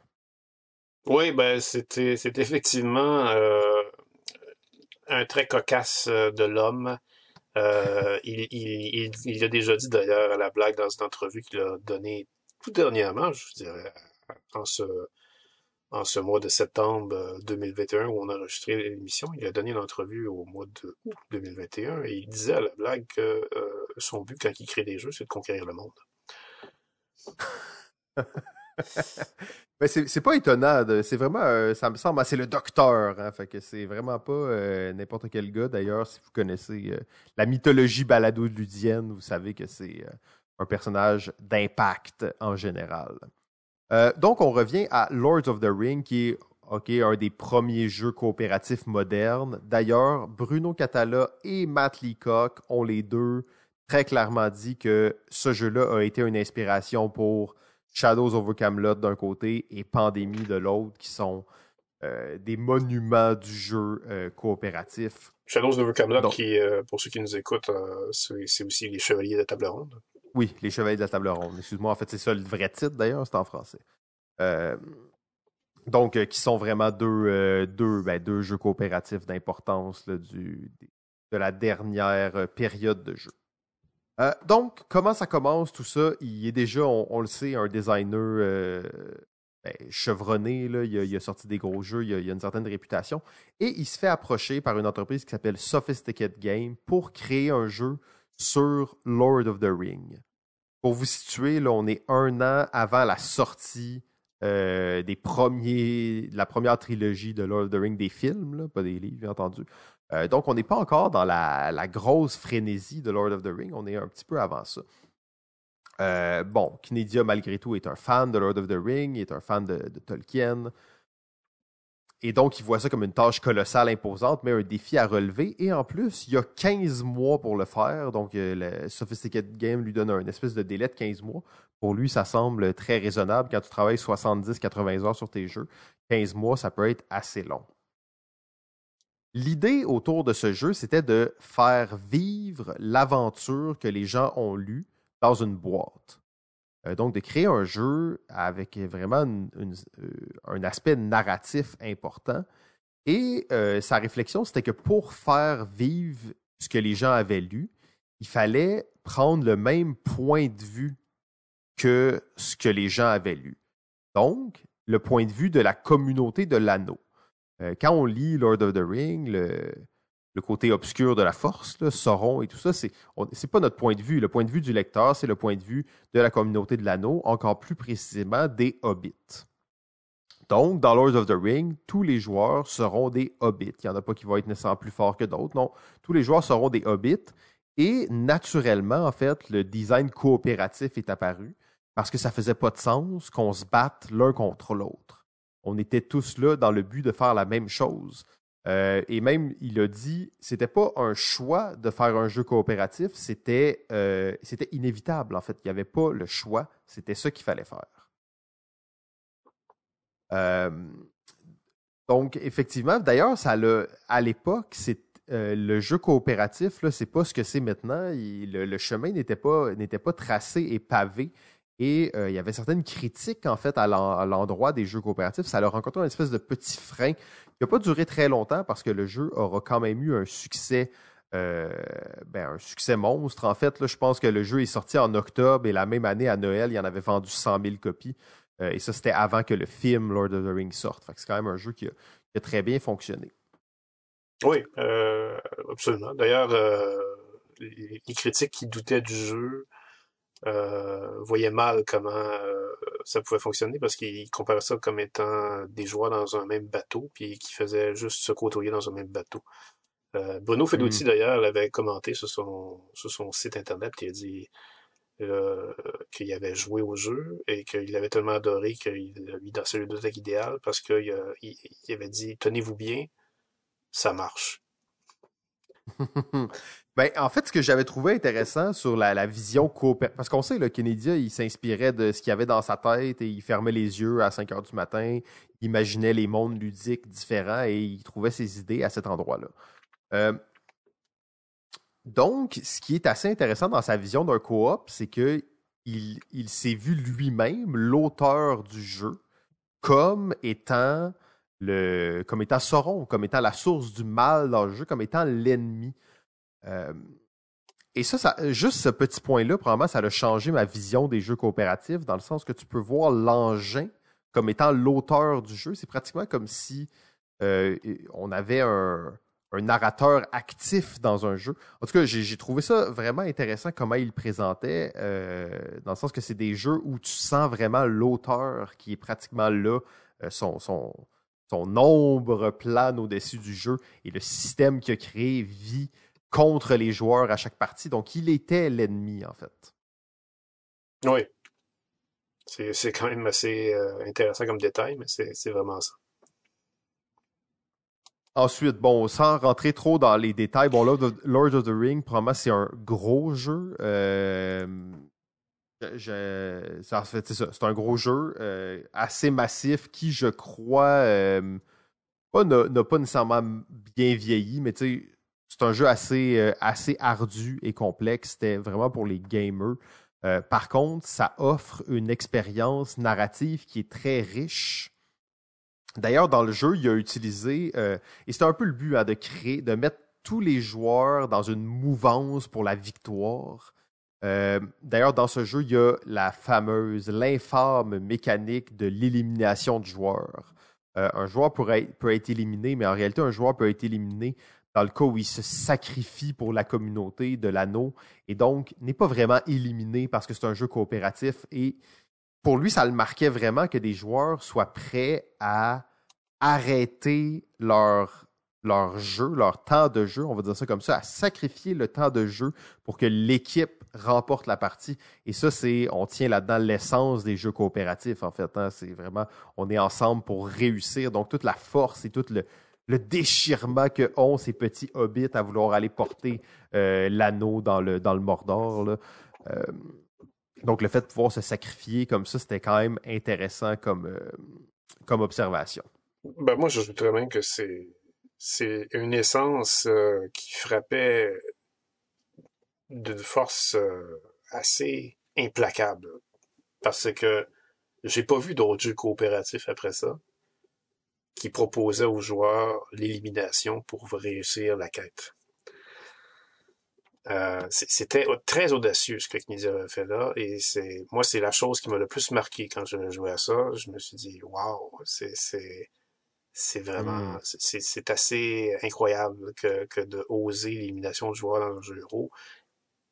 Oui, ben c'était c'est effectivement euh, un trait cocasse euh, de l'homme. Euh, il, il, a déjà dit d'ailleurs à la blague dans une entrevue qu'il a donné tout dernièrement, je dirais, en ce en ce mois de septembre 2021 euh, où on a enregistré l'émission. Il a donné une entrevue au mois de août 2021 et il disait à la blague que euh, son but quand il crée des jeux, c'est de conquérir le monde. Mais c'est pas étonnant. C'est vraiment, euh, ça me semble, c'est le docteur. Hein, que c'est vraiment pas n'importe quel gars. D'ailleurs, si vous connaissez la mythologie balado-ludienne, vous savez que c'est un personnage d'impact en général. Euh, donc, on revient à Lords of the Ring, qui est un des premiers jeux coopératifs modernes. D'ailleurs, Bruno Catala et Matt Leacock ont les deux très clairement dit que ce jeu-là a été une inspiration pour Shadows over Camelot d'un côté et Pandémie de l'autre, qui sont euh, des monuments du jeu euh, coopératif. Shadows over Camelot, qui, pour ceux qui nous écoutent, c'est aussi les Chevaliers de la Table Ronde. Oui, Les Chevaliers de la Table Ronde. Excuse-moi, en fait, c'est ça le vrai titre d'ailleurs, c'est en français. Euh, donc, euh, qui sont vraiment deux, euh, deux, ben, deux jeux coopératifs d'importance de la dernière période de jeu. donc, comment ça commence tout ça? Il est déjà, on, le sait, un designer ben, chevronné. Là. Il, a, sorti des gros jeux, il a, il a, une certaine réputation. Et il se fait approcher par une entreprise qui s'appelle Sophisticated Game pour créer un jeu sur Lord of the Ring. Pour vous situer, là, on est un an avant la sortie euh, des premiers, de la première trilogie de Lord of the Rings, des films, pas des livres, bien entendu. Euh, donc, on n'est pas encore dans la, grosse frénésie de Lord of the Rings, on est un petit peu avant ça. Euh, bon, Kinedia, malgré tout, est un fan de Lord of the Rings, il est un fan de, Tolkien. Et donc, il voit ça comme une tâche colossale, imposante, mais un défi à relever. Et en plus, il y a 15 mois pour le faire. Donc, le Sophisticated Game lui donne un espèce de délai de 15 mois pour lui, ça semble très raisonnable. Quand tu travailles 70-80 heures sur tes jeux, 15 mois, ça peut être assez long. L'idée autour de ce jeu, c'était de faire vivre l'aventure que les gens ont lue dans une boîte. Euh, donc, de créer un jeu avec vraiment euh, un aspect narratif important. Et euh, sa réflexion, c'était que pour faire vivre ce que les gens avaient lu, il fallait prendre le même point de vue que ce que les gens avaient lu. Donc, le point de vue de la communauté de l'anneau. Quand on lit Lord of the Ring, le, côté obscur de la force, là, Sauron et tout ça, c'est n'est pas notre point de vue. Le point de vue du lecteur, c'est le point de vue de la communauté de l'anneau, encore plus précisément des hobbits. Donc, dans Lord of the Ring, tous les joueurs seront des hobbits. Il n'y en a pas qui vont être nécessairement plus forts que d'autres. Non, tous les joueurs seront des hobbits. Et naturellement, en fait, le design coopératif est apparu parce que ça faisait pas de sens qu'on se batte l'un contre l'autre. On était tous là dans le but de faire la même chose. Euh, et même, il a dit, c'était pas un choix de faire un jeu coopératif, c'était euh, inévitable en fait. Il n'y avait pas le choix, c'était ça qu'il fallait faire. Euh, donc effectivement, d'ailleurs, ça à l'époque, le jeu coopératif, c'est pas ce que c'est maintenant. le, chemin n'était pas, pas tracé et pavé. Et il y avait certaines critiques, en fait, à l'endroit des jeux coopératifs. Ça leur rencontré une espèce de petit frein qui n'a pas duré très longtemps parce que le jeu aura quand même eu un succès, euh, ben, un succès monstre. En fait, là, je pense que le jeu est sorti en octobre et la même année, à Noël, il y en avait vendu 100 000 copies. Euh, et ça, c'était avant que le film Lord of the Rings sorte. c'est quand même un jeu qui a, très bien fonctionné. Oui, absolument. D'ailleurs, les critiques qui doutaient du jeu euh, voyait mal comment euh, ça pouvait fonctionner parce qu'il comparait ça comme étant des joueurs dans un même bateau puis qui faisaient juste se côtoyer dans un même bateau. Euh, Bruno Fedotti, hmm. d'ailleurs, l'avait commenté sur son, sur son site internet. Il a dit euh, qu'il avait joué au jeu et qu'il avait tellement adoré qu'il a mis dans sa bibliothèque idéale parce qu'il il, il avait dit Tenez-vous bien, ça marche. Ben, en fait, ce que j'avais trouvé intéressant sur la, vision coopérative, parce qu'on sait, le Kennedy, il s'inspirait de ce qu'il avait dans sa tête et il fermait les yeux à 5 heures du matin, il imaginait les mondes ludiques différents et il trouvait ses idées à cet endroit-là. Euh, donc, ce qui est assez intéressant dans sa vision d'un coop, c'est que il, il s'est vu lui-même, l'auteur du jeu, comme étant le, comme étant Sauron, comme étant la source du mal dans le jeu, comme étant l'ennemi. Euh, et ça, ça, juste ce petit point-là, probablement, ça a changé ma vision des jeux coopératifs, dans le sens que tu peux voir l'engin comme étant l'auteur du jeu. C'est pratiquement comme si euh, on avait un, narrateur actif dans un jeu. En tout cas, j'ai trouvé ça vraiment intéressant comment il le présentait, euh, dans le sens que c'est des jeux où tu sens vraiment l'auteur qui est pratiquement là, son, son, son ombre plane au-dessus du jeu et le système qu'il a créé vit contre les joueurs à chaque partie. Donc, il était l'ennemi, en fait. Oui. C'est quand même assez euh, intéressant comme détail, mais c'est vraiment ça. Ensuite, bon, sans rentrer trop dans les détails, bon, Lord of, Lord of the Ring, probablement, c'est un gros jeu. Euh, c'est un gros jeu euh, assez massif qui, je crois, n'a pas nécessairement bien vieilli, mais tu sais, c'est un jeu assez, euh, assez ardu et complexe. C'était vraiment pour les gamers. Euh, par contre, ça offre une expérience narrative qui est très riche. D'ailleurs, dans le jeu, il a utilisé, euh, et c'est un peu le but hein, de créer, de mettre tous les joueurs dans une mouvance pour la victoire. D'ailleurs, dans ce jeu, il y a la fameuse, l'infâme mécanique de l'élimination de joueurs. un joueur pourrait, peut être éliminé, mais en réalité, un joueur peut être éliminé dans le cas où il se sacrifie pour la communauté de l'anneau et donc n'est pas vraiment éliminé parce que c'est un jeu coopératif et pour lui, ça le marquait vraiment que des joueurs soient prêts à arrêter leur, leur jeu, leur temps de jeu, on va dire ça comme ça, à sacrifier le temps de jeu pour que l'équipe remporte la partie. Et ça, c'est, on tient là-dedans l'essence des jeux coopératifs, en fait. Hein. C'est vraiment, on est ensemble pour réussir. Donc, toute la force et tout le, le déchirement que ont ces petits hobbits à vouloir aller porter euh, l'anneau dans le, dans le Mordor. Euh, donc, le fait de pouvoir se sacrifier comme ça, c'était quand même intéressant comme, euh, comme observation. Ben, moi, j'ajouterais même que c'est, c'est une essence qui frappait d'une force assez implacable. Parce que j'ai pas vu d'autres jeux coopératifs après ça qui proposaient aux joueurs l'élimination pour réussir la quête. Euh, c'était très audacieux ce que Knizia a fait là et c'est moi c'est la chose qui m'a le plus marqué quand je joué à ça je me suis dit waouh c'est c'est vraiment, mm. c'est assez incroyable que, que de oser l'élimination de joueurs dans un jeu héros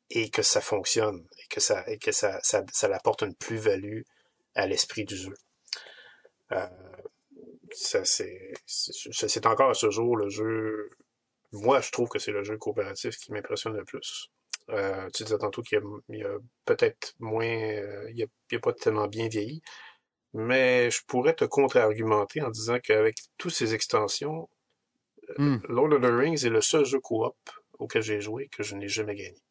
et que ça fonctionne et que ça, et que ça, ça, ça apporte une plus-value à l'esprit du jeu. Euh, ça, c'est, encore à ce jour le jeu, moi, je trouve que c'est le jeu coopératif qui m'impressionne le plus. Euh, tu disais tantôt qu'il y a, a peut-être moins, euh, il, il a pas tellement bien vieilli, mais je pourrais te contre-argumenter en disant qu'avec toutes ces extensions, euh, hmm. Lord of the Rings est le seul jeu coop auquel j'ai joué que je n'ai jamais gagné.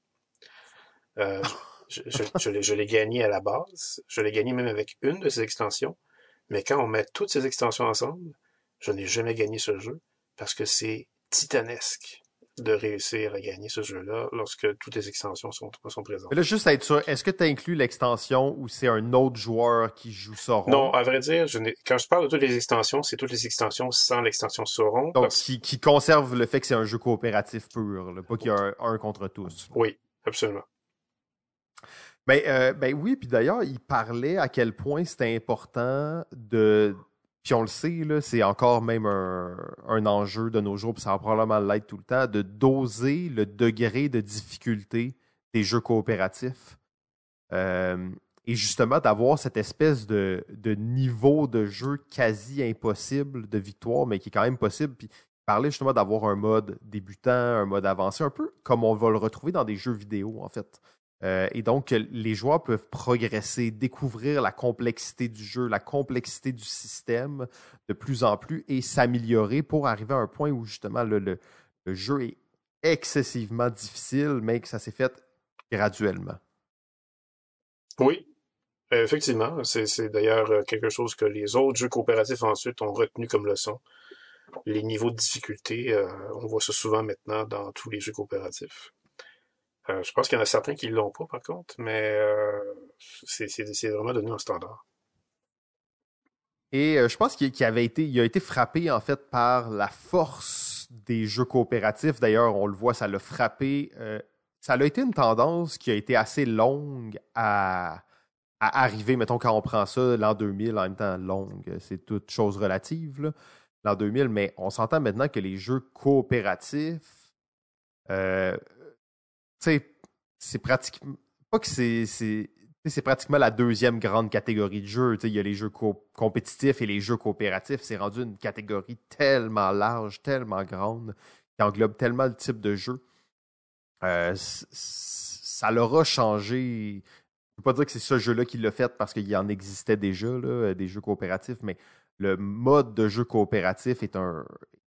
Euh, je, je, l'ai gagné à la base, je l'ai gagné même avec une de ces extensions, mais quand on met toutes ces extensions ensemble, je n'ai jamais gagné ce jeu parce que c'est titanesque de réussir à gagner ce jeu-là lorsque toutes les extensions sont, sont présentes. Mais là, juste à être sûr, est-ce que tu inclus l'extension ou c'est un autre joueur qui joue Sauron? Non, à vrai dire, je quand je parle de toutes les extensions, c'est toutes les extensions sans l'extension Sauron. Donc, qui, qui, conserve le fait que c'est un jeu coopératif pur, pas qu'il y a un, contre tous. Oui, absolument. Ben, euh, ben oui, puis d'ailleurs, il parlait à quel point c'était important de puis on le sait, c'est encore même un, enjeu de nos jours, puis ça va probablement l'être tout le temps, de doser le degré de difficulté des jeux coopératifs. Euh, et justement, d'avoir cette espèce de, niveau de jeu quasi impossible de victoire, mais qui est quand même possible. Puis parler justement d'avoir un mode débutant, un mode avancé, un peu comme on va le retrouver dans des jeux vidéo, en fait. Euh, et donc, les joueurs peuvent progresser, découvrir la complexité du jeu, la complexité du système de plus en plus et s'améliorer pour arriver à un point où justement le, jeu est excessivement difficile, mais que ça s'est fait graduellement. Oui, effectivement. C'est d'ailleurs euh, quelque chose que les autres jeux coopératifs ensuite ont retenu comme leçon. Les niveaux de difficulté, euh, on voit ça souvent maintenant dans tous les jeux coopératifs. Euh, je pense qu'il y en a certains qui l'ont pas, par contre, mais euh, c'est vraiment devenu un standard. Et euh, je pense qu'il avait été, il a été frappé en fait par la force des jeux coopératifs. D'ailleurs, on le voit, ça l'a frappé. ça a été une tendance qui a été assez longue à, arriver. Mettons quand on prend ça l'an 2000, en même temps longue, c'est toute chose relative l'an 2000, mais on s'entend maintenant que les jeux coopératifs c'est pratiquement. Pas que c'est. C'est pratiquement la deuxième grande catégorie de jeux. il y a les jeux compétitifs et les jeux coopératifs. C'est rendu une catégorie tellement large, tellement grande, qui englobe tellement de types de jeux. Euh, ça leur a changé. Je ne peux pas dire que c'est ce jeu-là qui l'a fait parce qu'il en existait déjà, là, des jeux coopératifs, mais le mode de jeu coopératif est un,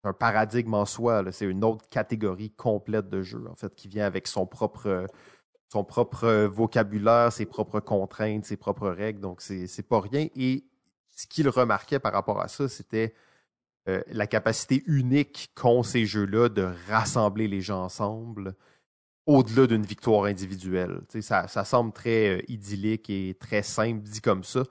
un paradigme en soi. C'est une autre catégorie complète de jeu, en fait, qui vient avec son propre, vocabulaire, ses propres contraintes, ses propres règles. Donc, c'est pas rien. Et ce qu'il remarquait par rapport à ça, c'était euh, la capacité unique qu'ont ces jeux-là de rassembler les gens ensemble au-delà d'une victoire individuelle. Ça, ça semble très euh, idyllique et très simple dit comme ça,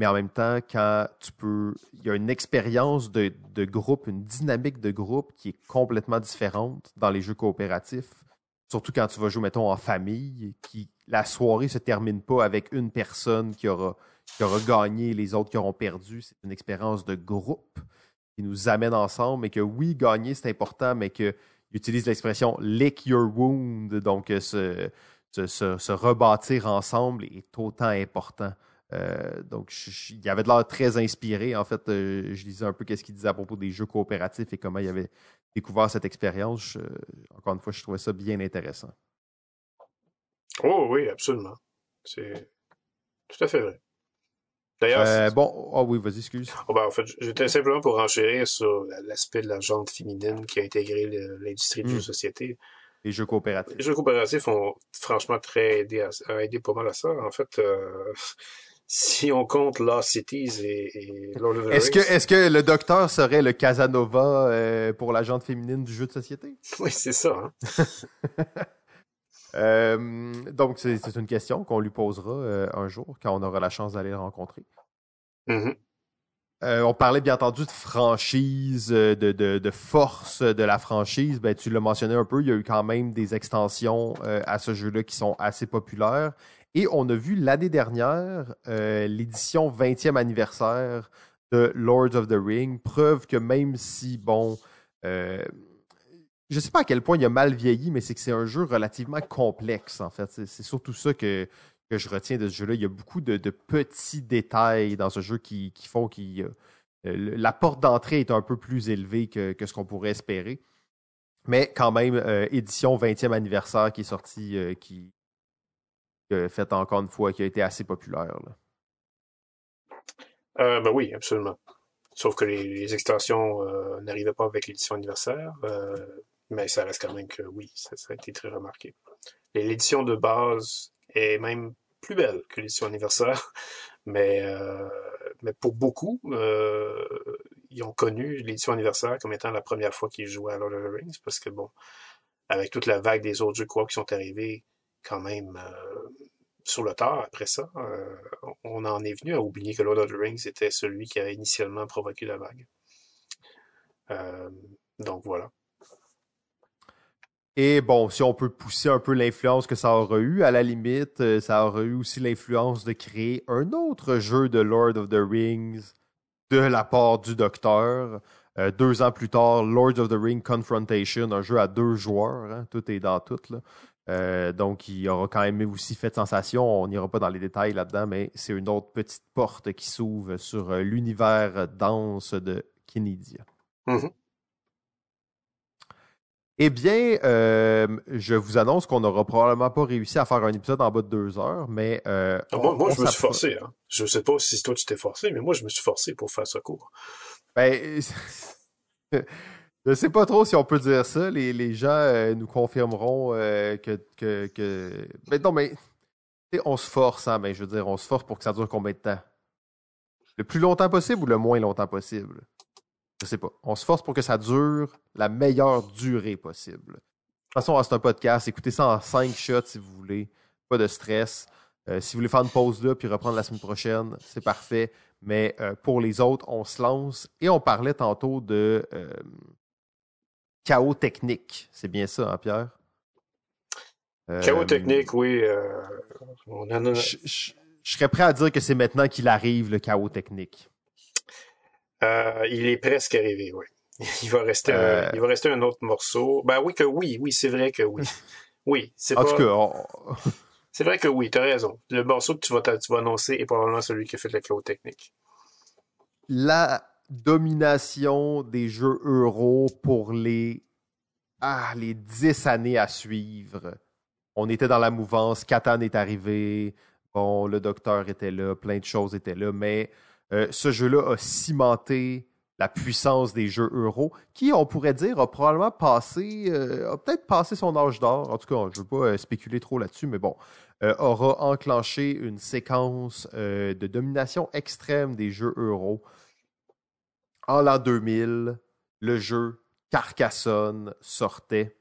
mais en même temps, quand tu peux. Il y a une expérience de, groupe, une dynamique de groupe qui est complètement différente dans les jeux coopératifs. Surtout quand tu vas jouer, mettons, en famille, qui la soirée se termine pas avec une personne qui aura, qui aura gagné, les autres qui auront perdu. C'est une expérience de groupe qui nous amène ensemble, et que oui, gagner, c'est important, mais qu'il utilise l'expression lick your wound, donc se, se, se rebâtir ensemble est autant important. Donc, il avait de l'air très inspiré. En fait, je lisais un peu qu'est-ce qu'il disait à propos des jeux coopératifs et comment il avait découvert cette expérience. encore une fois, je trouvais ça bien intéressant. Oh oui, absolument. C'est tout à fait vrai. D'ailleurs. Euh, bon, oh oui, vas-y, excuse. Oh, ben, en fait, j'étais simplement pour enchérir sur l'aspect de la jante féminine qui a intégré l'industrie du jeu de hmm. société. Les jeux coopératifs. Les jeux coopératifs ont franchement très aidé, à, aidé pas mal à ça. En fait, euh, si on compte Lost Cities et, Lord of the est-ce Que, le docteur serait le Casanova euh, pour la jante féminine du jeu de société? Oui, c'est ça. Hein? Euh, donc, c'est une question qu'on lui posera euh, un jour quand on aura la chance d'aller le rencontrer. Mm-hmm. On parlait bien entendu de franchise, de, de, force de la franchise. Ben, tu l'as mentionné un peu, il y a eu quand même des extensions à ce jeu-là qui sont assez populaires. Et on a vu l'année dernière l'édition 20e anniversaire de Lords of the Ring, preuve que même si, bon, je sais pas à quel point il a mal vieilli, mais c'est que c'est un jeu relativement complexe, en fait. C'est surtout ça que, que je retiens de ce jeu-là. Il y a beaucoup de, petits détails dans ce jeu qui, font que euh, la porte d'entrée est un peu plus élevée que, ce qu'on pourrait espérer. Mais quand même, euh, édition 20e anniversaire qui est sortie, euh, qui, fait encore une fois, qui a été assez populaire. ben oui, absolument. Sauf que les, extensions n'arrivaient pas avec l'édition anniversaire. Mais ça reste quand même que oui, ça, a été très remarqué. L'édition de base est même plus belle que l'édition anniversaire, mais, euh, pour beaucoup, euh, ils ont connu l'édition anniversaire comme étant la première fois qu'ils jouaient à Lord of the Rings, parce que bon, avec toute la vague des autres jeux qui sont arrivés quand même euh, sur le tard après ça, on en est venu à oublier que Lord of the Rings était celui qui a initialement provoqué la vague. donc voilà. Et bon, si on peut pousser un peu l'influence que ça aurait eu, à la limite, euh, ça aurait eu aussi l'influence de créer un autre jeu de Lord of the Rings de la part du Docteur. Euh, deux ans plus tard, Lord of the Ring Confrontation, un jeu à deux joueurs, hein, tout est dans tout. Euh, donc, il aura quand même aussi fait sensation. On n'ira pas dans les détails là-dedans, mais c'est une autre petite porte qui s'ouvre sur l'univers dense de Kinedia. Mm-hmm. Eh bien, euh, je vous annonce qu'on n'aura probablement pas réussi à faire un épisode en bas de deux heures, mais... Euh, ah, moi, je me suis forcé. Hein. Je sais pas si toi tu t'es forcé, mais moi, je me suis forcé pour faire ce cours. Ben, je sais pas trop si on peut dire ça. Les, gens euh, nous confirmeront que, que, Ben non, mais on se force, hein, ben, je veux dire, on se force pour que ça dure combien de temps? Le plus longtemps possible ou le moins longtemps possible? Je sais pas. On se force pour que ça dure la meilleure durée possible. De toute façon, c'est un podcast. Écoutez ça en cinq shots si vous voulez. Pas de stress. Euh, si vous voulez faire une pause là puis reprendre la semaine prochaine, c'est parfait. Mais euh, pour les autres, on se lance. Et on parlait tantôt de euh, chaos technique. C'est bien ça, hein, Pierre? Chaos technique, oui. je serais prêt à dire que c'est maintenant qu'il arrive, le chaos technique. Euh, il est presque arrivé, oui. Il va rester, un, euh. il va rester un autre morceau. Ben oui que oui, oui, c'est vrai que oui. Oui, c'est En tout cas, c'est vrai que oui, tu as raison. Le morceau que tu vas, tu vas annoncer est probablement celui qui a fait le chaos technique. La domination des jeux euro pour les ah, les dix années à suivre. On était dans la mouvance, Catan est arrivé, bon, le docteur était là, plein de choses étaient là, mais euh, ce jeu-là a cimenté la puissance des jeux euro, qui, on pourrait dire, a probablement passé, euh, a peut-être passé son âge d'or. En tout cas, je ne veux pas euh, spéculer trop là-dessus, mais bon, aura enclenché une séquence de domination extrême des jeux euro. En l'an 2000, le jeu Carcassonne sortait.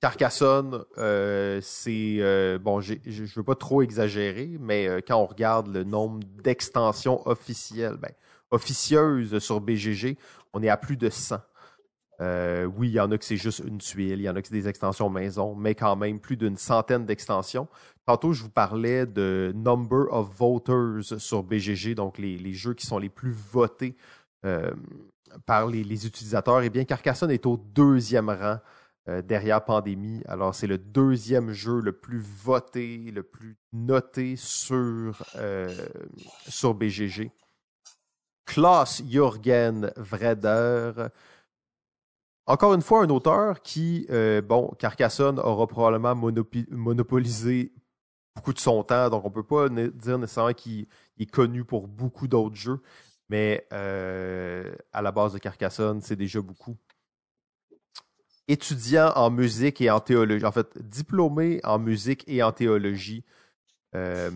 Carcassonne, euh, c'est euh, bon, je ne veux pas trop exagérer, mais euh, quand on regarde le nombre d'extensions officielles, ben, officieuses sur BGG, on est à plus de 100. oui, il y en a que c'est juste une tuile, il y en a que c'est des extensions maison, mais quand même plus d'une centaine d'extensions. Tantôt, je vous parlais de number of voters sur BGG, donc les, jeux qui sont les plus votés par les, les utilisateurs. Eh bien, Carcassonne est au deuxième rang derrière Pandémie. Alors, c'est le deuxième jeu le plus voté, le plus noté sur, sur BGG. Klaus Jürgen Vreder. Encore une fois, un auteur qui, bon, Carcassonne aura probablement monopolisé beaucoup de son temps, donc on peut pas dire nécessairement qu'il est connu pour beaucoup d'autres jeux, mais euh, à la base de Carcassonne, c'est déjà beaucoup. Étudiant en musique et en théologie, en fait, diplômé en musique et en théologie. Euh,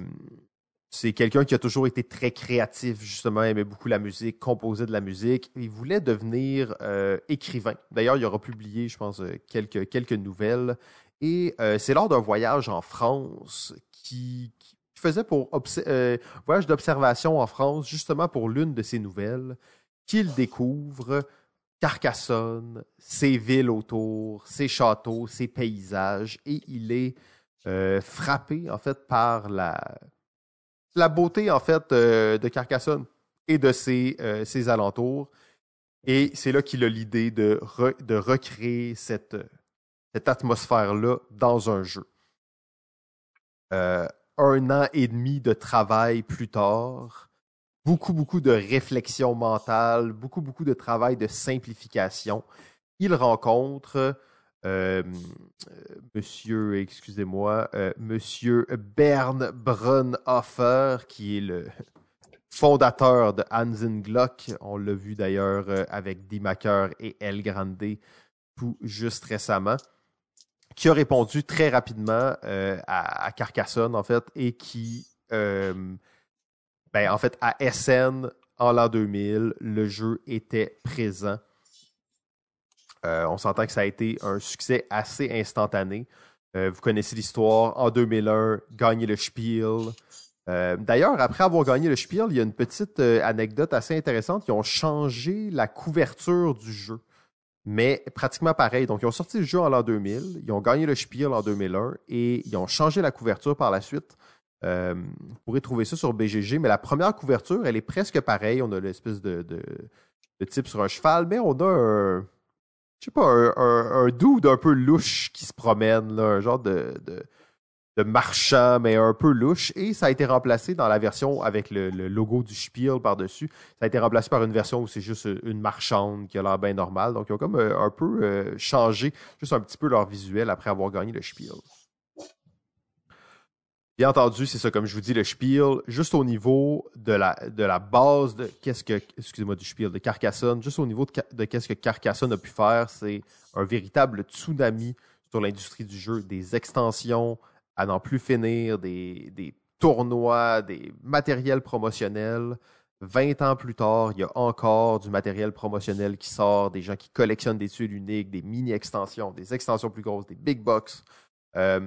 c'est quelqu'un qui a toujours été très créatif, justement, aimait beaucoup la musique, composait de la musique. Il voulait devenir euh, écrivain. D'ailleurs, il aura publié, je pense, quelques, quelques nouvelles. Et c'est lors d'un voyage en France qui, faisait pour euh, voyage d'observation en France, justement pour l'une de ses nouvelles, qu'il découvre Carcassonne, ses villes autour, ses châteaux, ses paysages, et il est euh, frappé en fait par la, beauté en fait euh, de Carcassonne et de ses, alentours. Et c'est là qu'il a l'idée de recréer cette, cette atmosphère-là dans un jeu. Euh, un an et demi de travail plus tard, beaucoup, beaucoup de réflexion mentale, beaucoup, beaucoup de travail de simplification. Il rencontre euh, monsieur, excusez-moi, euh, monsieur Bern Brunhofer, qui est le fondateur de Hansen Glock. On l'a vu d'ailleurs avec Dimaker et El Grande tout juste récemment qui a répondu très rapidement euh, à, Carcassonne, en fait, et qui, euh, ben, en fait, à SN, en l'an 2000, le jeu était présent. Euh, on s'entend que ça a été un succès assez instantané. vous connaissez l'histoire. En 2001, gagner le Spiel. D'ailleurs, après avoir gagné le Spiel, il y a une petite anecdote assez intéressante. Ils ont changé la couverture du jeu mais pratiquement pareil. Donc, ils ont sorti le jeu en l'an 2000, ils ont gagné le Spiel en 2001 et ils ont changé la couverture par la suite. Euh, vous pourrez trouver ça sur BGG, mais la première couverture, elle est presque pareille. On a l'espèce de, de, type sur un cheval, mais on a un, je sais pas, un, un, un peu louche qui se promène, là, un genre de de marchand, mais un peu louche. Et ça a été remplacé dans la version avec le, logo du Spiel par-dessus. Ça a été remplacé par une version où c'est juste une marchande qui a l'air bien normale. Donc, ils ont comme euh, un peu euh, changé juste un petit peu leur visuel après avoir gagné le Spiel. Bien entendu, c'est ça, comme je vous dis, le Spiel, juste au niveau de la, de la base de qu'est-ce que, excusez-moi, du Spiel, de Carcassonne, juste au niveau de, de qu'est-ce que Carcassonne a pu faire, c'est un véritable tsunami sur l'industrie du jeu, des extensions, à n'en plus finir, des, tournois, des matériels promotionnels. 20 ans plus tard, il y a encore du matériel promotionnel qui sort, des gens qui collectionnent des tuiles uniques, des mini-extensions, des extensions plus grosses, des big box. Euh,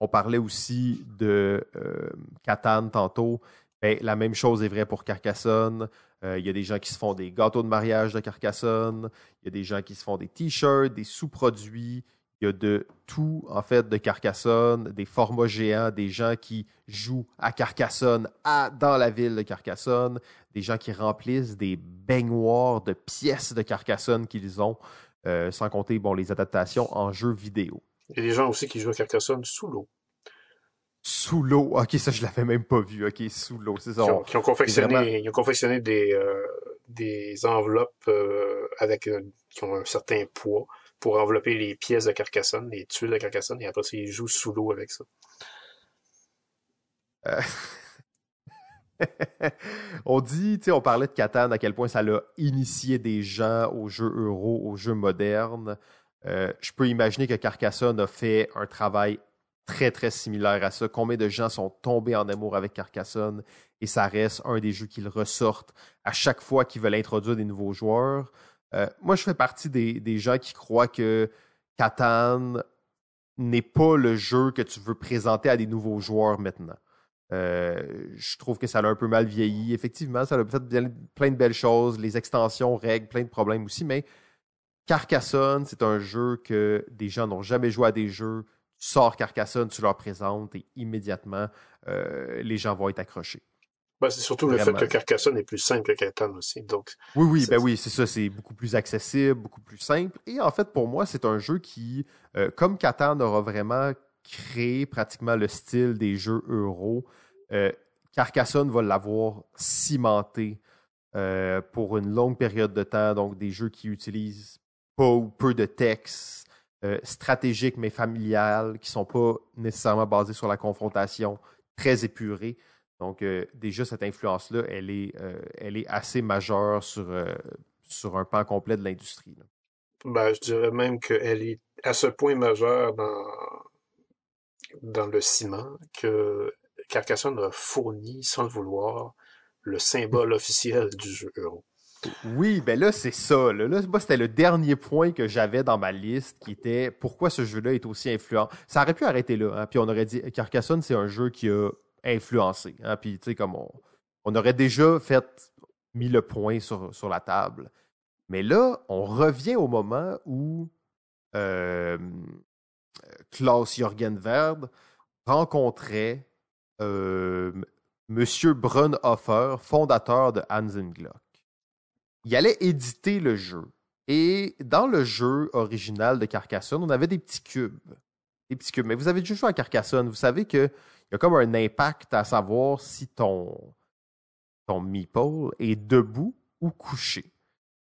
on parlait aussi de euh, Catan tantôt. Ben, la même chose est vraie pour Carcassonne. Euh, il y a des gens qui se font des gâteaux de mariage de Carcassonne. Il y a des gens qui se font des t-shirts, des sous-produits. Il y a de tout, en fait, de Carcassonne, des formats géants, des gens qui jouent à Carcassonne, à, dans la ville de Carcassonne, des gens qui remplissent des baignoires de pièces de Carcassonne qu'ils ont, euh, sans compter bon, les adaptations en jeux vidéo. Il y a des gens aussi qui jouent à Carcassonne sous l'eau. Sous l'eau, ok, ça je l'avais même pas vu, ok, sous l'eau, c'est ça. Qui ont, confectionné, ils ont confectionné des, euh, des enveloppes euh, avec qui ont un certain poids pour envelopper les pièces de Carcassonne, les tuiles de Carcassonne, et après ça, ils jouent sous l'eau avec ça. Euh. on dit, tu on parlait de Catan, à quel point ça l'a initié des gens aux jeux euro, aux jeux modernes. Euh, je peux imaginer que Carcassonne a fait un travail très, très similaire à ça. Combien de gens sont tombés en amour avec Carcassonne? Et ça reste un des jeux qu'ils ressortent à chaque fois qu'ils veulent introduire des nouveaux joueurs. Euh, moi, je fais partie des, gens qui croient que Catan n'est pas le jeu que tu veux présenter à des nouveaux joueurs maintenant. Euh, je trouve que ça a un peu mal vieilli. Effectivement, ça a fait plein de belles choses, les extensions règlent plein de problèmes aussi, mais Carcassonne, c'est un jeu que des gens n'ont jamais joué à des jeux. Tu sors Carcassonne, tu leur présentes et immédiatement, euh, les gens vont être accrochés. Ben, c'est surtout le fait que Carcassonne est plus simple que Catan aussi. Donc, oui, oui, ben oui, c'est ça. C'est beaucoup plus accessible, beaucoup plus simple. Et en fait, pour moi, c'est un jeu qui, euh, comme Catan aura vraiment créé pratiquement le style des jeux euro, euh, Carcassonne va l'avoir cimenté euh, pour une longue période de temps. Donc, des jeux qui utilisent pas ou peu de texte, stratégiques mais familiales, qui sont pas nécessairement basés sur la confrontation, très épurés. Donc, euh, déjà, cette influence-là, elle, est, euh, elle est assez majeure sur, euh, sur un pan complet de l'industrie. Ben, je dirais même qu'elle est à ce point majeure dans, dans le ciment que Carcassonne a fourni, sans le vouloir, le symbole officiel du jeu euro. Oui, ben là, c'est ça. Là, c'était le dernier point que j'avais dans ma liste qui était pourquoi ce jeu-là est aussi influent. Ça aurait pu arrêter là. Hein, puis on aurait dit Carcassonne, c'est un jeu qui a influencé. Hein, puis, tu sais, comme on, aurait déjà fait, mis le point sur, la table. Mais là, on revient au moment où euh, Klaus Jürgen Verd rencontrait euh, Monsieur Brunhofer, fondateur de Hansenglock. Il allait éditer le jeu. Et dans le jeu original de Carcassonne, on avait des petits cubes. Des petits cubes. Mais vous avez déjà joué à Carcassonne. Vous savez que il y a comme un impact à savoir si ton, ton meeple est debout ou couché.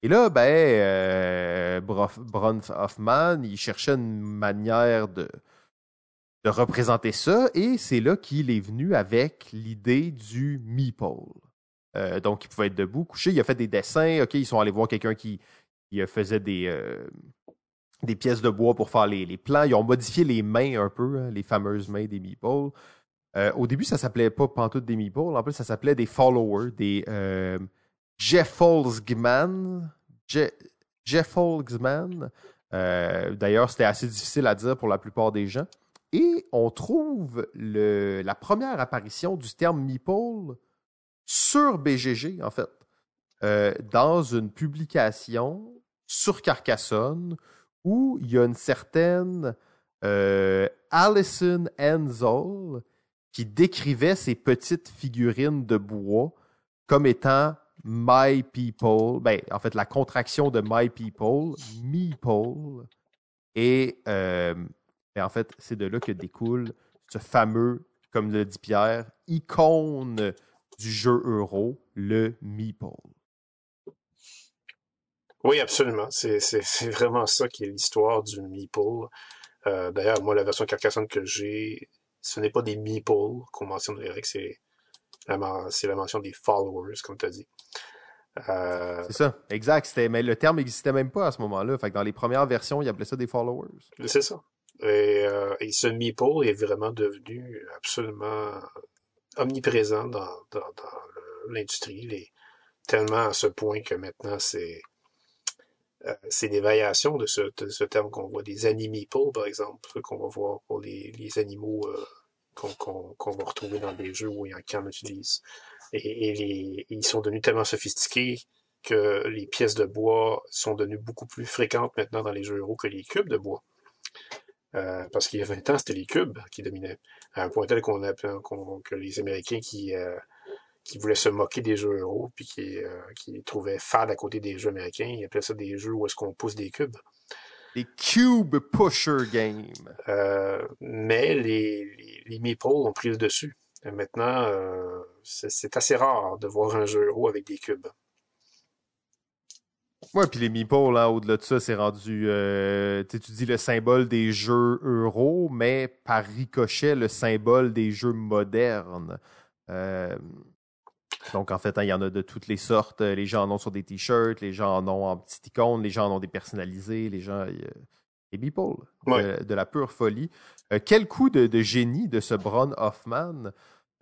Et là, ben, euh, Hoffman, il cherchait une manière de, de représenter ça, et c'est là qu'il est venu avec l'idée du meeple. Euh, donc, il pouvait être debout, couché. Il a fait des dessins. OK, ils sont allés voir quelqu'un qui, qui, faisait des, euh, des pièces de bois pour faire les, les, plans. Ils ont modifié les mains un peu, hein, les fameuses mains des meeples. Euh, au début, ça s'appelait pas pantoute des meeples. En plus, ça s'appelait des followers, des euh, Jeffolsgman. Jeffolsgman. Euh, D'ailleurs, c'était assez difficile à dire pour la plupart des gens. Et on trouve la première apparition du terme meeple sur BGG, en fait, euh, dans une publication sur Carcassonne où il y a une certaine euh, Alison Enzel qui décrivait ces petites figurines de bois comme étant My People, ben, en fait, la contraction de My People, Meeple. Et, euh, en fait, c'est de là que découle ce fameux, comme le dit Pierre, icône du jeu euro, le Meeple. Oui, absolument. C'est vraiment ça qui est l'histoire du Meeple. Euh, D'ailleurs, moi, la version Carcassonne que j'ai, ce n'est pas des meeples qu'on mentionne Eric, c'est la, la mention des followers, comme tu as dit. Euh, c'est ça, exact. Mais le terme n'existait même pas à ce moment-là. Fait que dans les premières versions, ils appelaient ça des followers. C'est ça. Et, euh, et, ce meeple est vraiment devenu absolument omniprésent dans, dans, dans l'industrie. Tellement à ce point que maintenant, c'est c'est des variations de ce, de ce terme qu'on voit, des animiples, par exemple, qu'on va voir pour les, les animaux euh, qu'on va retrouver dans des jeux où il y en utilise. Et, et les, ils sont devenus tellement sophistiqués que les pièces de bois sont devenues beaucoup plus fréquentes maintenant dans les jeux euros que les cubes de bois. Euh, parce qu'il y a 20 ans, c'était les cubes qui dominaient. À un point tel qu'on que les Américains qui, euh, qui voulaient se moquer des jeux euros, puis qui, euh, qui trouvaient fade à côté des jeux américains. Ils appelaient ça des jeux où est-ce qu'on pousse des cubes. Les Cube Pusher Games. Euh, mais les, les, les Meeple ont pris le dessus. maintenant, euh, c'est assez rare de voir un jeu euro avec des cubes. Ouais, puis les Meeple, là, au-delà de ça, c'est rendu, euh, tu dis le symbole des jeux euros, mais par ricochet, le symbole des jeux modernes. Euh, donc, en fait, hein, il y en a de toutes les sortes. Euh, les gens en ont sur des t-shirts, les gens en ont en petites icônes, les gens en ont des personnalisés, les gens. les people, de, la pure folie. Euh, quel coup de, génie de ce Bron Hoffman?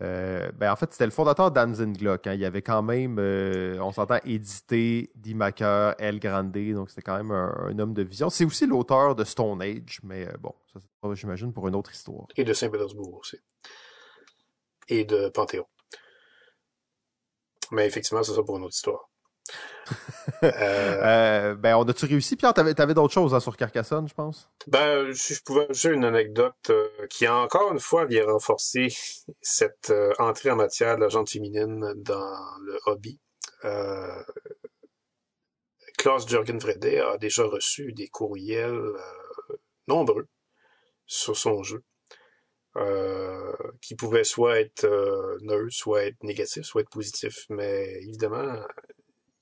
Euh, ben, en fait, c'était le fondateur d'Anzenglock. Hein. Il avait quand même, on s'entend, édité Dimaker, El Grande, donc c'était quand même un, homme de vision. C'est aussi l'auteur de Stone Age, mais bon, ça c'est j'imagine, pour une autre histoire. Et de Saint-Pétersbourg aussi. Et de Panthéon. Mais effectivement, c'est ça pour une autre histoire. euh, ben, on a-tu réussi, Pierre? T'avais, avais, d'autres choses hein, sur Carcassonne, je pense? Ben, si je pouvais ajouter une anecdote euh, qui, encore une fois, vient renforcer cette euh, entrée en matière de la gente féminine dans le hobby. Euh, Klaus Jürgen Vrede a déjà reçu des courriels nombreux sur son jeu. Qui pouvaient soit être neutres, soit être négatifs, soit être positifs. Mais évidemment,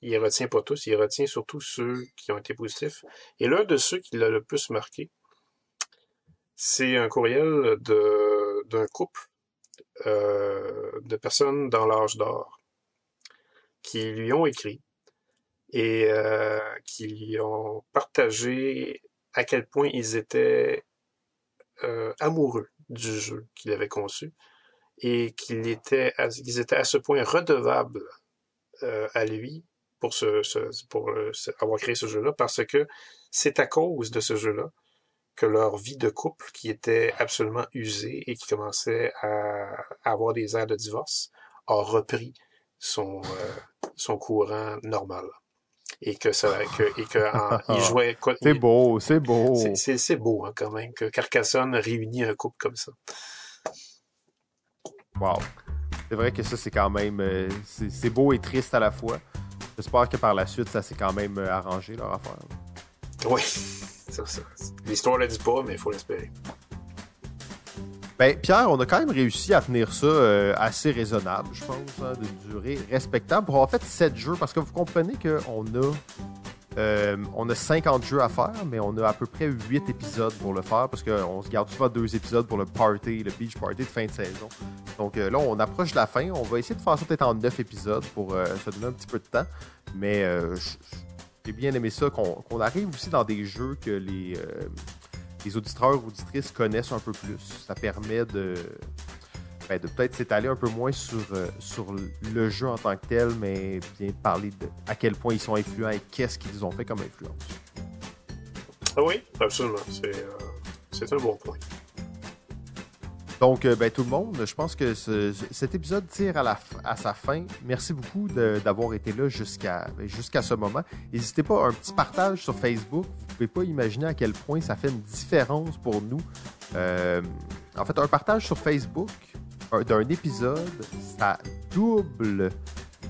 il retient pas tous, il retient surtout ceux qui ont été positifs. Et l'un de ceux qui l'a le plus marqué, c'est un courriel d'un couple euh, de personnes dans l'âge d'or qui lui ont écrit et euh, qui lui ont partagé à quel point ils étaient euh, amoureux du jeu qu'il avait conçu et qu'ils étaient, étaient à ce point redevables à lui pour, ce, pour euh, avoir créé ce jeu-là parce que c'est à cause de ce jeu-là que leur vie de couple, qui était absolument usée et qui commençait à, avoir des airs de divorce, a repris son, euh, son courant normal. Et que ça, que, et que il jouait. C'est beau, c'est beau. C'est beau hein, quand même que Carcassonne réunit un couple comme ça. Wow. C'est vrai que ça, c'est quand même. Euh, c'est beau et triste à la fois. J'espère que par la suite, ça s'est quand même euh, arrangé leur affaire. Oui, ça, ça. L'histoire ne le dit pas, mais il faut l'espérer. Ben, Pierre, on a quand même réussi à tenir ça euh, assez raisonnable, je pense, hein, de durée respectable pour avoir fait 7 jeux, parce que vous comprenez qu'on a euh, on a 50 jeux à faire, mais on a à peu près 8 épisodes pour le faire parce qu'on se garde souvent deux épisodes pour le party, le beach party de fin de saison. Donc euh, là, on approche de la fin. On va essayer de faire ça peut-être en 9 épisodes pour euh, se donner un petit peu de temps. Mais j'ai bien aimé ça, qu'on arrive aussi dans des jeux que les, les auditeurs ou auditrices connaissent un peu plus. Ça permet de ben, de peut-être s'étaler un peu moins sur, euh, sur le jeu en tant que tel, mais bien parler de à quel point ils sont influents et qu'est-ce qu'ils ont fait comme influence. Ah oui, absolument. C'est, euh, un bon point. Donc, euh, ben, tout le monde, je pense que cet épisode tire à, la, à sa fin. Merci beaucoup d'avoir été là jusqu'à jusqu'à ce moment. N'hésitez pas, un petit partage sur Facebook. Vous pas imaginer à quel point ça fait une différence pour nous. en fait, un partage sur Facebook, d'un épisode, ça double,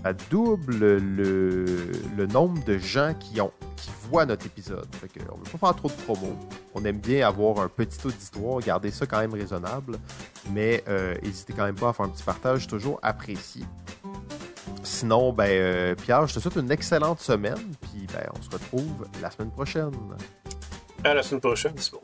ça double le, nombre de gens qui, ont, qui voient notre épisode. On ne veut pas faire trop de promo. On aime bien avoir un petit auditoire, garder ça quand même raisonnable. Mais euh, n'hésitez quand même pas à faire un petit partage, toujours apprécié. Sinon, ben, euh, Pierre, je te souhaite une excellente semaine. Puis ben, on se retrouve la semaine prochaine. À la semaine prochaine, c'est bon.